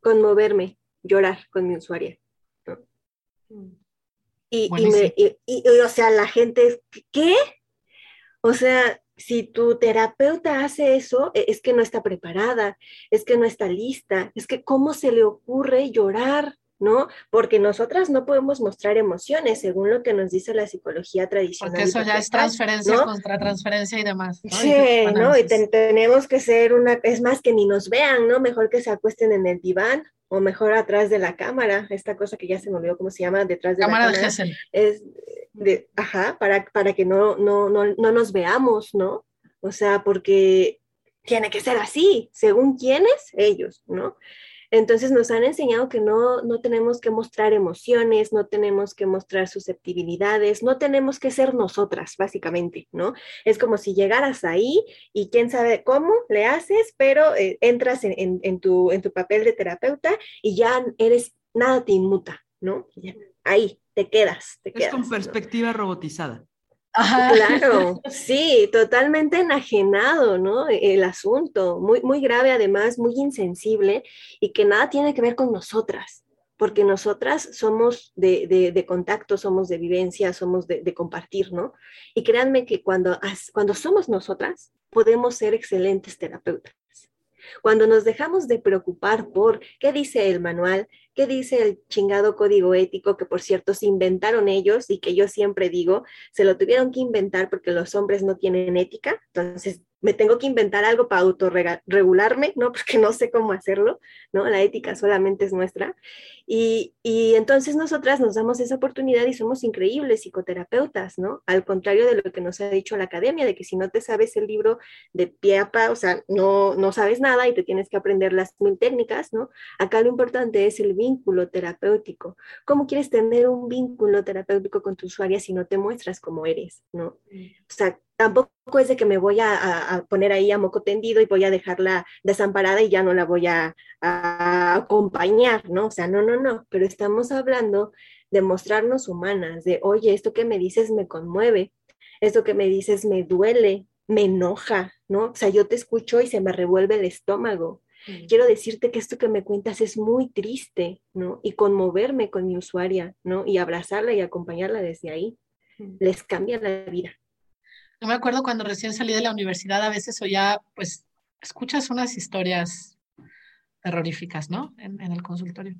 conmoverme, llorar con mi usuaria. ¿no? Y, y, Buenísimo. me, y, y- y, o sea, la gente, es, ¿qué? O sea, si tu terapeuta hace eso, e- es que no está preparada, es que no está lista, es que cómo se le ocurre llorar, ¿no? Porque nosotras no podemos mostrar emociones, según lo que nos dice la psicología tradicional. Porque eso ya es transferencia ¿no? contra transferencia y demás. Sí, ¿no? Y ten- tenemos que ser una, es más que ni nos vean, ¿no? Mejor que se acuesten en el diván o mejor atrás de la cámara, esta cosa que ya se me olvidó cómo se llama, detrás de Cámara la de cámara. Gesell. Es de, ajá, para, para que no, no, no, no nos veamos, ¿no? O sea, porque tiene que ser así, según quiénes, ellos, ¿no? Entonces nos han enseñado que no, no tenemos que mostrar emociones, no tenemos que mostrar susceptibilidades, no tenemos que ser nosotras, básicamente, ¿no? Es como si llegaras ahí y quién sabe cómo le haces, pero eh, entras en, en, en tu, en tu papel de terapeuta y ya eres, nada te inmuta, ¿no? Ya, ahí, te quedas, te Es quedas. con ¿no? perspectiva robotizada. Ajá. Claro, sí, totalmente enajenado, ¿no? El asunto, muy, muy grave además, muy insensible y que nada tiene que ver con nosotras, porque nosotras somos de, de, de contacto, somos de vivencia, somos de, de, compartir, ¿no? Y créanme que cuando, cuando somos nosotras, podemos ser excelentes terapeutas. Cuando nos dejamos de preocupar por qué dice el manual, qué dice el chingado código ético, que por cierto se inventaron ellos y que yo siempre digo, se lo tuvieron que inventar porque los hombres no tienen ética, entonces me tengo que inventar algo para autorregularme, ¿no? Porque no sé cómo hacerlo, ¿no? La ética solamente es nuestra. Y, y, entonces nosotras nos damos esa oportunidad y somos increíbles psicoterapeutas, ¿no? Al contrario de lo que nos ha dicho la academia, de que si no te sabes el libro de pie a pa, o sea, no, no sabes nada y te tienes que aprender las mil técnicas, ¿no? Acá lo importante es el vínculo terapéutico. ¿Cómo quieres tener un vínculo terapéutico con tu usuaria si no te muestras como eres, ¿no? O sea, tampoco es de que me voy a, a, a, poner ahí a moco tendido y voy a dejarla desamparada y ya no la voy a, a, acompañar, ¿no? O sea, no, no, no, pero estamos hablando de mostrarnos humanas, de, oye, esto que me dices me conmueve, esto que me dices me duele, me enoja, ¿no? O sea, yo te escucho y se me revuelve el estómago. Mm. Quiero decirte que esto que me cuentas es muy triste, ¿no? Y conmoverme con mi usuaria, ¿no? Y abrazarla y acompañarla desde ahí. Mm. Les cambia la vida. Yo me acuerdo cuando recién salí de la universidad, a veces oía, pues, escuchas unas historias terroríficas, ¿no? En, en, el consultorio.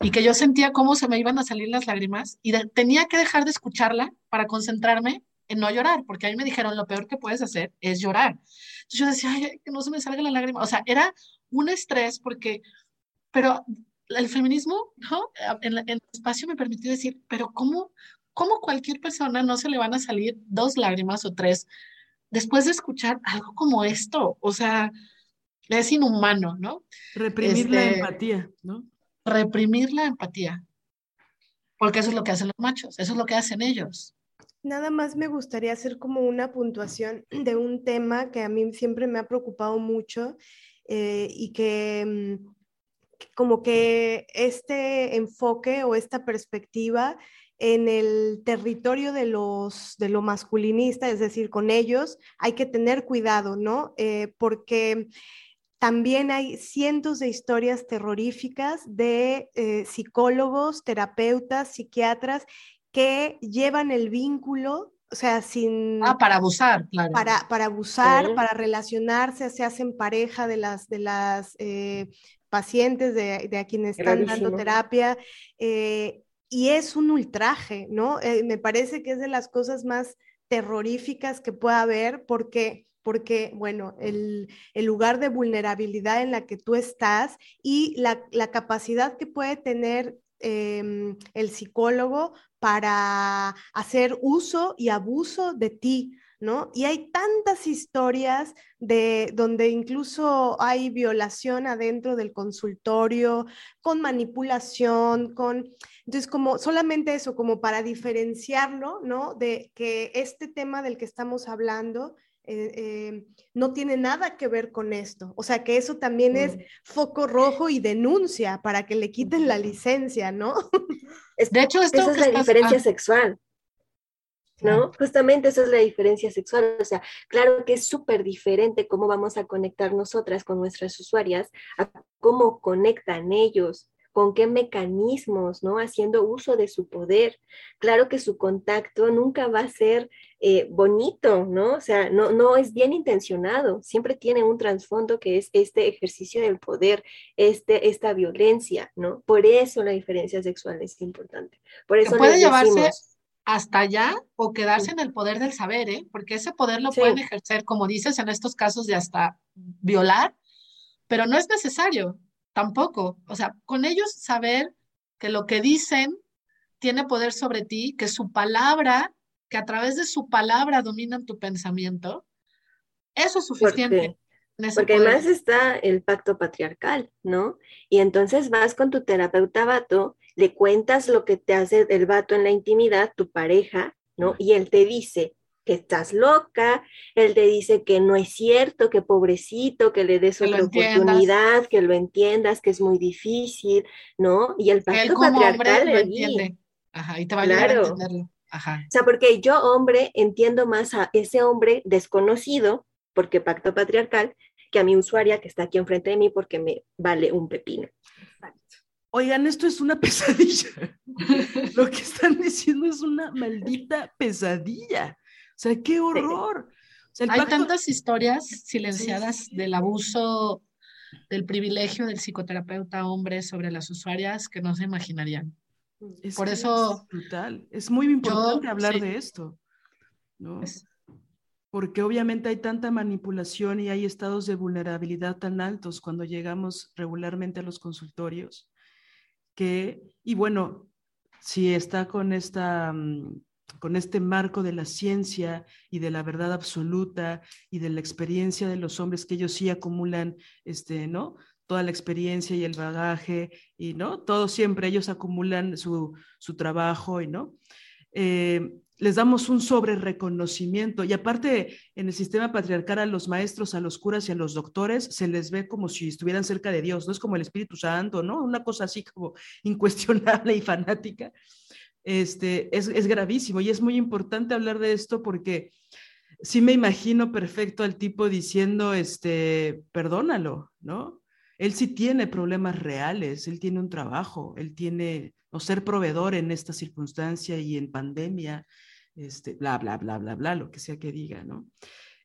Y que yo sentía cómo se me iban a salir las lágrimas y de, tenía que dejar de escucharla para concentrarme en no llorar, porque a mí me dijeron, lo peor que puedes hacer es llorar. Entonces yo decía, ay, que no se me salga la lágrima. O sea, era un estrés porque, pero el feminismo, ¿no? En, en el espacio me permitió decir, pero ¿cómo, ¿cómo cualquier persona no se le van a salir dos lágrimas o tres después de escuchar algo como esto? O sea, es inhumano, ¿no? Reprimir este, la empatía, ¿no? Reprimir la empatía. Porque eso es lo que hacen los machos, eso es lo que hacen ellos. Nada más me gustaría hacer como una puntuación de un tema que a mí siempre me ha preocupado mucho eh, y que mm, como que este enfoque o esta perspectiva en el territorio de, los, de lo masculinista, es decir, con ellos, hay que tener cuidado, ¿no? Eh, porque también hay cientos de historias terroríficas de eh, psicólogos, terapeutas, psiquiatras que llevan el vínculo, o sea, sin... Ah, para abusar, claro. Para, para abusar, para relacionarse, se hacen pareja de las, de las eh, pacientes, de, de, a quienes están dando terapia y es un ultraje, ¿no? Eh, me parece que es de las cosas más terroríficas que pueda haber porque porque, bueno, el, lugar de vulnerabilidad en la que tú estás y la, capacidad que puede tener em, el psicólogo para hacer uso y abuso de ti, ¿no? Y hay tantas historias de donde incluso hay violación adentro del consultorio, con manipulación, con... Entonces, como solamente eso, como para diferenciarlo, ¿no? De que este tema del que estamos hablando eh, eh, no tiene nada que ver con esto. O sea, que eso también es mm. foco rojo y denuncia para que le quiten la licencia, ¿no? de hecho, esto esa es la diferencia sexual. ¿no? Justamente esa es la diferencia sexual. O sea, claro que es súper diferente cómo vamos a conectar nosotras con nuestras usuarias a cómo conectan ellos, con qué mecanismos, ¿no? Haciendo uso de su poder. Claro que su contacto nunca va a ser eh, bonito, ¿no? O sea, no, no es bien intencionado, siempre tiene un trasfondo que es este ejercicio del poder, este, esta violencia, ¿no? Por eso la diferencia sexual es importante. Por eso puede llevarse hasta allá o quedarse en el poder del saber, ¿eh? Porque ese poder lo pueden ejercer, como dices, en estos casos de hasta violar, pero no es necesario tampoco. O sea, con ellos saber que lo que dicen tiene poder sobre ti, que su palabra, que a través de su palabra dominan tu pensamiento, eso es suficiente. Porque, además está el pacto patriarcal, ¿no? Y entonces vas con tu terapeuta vato, le cuentas lo que te hace el vato en la intimidad, tu pareja, ¿no? Y él te dice, que estás loca, él te dice que no es cierto, que pobrecito, que le des otra oportunidad, que lo entiendas, que es muy difícil, ¿no? Y el pacto patriarcal lo entiende. Ajá, y te va a ayudar a entenderlo. Ajá. O sea, porque yo, hombre, entiendo más a ese hombre desconocido, porque pacto patriarcal, que a mi usuaria que está aquí enfrente de mí porque me vale un pepino. Oigan, esto es una pesadilla. Lo que están diciendo es una maldita pesadilla. Sea, qué horror. Hay tantas historias silenciadas del abuso, del privilegio del psicoterapeuta hombre sobre las usuarias que no se imaginarían. Por eso... Es brutal. Es muy importante hablar de esto. Porque obviamente hay tanta manipulación y hay estados de vulnerabilidad tan altos cuando llegamos regularmente a los consultorios que, y bueno, si está con esta mm, con este marco de la ciencia y de la verdad absoluta y de la experiencia de los hombres que ellos sí acumulan, este, ¿no? Toda la experiencia y el bagaje y, ¿no? Todo siempre ellos acumulan su, su trabajo y, ¿no? Eh, les damos un sobre reconocimiento y aparte en el sistema patriarcal a los maestros, a los curas y a los doctores se les ve como si estuvieran cerca de Dios, no es como el Espíritu Santo, ¿no? Una cosa así como incuestionable y fanática este, es, gravísimo y es muy importante hablar de esto porque sí me imagino perfecto al tipo diciendo, este, perdónalo, ¿no? Él sí tiene problemas reales, él tiene un trabajo, él tiene, o ser proveedor en esta circunstancia y en pandemia, este, bla, bla, bla, bla, bla, lo que sea que diga, ¿no?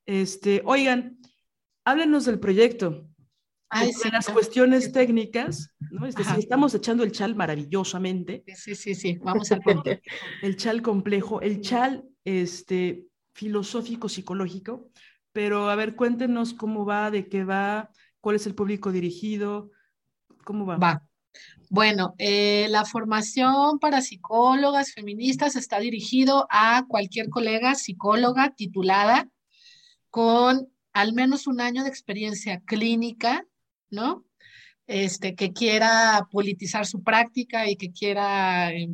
Este, oigan, háblenos del proyecto. Ay, las cuestiones técnicas, ¿no? Es decir, estamos echando el chal maravillosamente. Sí, sí, sí, vamos punto. el chal complejo, el chal este, filosófico, psicológico, pero a ver, cuéntenos cómo va, de qué va, cuál es el público dirigido, cómo va. Va. Bueno, eh, la formación para psicólogas feministas está dirigido a cualquier colega psicóloga titulada con al menos un año de experiencia clínica ¿no? Este, que quiera politizar su práctica y que quiera, eh,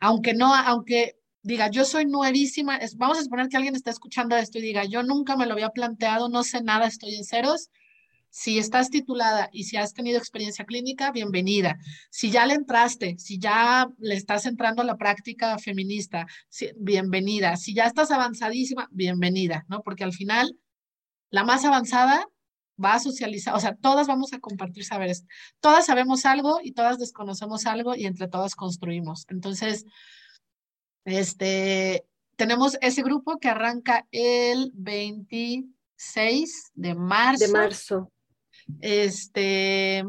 aunque no, aunque diga, yo soy nuevísima, vamos a suponer que alguien está escuchando esto y diga, yo nunca me lo había planteado, no sé nada, estoy en ceros. Si estás titulada y si has tenido experiencia clínica, bienvenida. Si ya le entraste, si ya le estás entrando a la práctica feminista, bienvenida. Si ya estás avanzadísima, bienvenida, ¿no? Porque al final, la más avanzada va a socializar, o sea, todas vamos a compartir saberes. Todas sabemos algo y todas desconocemos algo y entre todas construimos. Entonces, este, tenemos ese grupo que arranca el 26 de marzo. De marzo. Este,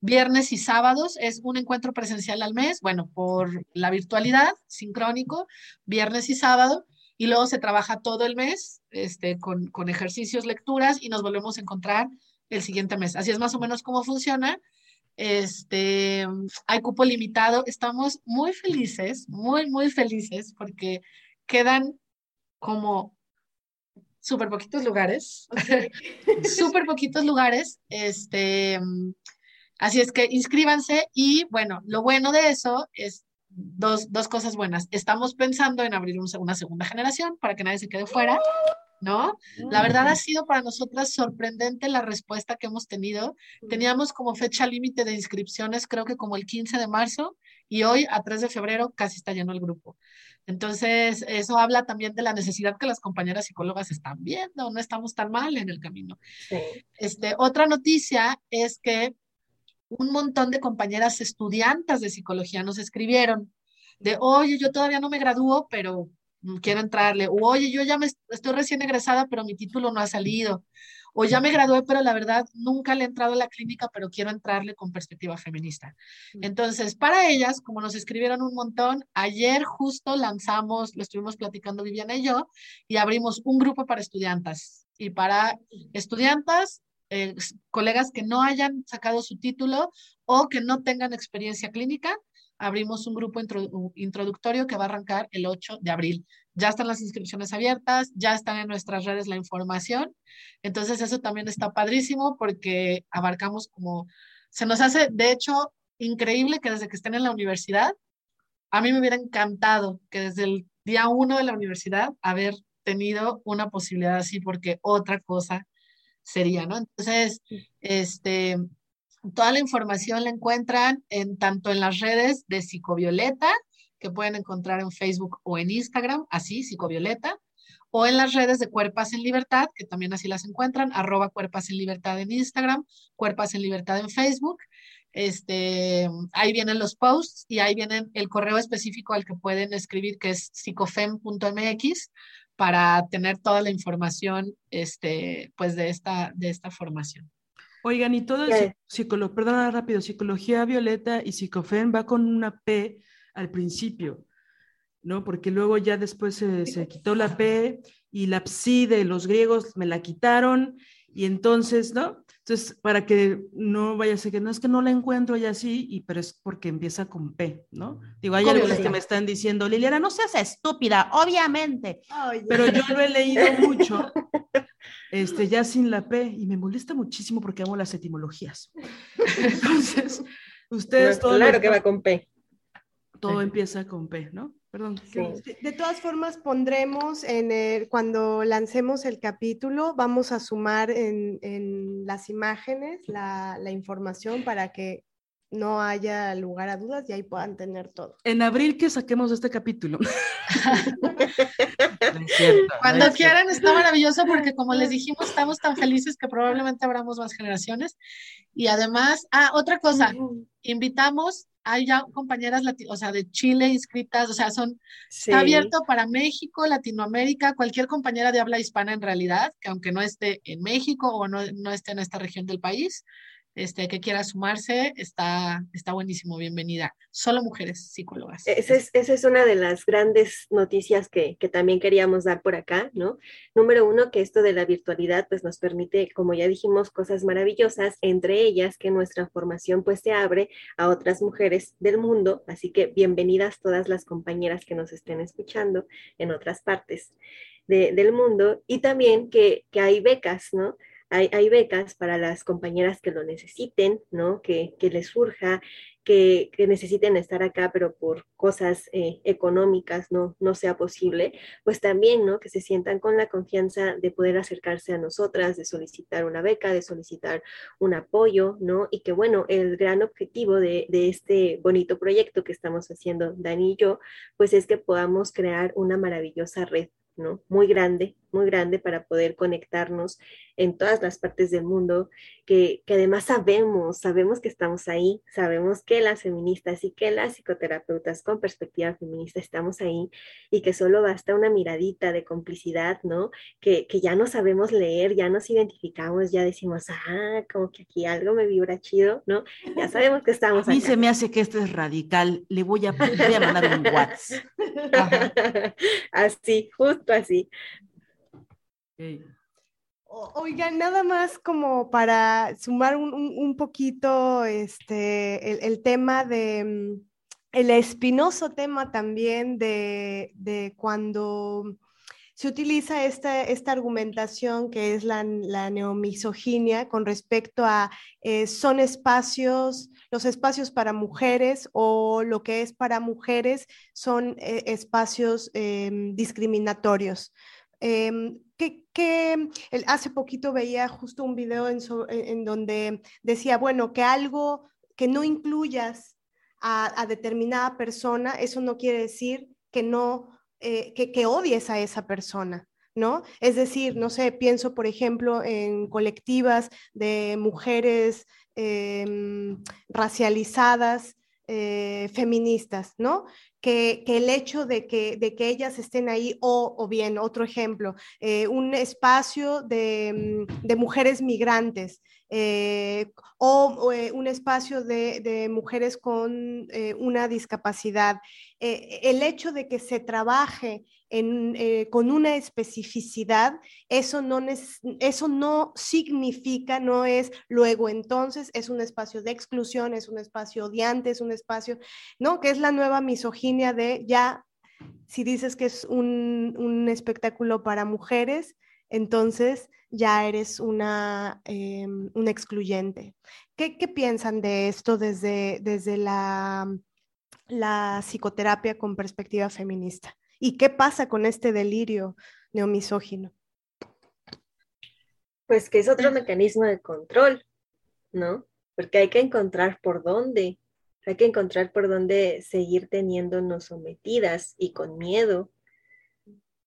viernes y sábados es un encuentro presencial al mes, bueno, por la virtualidad, sincrónico, viernes y sábado, y luego se trabaja todo el mes este, con, con ejercicios, lecturas, y nos volvemos a encontrar el siguiente mes. Así es más o menos cómo funciona. Este, hay cupo limitado. Estamos muy felices, muy, muy felices porque quedan como súper poquitos lugares, súper poquitos lugares, este, así es que inscríbanse y bueno, lo bueno de eso es dos, dos cosas buenas. Estamos pensando en abrir una segunda generación para que nadie se quede fuera. ¿no? La verdad ha sido para nosotras sorprendente la respuesta que hemos tenido. Teníamos como fecha límite de inscripciones, creo que como el 15 de marzo, y hoy a 3 de febrero casi está lleno el grupo. Entonces, eso habla también de la necesidad que las compañeras psicólogas están viendo, no estamos tan mal en el camino. Este, otra noticia es que un montón de compañeras estudiantes de psicología nos escribieron de, oye, yo todavía no me gradúo, pero quiero entrarle, o oye, yo ya me estoy recién egresada, pero mi título no ha salido, o ya me gradué, pero la verdad nunca le he entrado a la clínica, pero quiero entrarle con perspectiva feminista. Entonces, para ellas, como nos escribieron un montón, ayer justo lanzamos, lo estuvimos platicando Viviana y yo, y abrimos un grupo para estudiantes. Y para estudiantes, eh, colegas que no hayan sacado su título o que no tengan experiencia clínica, abrimos un grupo introductorio que va a arrancar el 8 de abril. Ya están las inscripciones abiertas, ya están en nuestras redes la información. Entonces eso también está padrísimo porque abarcamos como, se nos hace, de hecho, increíble que desde que estén en la universidad, a mí me hubiera encantado que desde el día uno de la universidad haber tenido una posibilidad así, porque otra cosa sería, ¿no? Entonces, este, Toda la información la encuentran en tanto en las redes de Psicovioleta, que pueden encontrar en Facebook o en Instagram, así, Psicovioleta, o en las redes de Cuerpas en Libertad, que también así las encuentran, arroba Cuerpas en Libertad en Instagram, Cuerpas en Libertad en Facebook. Este, ahí vienen los posts y ahí vienen el correo específico al que pueden escribir, que es psicofem.mx, para tener toda la información este, pues de, esta, de esta formación. Oigan, y todo el psicología, perdona rápido, psicología violeta y psicofen va con una P al principio, ¿no? Porque luego ya después se, se quitó la P y la psi de los griegos me la quitaron y entonces, ¿no? Entonces, para que no vaya a ser que no es que no la encuentro ya así, y, pero es porque empieza con P, ¿no? Digo, hay algunos que me están diciendo, Liliana, no seas estúpida, obviamente, pero yo lo he leído mucho este, ya sin la P, y me molesta muchísimo porque amo las etimologías. Entonces, ustedes... todo claro que va con P. Todo empieza con P, ¿no? Perdón. De todas formas, pondremos en el, cuando lancemos el capítulo, vamos a sumar en, en las imágenes la, la, información para que no haya lugar a dudas y ahí puedan tener todo. En abril que saquemos este capítulo. Cuando quieran, está maravilloso porque como les dijimos, estamos tan felices que probablemente abramos más generaciones. Y además, ah, otra cosa, invitamos, hay ya compañeras, o sea, de Chile inscritas, o sea, son, está abierto para México, Latinoamérica, cualquier compañera de habla hispana en realidad, que aunque no esté en México o no, no esté en esta región del país, este, que quiera sumarse, está, está buenísimo, bienvenida. Solo mujeres psicólogas. Esa es, esa es una de las grandes noticias que, que, también queríamos dar por acá, ¿no? Número uno, que esto de la virtualidad pues nos permite, como ya dijimos, cosas maravillosas, entre ellas que nuestra formación pues se abre a otras mujeres del mundo, así que bienvenidas todas las compañeras que nos estén escuchando en otras partes de, del mundo y también que, que hay becas, ¿no? Hay, becas para las compañeras que lo necesiten, ¿no? Que, les surja, que, necesiten estar acá, pero por cosas eh, económicas no, no sea posible, pues también, ¿no? Que se sientan con la confianza de poder acercarse a nosotras, de solicitar una beca, de solicitar un apoyo, ¿no? Y que, bueno, el gran objetivo de, de este bonito proyecto que estamos haciendo Dani y yo, pues es que podamos crear una maravillosa red ¿no? Muy grande, muy grande para poder conectarnos en todas las partes del mundo, que, además sabemos, sabemos que estamos ahí, sabemos que las feministas y que las psicoterapeutas con perspectiva feminista estamos ahí y que solo basta una miradita de complicidad, ¿no? Que, ya no sabemos leer, ya nos identificamos, ya decimos, ah, como que aquí algo me vibra chido, ¿no? Ya sabemos que estamos A mí se me hace que esto es radical, le voy a, voy a mandar un WhatsApp. así, justo así. Oigan, nada más como para sumar un, poquito este, el, tema de, mm, el espinoso tema también de, cuando se utiliza esta, esta, argumentación que es la, la neomisoginia con respecto a eh, son espacios, los espacios para mujeres o lo que es para mujeres son eh, espacios em, discriminatorios. Em, que, hace poquito veía justo un video en, donde decía, bueno, que algo que no incluyas a, determinada persona, eso no quiere decir que no, eh, que, odies a esa persona. ¿No? Es decir, no sé, pienso por ejemplo en colectivas de mujeres em, racializadas, eh, feministas, ¿no? Que, el hecho de que, de que ellas estén ahí, o, o bien, otro ejemplo, eh, un espacio de, mm, de mujeres migrantes eh, o, eh, un espacio de, mujeres con una discapacidad. el hecho de que se trabaje eh, con una especificidad, eso no, eso no significa, no es luego entonces, es un espacio de exclusión, es un espacio odiante, es un espacio, ¿no? Que es la nueva misoginia de ya, si dices que es un, espectáculo para mujeres, entonces ya eres una, eh, un excluyente. ¿Qué, ¿Qué, piensan de esto desde, desde la, la psicoterapia con perspectiva feminista? ¿Y qué pasa con este delirio neomisógino? Pues que es otro mecanismo de control, ¿no? Porque hay que encontrar por dónde, hay que encontrar por dónde seguir teniéndonos sometidas y con miedo,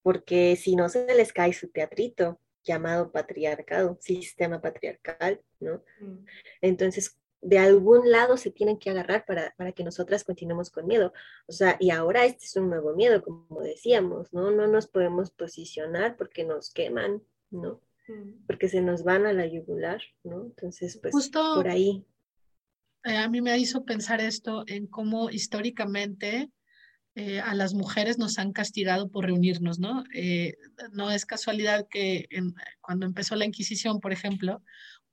porque si no se les cae su teatrito llamado patriarcado, sistema patriarcal, ¿no? Mm. Entonces, de algún lado se tienen que agarrar para, que nosotras continuemos con miedo. O sea, y ahora este es un nuevo miedo, como decíamos, ¿no? No nos podemos posicionar porque nos queman, ¿no? Mm. Porque se nos van a la yugular, ¿no? Entonces, pues Justo, por ahí. Eh, a mí me hizo pensar esto en cómo históricamente eh, a las mujeres nos han castigado por reunirnos, ¿no? Eh, no es casualidad que cuando empezó la Inquisición, por ejemplo,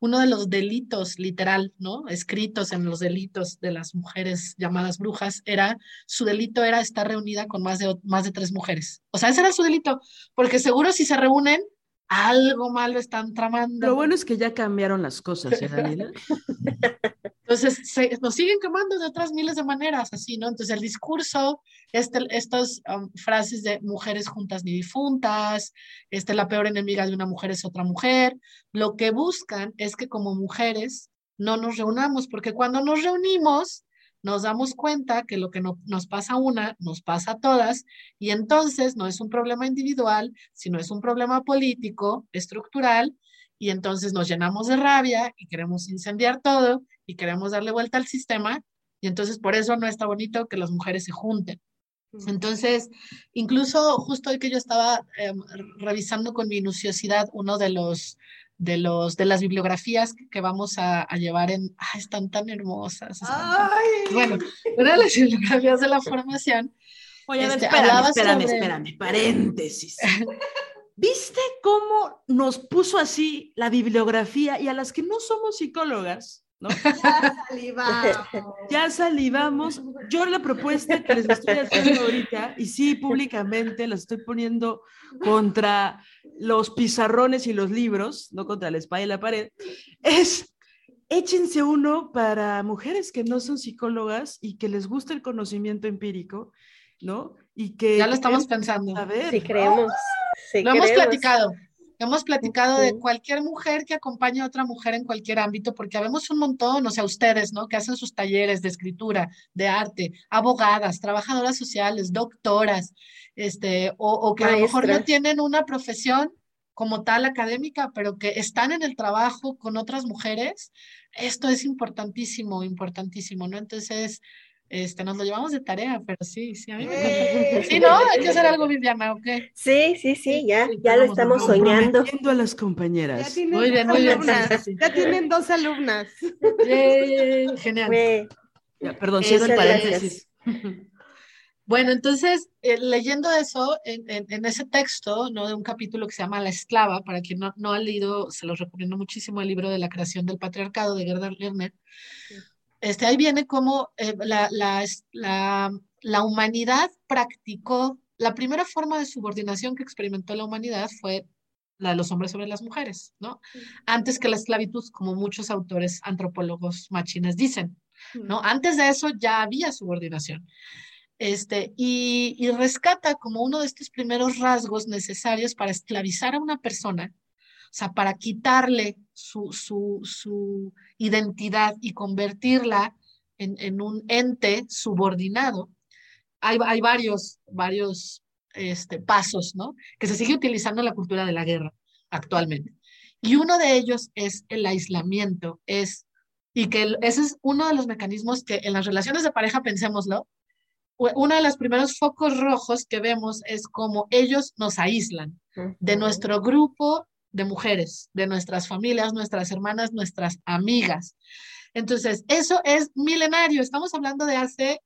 uno de los delitos literal, ¿no? Escritos en los delitos de las mujeres llamadas brujas, era, su delito era estar reunida con más de, más de tres mujeres. O sea, ese era su delito, porque seguro si se reúnen, algo malo están tramando. Lo bueno es que ya cambiaron las cosas, ¿eh, Daniela? Entonces, nos siguen quemando de otras miles de maneras, así, ¿no? Entonces, el discurso, este, estas um, frases de mujeres juntas ni difuntas, este, la peor enemiga de una mujer es otra mujer, lo que buscan es que como mujeres no nos reunamos, porque cuando nos reunimos, nos damos cuenta que lo que no, nos pasa a una, nos pasa a todas, y entonces no es un problema individual, sino es un problema político, estructural, y entonces nos llenamos de rabia y queremos incendiar todo y queremos darle vuelta al sistema, y entonces por eso no está bonito que las mujeres se junten. Entonces, incluso justo hoy que yo estaba em, revisando con minuciosidad uno de los de los de las bibliografías que vamos a, llevar en ah, están tan hermosas bueno una de las bibliografías de la formación Oye, este, espérame, espérame, espérame, paréntesis. ¿Viste cómo nos puso así la bibliografía y a las que no somos psicólogas? ¿No? Ya salivamos. Ya salivamos. Yo la propuesta que les estoy haciendo ahorita, y sí, públicamente la estoy poniendo contra los pizarrones y los libros, no contra la espalda y la pared, es échense uno para mujeres que no son psicólogas y que les gusta el conocimiento empírico, ¿no? Y que... Ya lo estamos pensando. A ver. Sí, creemos. lo hemos platicado. Hemos platicado de cualquier mujer que acompañe a otra mujer en cualquier ámbito, porque habemos un montón, o sea, ustedes, ¿no? Que hacen sus talleres de escritura, de arte, abogadas, trabajadoras sociales, doctoras, este, o, que a lo mejor no tienen una profesión como tal académica, pero que están en el trabajo con otras mujeres. Esto es importantísimo, importantísimo, ¿no? Entonces, este, nos lo llevamos de tarea, pero sí, sí, a mí me Sí, ¿no? Hay que hacer algo, Viviana, ¿o qué? Sí, sí, sí, ya, ya lo estamos soñando. a las compañeras. muy bien, muy bien. Ya tienen dos alumnas. genial. perdón, cierro el paréntesis. Bueno, entonces, eh, leyendo eso, en, en, ese texto, ¿no? De un capítulo que se llama La esclava, para quien no, no ha leído, se los recomiendo muchísimo el libro de la creación del patriarcado de Gerda Lerner. Este, ahí viene como eh, la, la, la, la, humanidad practicó, la primera forma de subordinación que experimentó la humanidad fue la de los hombres sobre las mujeres, ¿no? Antes que la esclavitud, como muchos autores antropólogos machines dicen, ¿no? Antes de eso ya había subordinación. Este, y, y rescata como uno de estos primeros rasgos necesarios para esclavizar a una persona, o sea, para quitarle su, su, su identidad y convertirla en, en un ente subordinado, hay, hay varios, varios este, pasos, ¿no? Que se sigue utilizando en la cultura de la guerra actualmente. Y uno de ellos es el aislamiento, es, y que ese es uno de los mecanismos que en las relaciones de pareja, pensémoslo, uno de los primeros focos rojos que vemos es como ellos nos aíslan de nuestro grupo de mujeres, de nuestras familias, nuestras hermanas, nuestras amigas. Entonces, eso es milenario. Estamos hablando de hace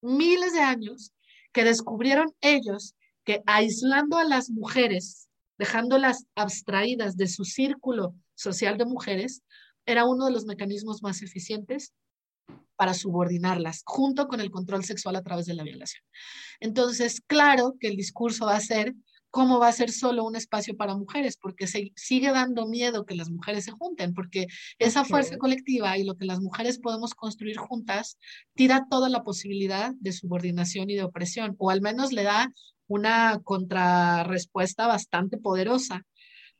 miles de años que descubrieron ellos que aislando a las mujeres, dejándolas abstraídas de su círculo social de mujeres, era uno de los mecanismos más eficientes para subordinarlas, junto con el control sexual a través de la violación. Entonces, claro que el discurso va a ser cómo va a ser solo un espacio para mujeres, porque se sigue dando miedo que las mujeres se junten, porque esa fuerza colectiva y lo que las mujeres podemos construir juntas tira toda la posibilidad de subordinación y de opresión, o al menos le da una contrarrespuesta bastante poderosa,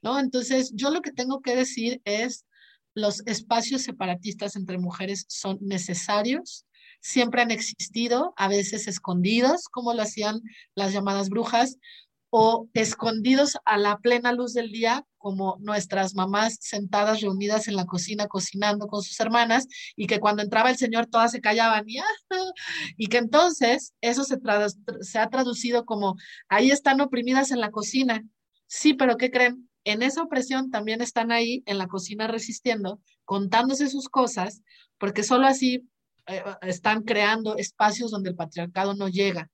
¿no? Entonces, yo lo que tengo que decir es, los espacios separatistas entre mujeres son necesarios, siempre han existido, a veces escondidos, como lo hacían las llamadas brujas, o escondidos a la plena luz del día, como nuestras mamás sentadas reunidas en la cocina cocinando con sus hermanas, y que cuando entraba el Señor todas se callaban y, y que entonces eso se, se ha traducido como, ahí están oprimidas en la cocina. Sí, pero ¿qué creen? En esa opresión también están ahí en la cocina resistiendo, contándose sus cosas, porque solo así eh, están creando espacios donde el patriarcado no llega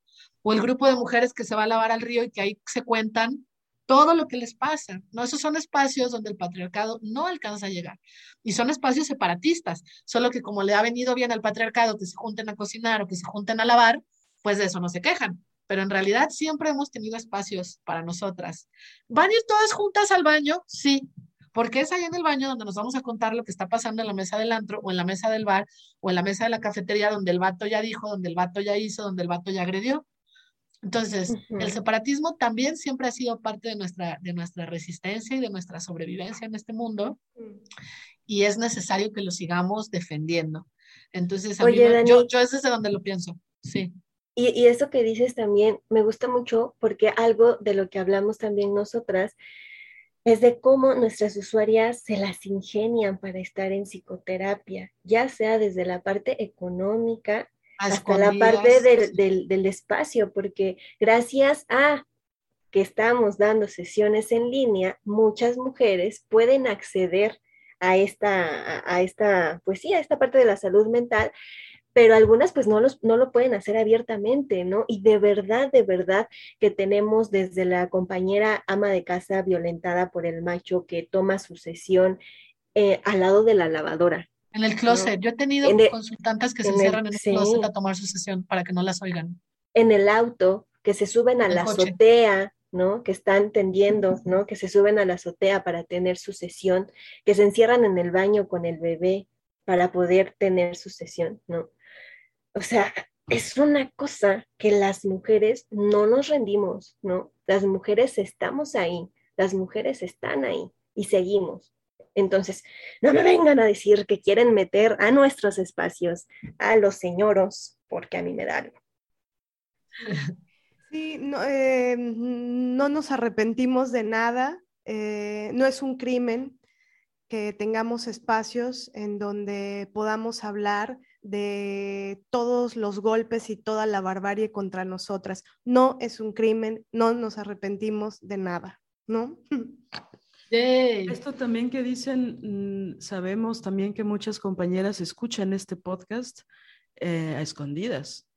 o el grupo de mujeres que se va a lavar al río y que ahí se cuentan todo lo que les pasa. No, esos son espacios donde el patriarcado no alcanza a llegar. Y son espacios separatistas, solo que como le ha venido bien al patriarcado que se junten a cocinar o que se junten a lavar, pues de eso no se quejan. Pero en realidad siempre hemos tenido espacios para nosotras. ¿Van a ir todas juntas al baño? Sí, porque es ahí en el baño donde nos vamos a contar lo que está pasando en la mesa del antro o en la mesa del bar o en la mesa de la cafetería donde el vato ya dijo, donde el vato ya hizo, donde el vato ya agredió. Entonces, el separatismo también siempre ha sido parte de nuestra, de nuestra resistencia y de nuestra sobrevivencia en este mundo y es necesario que lo sigamos defendiendo. Entonces, yo, yo es desde donde lo pienso, sí. Y, y eso que dices también me gusta mucho porque algo de lo que hablamos también nosotras es de cómo nuestras usuarias se las ingenian para estar en psicoterapia, ya sea desde la parte económica, hasta la parte del, del, espacio, porque gracias a que estamos dando sesiones en línea, muchas mujeres pueden acceder a esta, a, esta, pues sí, a esta parte de la salud mental, pero algunas pues no, los, no lo pueden hacer abiertamente, ¿no? Y de verdad, de verdad que tenemos desde la compañera ama de casa violentada por el macho que toma su sesión eh, al lado de la lavadora, En el closet. Yo he tenido consultantes que se encierran en el closet a tomar su sesión para que no las oigan. En el auto, que se suben a la azotea, ¿no? Que están tendiendo, ¿no? Que se suben a la azotea para tener su sesión, que se encierran en el baño con el bebé para poder tener su sesión, ¿no? O sea, es una cosa que las mujeres no nos rendimos, ¿no? Las mujeres estamos ahí, las mujeres están ahí y seguimos. Entonces, no me vengan a decir que quieren meter a nuestros espacios a los señoros, porque a mí me da algo. Sí, no, no nos arrepentimos de nada, eh, no es un crimen que tengamos espacios en donde podamos hablar de todos los golpes y toda la barbarie contra nosotras. No es un crimen, no nos arrepentimos de nada, ¿no? Esto también que dicen, mm, sabemos también que muchas compañeras escuchan este podcast eh, a escondidas,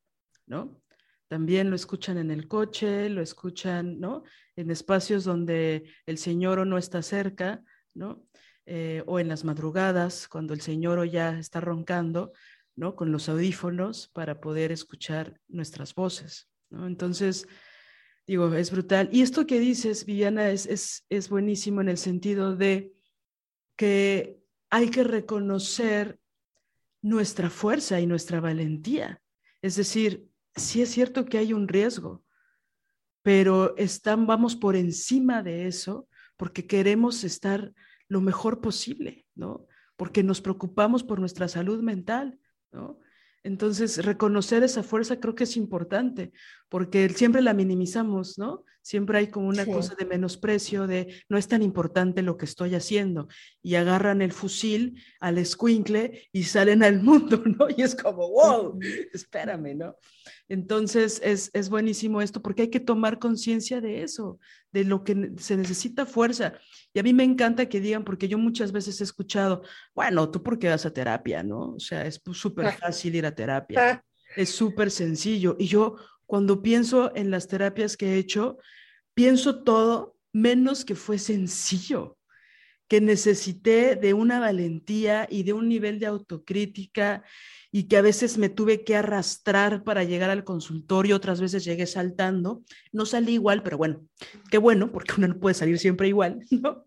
¿no? También lo escuchan en el coche, lo escuchan, ¿no? En espacios donde el señor no está cerca, ¿no? Eh, o en las madrugadas, cuando el señor ya está roncando, ¿no? Con los audífonos para poder escuchar nuestras voces, ¿no? Entonces, digo, es brutal. Y esto que dices, Viviana, es, es, es buenísimo en el sentido de que hay que reconocer nuestra fuerza y nuestra valentía. Es decir, sí es cierto que hay un riesgo, pero están, vamos por encima de eso porque queremos estar lo mejor posible, ¿no? Porque nos preocupamos por nuestra salud mental, ¿no? Entonces, reconocer esa fuerza creo que es importante, porque siempre la minimizamos, ¿no? Siempre hay como una cosa de menosprecio, de no es tan importante lo que estoy haciendo, y agarran el fusil al escuincle y salen al mundo, ¿no? Y es como, wow, espérame, ¿no? Entonces, es, es buenísimo esto, porque hay que tomar conciencia de eso, de lo que se necesita fuerza. Y a mí me encanta que digan, porque yo muchas veces he escuchado, bueno, tú por qué vas a terapia, ¿no? O sea, es súper ah. fácil ir a terapia, ah. es súper sencillo. Y yo cuando pienso en las terapias que he hecho, pienso todo menos que fue sencillo, que necesité de una valentía y de un nivel de autocrítica y que a veces me tuve que arrastrar para llegar al consultorio, otras veces llegué saltando, no salí igual, pero bueno, qué bueno, porque uno no puede salir siempre igual, ¿no?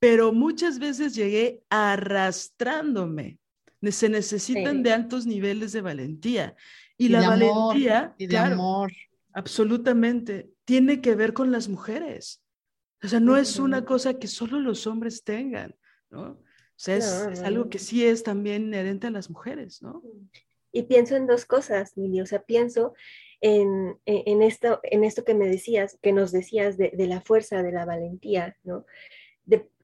Pero muchas veces llegué arrastrándome. Se necesitan de altos niveles de valentía. Y, la valentía, y de amor. absolutamente, tiene que ver con las mujeres. O sea, no es una cosa que solo los hombres tengan, ¿no? O sea, es, algo que sí es también inherente a las mujeres, ¿no? Y pienso en dos cosas, Mili, o sea, pienso en, en, esto, en esto que me decías, que nos decías de, de la fuerza, de la valentía, ¿no?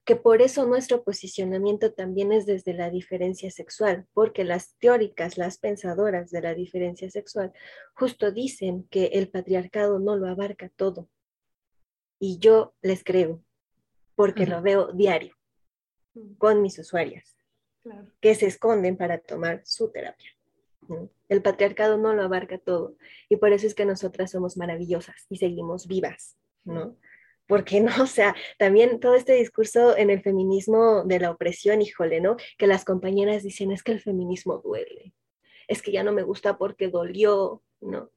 Que por eso nuestro posicionamiento también es desde la diferencia sexual, porque las teóricas, las pensadoras de la diferencia sexual, justo dicen que el patriarcado no lo abarca todo. Y yo les creo, porque lo veo diario con mis usuarias, que se esconden para tomar su terapia. El patriarcado no lo abarca todo y por eso es que nosotras somos maravillosas y seguimos vivas, ¿no? Porque no, o sea, también todo este discurso en el feminismo de la opresión, híjole, ¿no? Que las compañeras dicen es que el feminismo duele, es que ya no me gusta porque dolió, ¿no?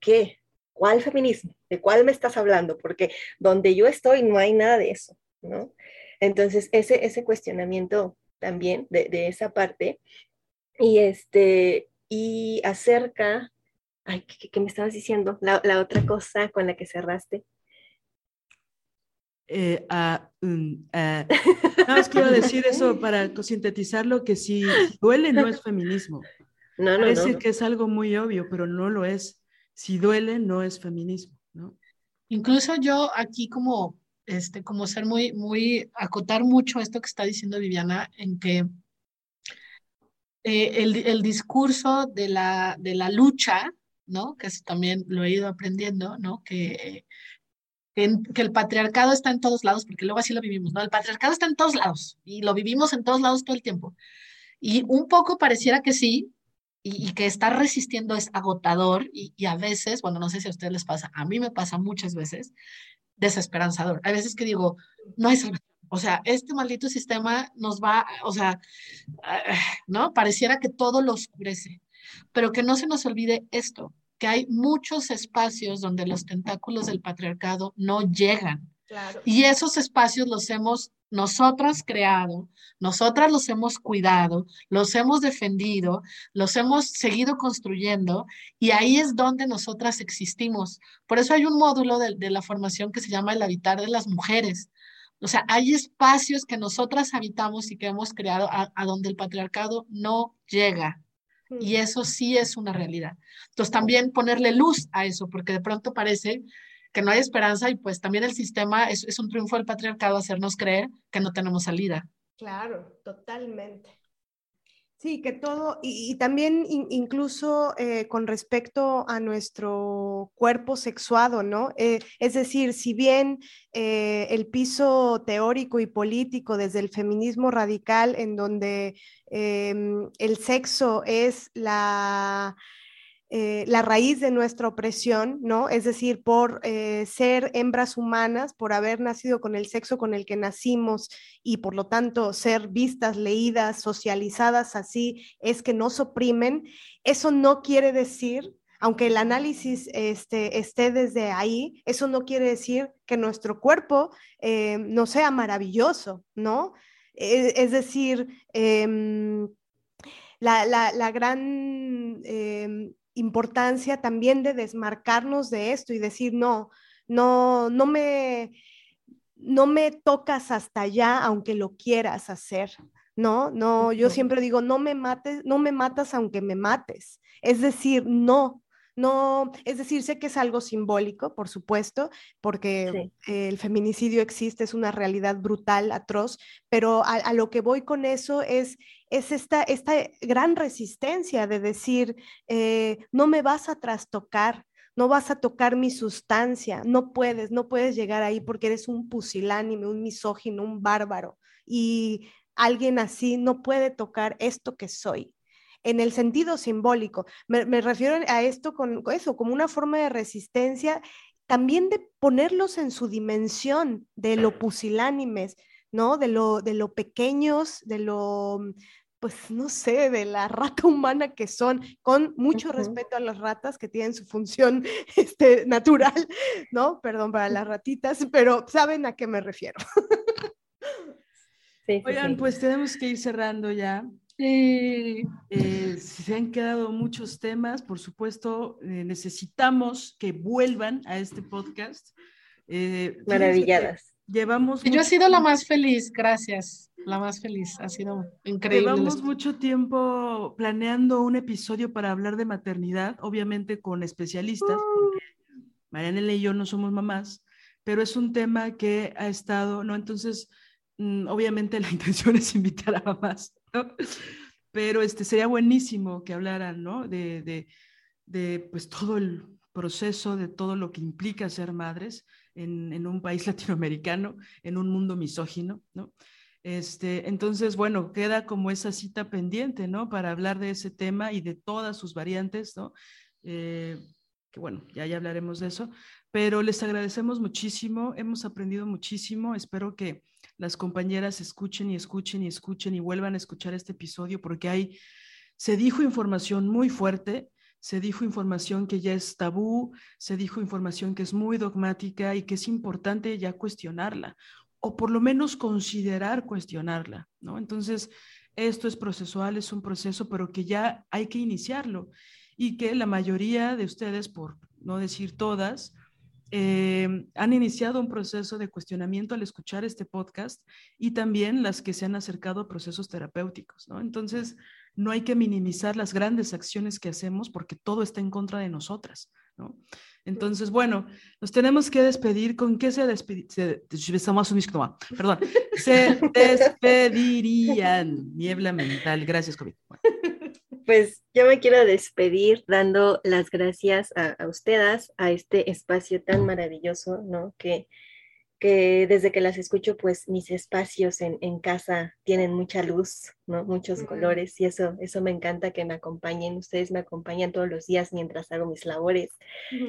¿Qué? ¿Cuál feminismo? ¿De cuál me estás hablando? Porque donde yo estoy no hay nada de eso, ¿no? Entonces, ese, ese cuestionamiento también de, esa parte. Y, este, y acerca, ay, ¿qué, me estabas diciendo? La, otra cosa con la que cerraste. Eh, um, nada más quiero decir eso para sintetizarlo, que si duele no es feminismo. No, no, Parece que es algo muy obvio, pero no lo es. Si duele no es feminismo, ¿no? Incluso yo aquí como este, como ser muy, muy, acotar mucho esto que está diciendo Viviana, en que eh, el, el, discurso de la, de la lucha, ¿no? Que eso también lo he ido aprendiendo, ¿no? Que, que el patriarcado está en todos lados, porque luego así lo vivimos, ¿no? El patriarcado está en todos lados y lo vivimos en todos lados todo el tiempo. Y un poco pareciera que sí, y, que estar resistiendo es agotador y, a veces, bueno, no sé si a ustedes les pasa, a mí me pasa muchas veces, desesperanzador. Hay veces que digo, no hay salvación, O sea, este maldito sistema nos va, o sea, ¿no? Pareciera que todo lo oscurece, pero que no se nos olvide esto, que hay muchos espacios donde los tentáculos del patriarcado no llegan. Y esos espacios los hemos nosotras creado, nosotras los hemos cuidado, los hemos defendido, los hemos seguido construyendo y ahí es donde nosotras existimos. Por eso hay un módulo de, la formación que se llama el habitar de las mujeres. O sea, hay espacios que nosotras habitamos y que hemos creado a, a donde el patriarcado no llega. Y eso sí es una realidad. Entonces, también ponerle luz a eso, porque de pronto parece que no hay esperanza y pues también el sistema es, es un triunfo del patriarcado hacernos creer que no tenemos salida. Claro, totalmente. Sí, que todo, y, también incluso eh, con respecto a nuestro cuerpo sexuado, ¿no? Eh, es decir, si bien eh, el piso teórico y político desde el feminismo radical, en donde em, el sexo es la eh, la raíz de nuestra opresión, ¿no? Es decir, por eh, ser hembras humanas, por haber nacido con el sexo con el que nacimos y por lo tanto ser vistas, leídas, socializadas así, es que nos oprimen. Eso no quiere decir, aunque el análisis este, esté desde ahí, eso no quiere decir que nuestro cuerpo eh, no sea maravilloso, ¿no? es decir, em, la, la, gran em, importancia también de desmarcarnos de esto y decir, no, no, no me, no me tocas hasta allá aunque lo quieras hacer. No, no, yo siempre digo, no me mates, no me matas aunque me mates. Es decir, no, no, es decir, sé que es algo simbólico, por supuesto, porque el feminicidio existe, es una realidad brutal, atroz, pero a, lo que voy con eso es, es esta, esta gran resistencia de decir, eh, no me vas a trastocar, no vas a tocar mi sustancia, no puedes, no puedes llegar ahí porque eres un pusilánime, un misógino, un bárbaro. Y alguien así no puede tocar esto que soy en el sentido simbólico. Me, refiero a esto con, eso, como una forma de resistencia, también de ponerlos en su dimensión de lo pusilánimes, ¿no? De lo, de lo pequeños, de lo, pues no sé, de la rata humana que son, con mucho respeto a las ratas que tienen su función este, natural, ¿no? Perdón para las ratitas, pero saben a qué me refiero. Oigan, pues tenemos que ir cerrando ya. Eh, se han quedado muchos temas, por supuesto, eh, necesitamos que vuelvan a este podcast. Eh, Maravilladas. Llevamos. Yo he sido la más feliz, gracias. La más feliz, ha sido increíble. Llevamos mucho tiempo planeando un episodio para hablar de maternidad, obviamente con especialistas, porque Marianela y yo no somos mamás, pero es un tema que ha estado, ¿no? Entonces, mm, obviamente la intención es invitar a mamás pero este, sería buenísimo que hablaran, ¿no? De, de, de, pues todo el proceso, de todo lo que implica ser madres en, en un país latinoamericano, en un mundo misógino, ¿no? Este, entonces, bueno, queda como esa cita pendiente, ¿no? Para hablar de ese tema y de todas sus variantes, ¿no? Eh, que bueno, ya, ya hablaremos de eso, pero les agradecemos muchísimo, hemos aprendido muchísimo, espero que las compañeras escuchen y escuchen y escuchen y vuelvan a escuchar este episodio porque hay, se dijo información muy fuerte, se dijo información que ya es tabú, se dijo información que es muy dogmática y que es importante ya cuestionarla o por lo menos considerar cuestionarla, ¿no? Entonces, esto es procesual, es un proceso, pero que ya hay que iniciarlo y que la mayoría de ustedes, por no decir todas, eh, han iniciado un proceso de cuestionamiento al escuchar este podcast y también las que se han acercado a procesos terapéuticos, ¿no? Entonces, no hay que minimizar las grandes acciones que hacemos porque todo está en contra de nosotras, ¿no? Entonces, bueno, nos tenemos que despedir. ¿Con qué se despedirían? Perdón, se despedirían. Niebla mental. Gracias, COVID pues yo me quiero despedir dando las gracias a, ustedes, a este espacio tan maravilloso, ¿no? Que, que desde que las escucho, pues mis espacios en, casa tienen mucha luz, ¿no? Muchos colores y eso, eso me encanta que me acompañen. Ustedes me acompañan todos los días mientras hago mis labores,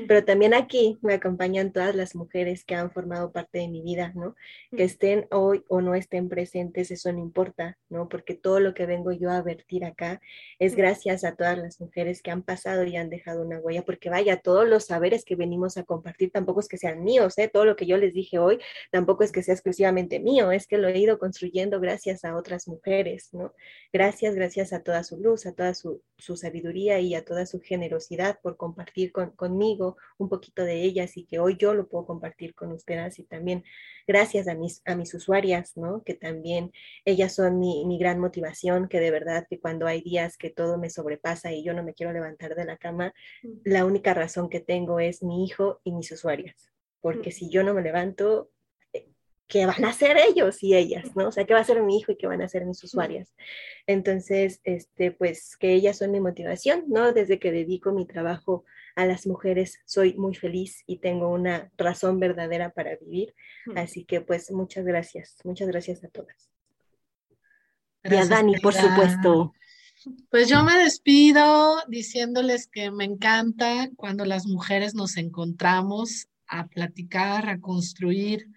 pero también aquí me acompañan todas las mujeres que han formado parte de mi vida, ¿no? Que estén hoy o no estén presentes, eso no importa, ¿no? Porque todo lo que vengo yo a vertir acá es gracias a todas las mujeres que han pasado y han dejado una huella, porque vaya, todos los saberes que venimos a compartir tampoco es que sean míos, ¿eh? Todo lo que yo les dije hoy tampoco es que sea exclusivamente mío, es que lo he ido construyendo gracias a otras mujeres, ¿no? Gracias, gracias a toda su luz, a toda su, sabiduría y a toda su generosidad por compartir conmigo un poquito de ellas y que hoy yo lo puedo compartir con ustedes y también gracias a mis, a mis usuarias, ¿no? Que también ellas son mi, mi gran motivación, que de verdad que cuando hay días que todo me sobrepasa y yo no me quiero levantar de la cama, la única razón que tengo es mi hijo y mis usuarias, porque si yo no me levanto, qué van a hacer ellos y ellas, ¿no? O sea, qué va a hacer mi hijo y qué van a hacer mis usuarias. Entonces, este, pues que ellas son mi motivación, ¿no? Desde que dedico mi trabajo a las mujeres, soy muy feliz y tengo una razón verdadera para vivir. Así que, pues, muchas gracias, muchas gracias a todas. y a Dani, por supuesto. Pues yo me despido diciéndoles que me encanta cuando las mujeres nos encontramos a platicar, a construir,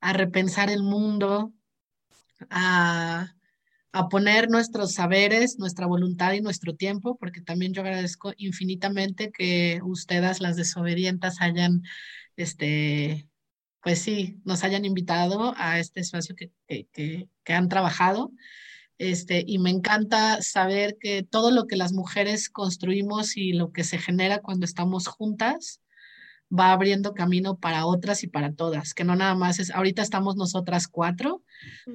a repensar el mundo, a, poner nuestros saberes, nuestra voluntad y nuestro tiempo, porque también yo agradezco infinitamente que ustedes, las desobedientas, hayan, este, pues sí, nos hayan invitado a este espacio que, que, que han trabajado. Este, y me encanta saber que todo lo que las mujeres construimos y lo que se genera cuando estamos juntas, va abriendo camino para otras y para todas, que no nada más es, ahorita estamos nosotras cuatro,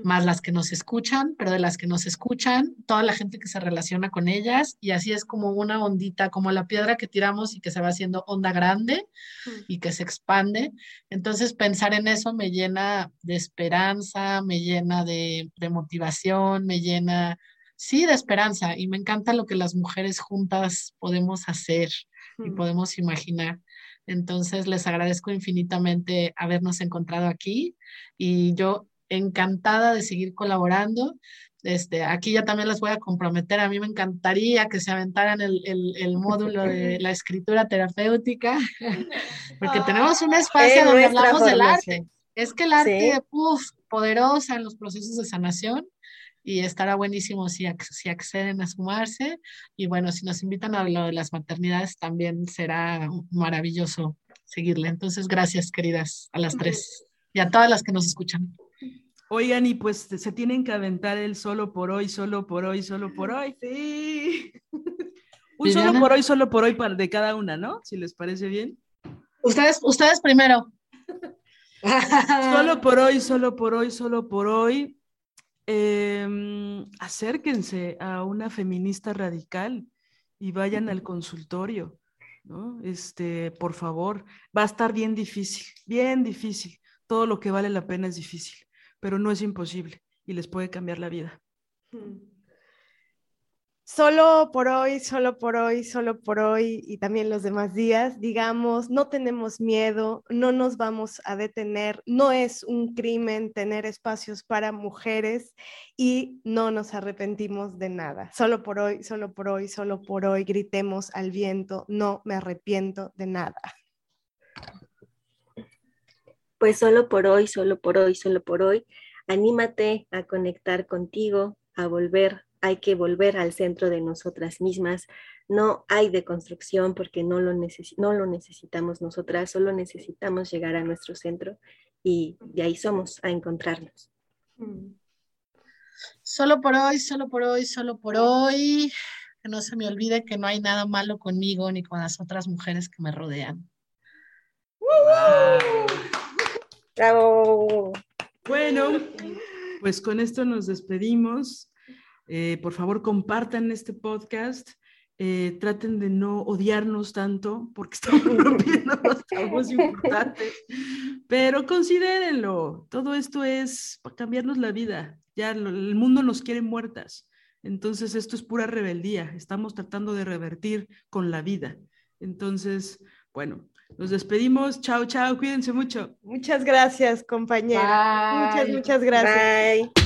más las que nos escuchan, pero de las que nos escuchan, toda la gente que se relaciona con ellas, y así es como una ondita, como la piedra que tiramos y que se va haciendo onda grande y que se expande. Entonces pensar en eso me llena de esperanza, me llena de, de motivación, me llena, sí, de esperanza, y me encanta lo que las mujeres juntas podemos hacer y podemos imaginar. Entonces, les agradezco infinitamente habernos encontrado aquí y yo encantada de seguir colaborando. Este, aquí ya también les voy a comprometer, a mí me encantaría que se aventaran el, el, módulo de la escritura terapéutica, porque tenemos un espacio donde hablamos del arte. Es que el arte, puff, poderosa en los procesos de sanación y estará buenísimo si, si acceden a sumarse. Y bueno, si nos invitan a lo de las maternidades, también será maravilloso seguirle. Entonces, gracias, queridas, a las tres y a todas las que nos escuchan. Oigan, y pues se tienen que aventar el solo por hoy, solo por hoy, solo por hoy. Sí. Un solo por hoy, solo por hoy para de cada una, ¿no? Si les parece bien. Ustedes, ustedes primero. solo por hoy, solo por hoy, solo por hoy. Em, acérquense a una feminista radical y vayan al consultorio, ¿no? Este, por favor, va a estar bien difícil, bien difícil. Todo lo que vale la pena es difícil, pero no es imposible y les puede cambiar la vida. Mm solo por hoy, solo por hoy, solo por hoy y también los demás días, digamos, no tenemos miedo, no nos vamos a detener, no es un crimen tener espacios para mujeres y no nos arrepentimos de nada. Solo por hoy, solo por hoy, solo por hoy, gritemos al viento, no me arrepiento de nada. Pues solo por hoy, solo por hoy, solo por hoy, anímate a conectar contigo, a volver hay que volver al centro de nosotras mismas. No hay deconstrucción porque no lo, no lo necesitamos nosotras, solo necesitamos llegar a nuestro centro y de ahí somos a encontrarnos. Solo por hoy, solo por hoy, solo por hoy. Que no se me olvide que no hay nada malo conmigo ni con las otras mujeres que me rodean. ¡Bravo! Bueno, pues con esto nos despedimos. Eh, por favor, compartan este podcast. Eh, traten de no odiarnos tanto porque estamos rompiendo los importantes, pero considérenlo, todo esto es para cambiarnos la vida, ya el mundo nos quiere muertas, entonces esto es pura rebeldía, estamos tratando de revertir con la vida, entonces, bueno, nos despedimos, chao, chao, cuídense mucho. Muchas gracias, compañera. Muchas, muchas gracias. Bye.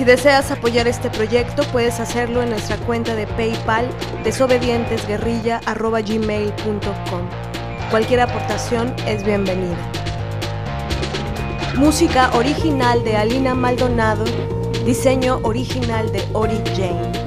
Si deseas apoyar este proyecto, puedes hacerlo en nuestra cuenta de PayPal desobedientesguerrilla.gmail.com. Cualquier aportación es bienvenida. Música original de Alina Maldonado, diseño original de Ori Jane.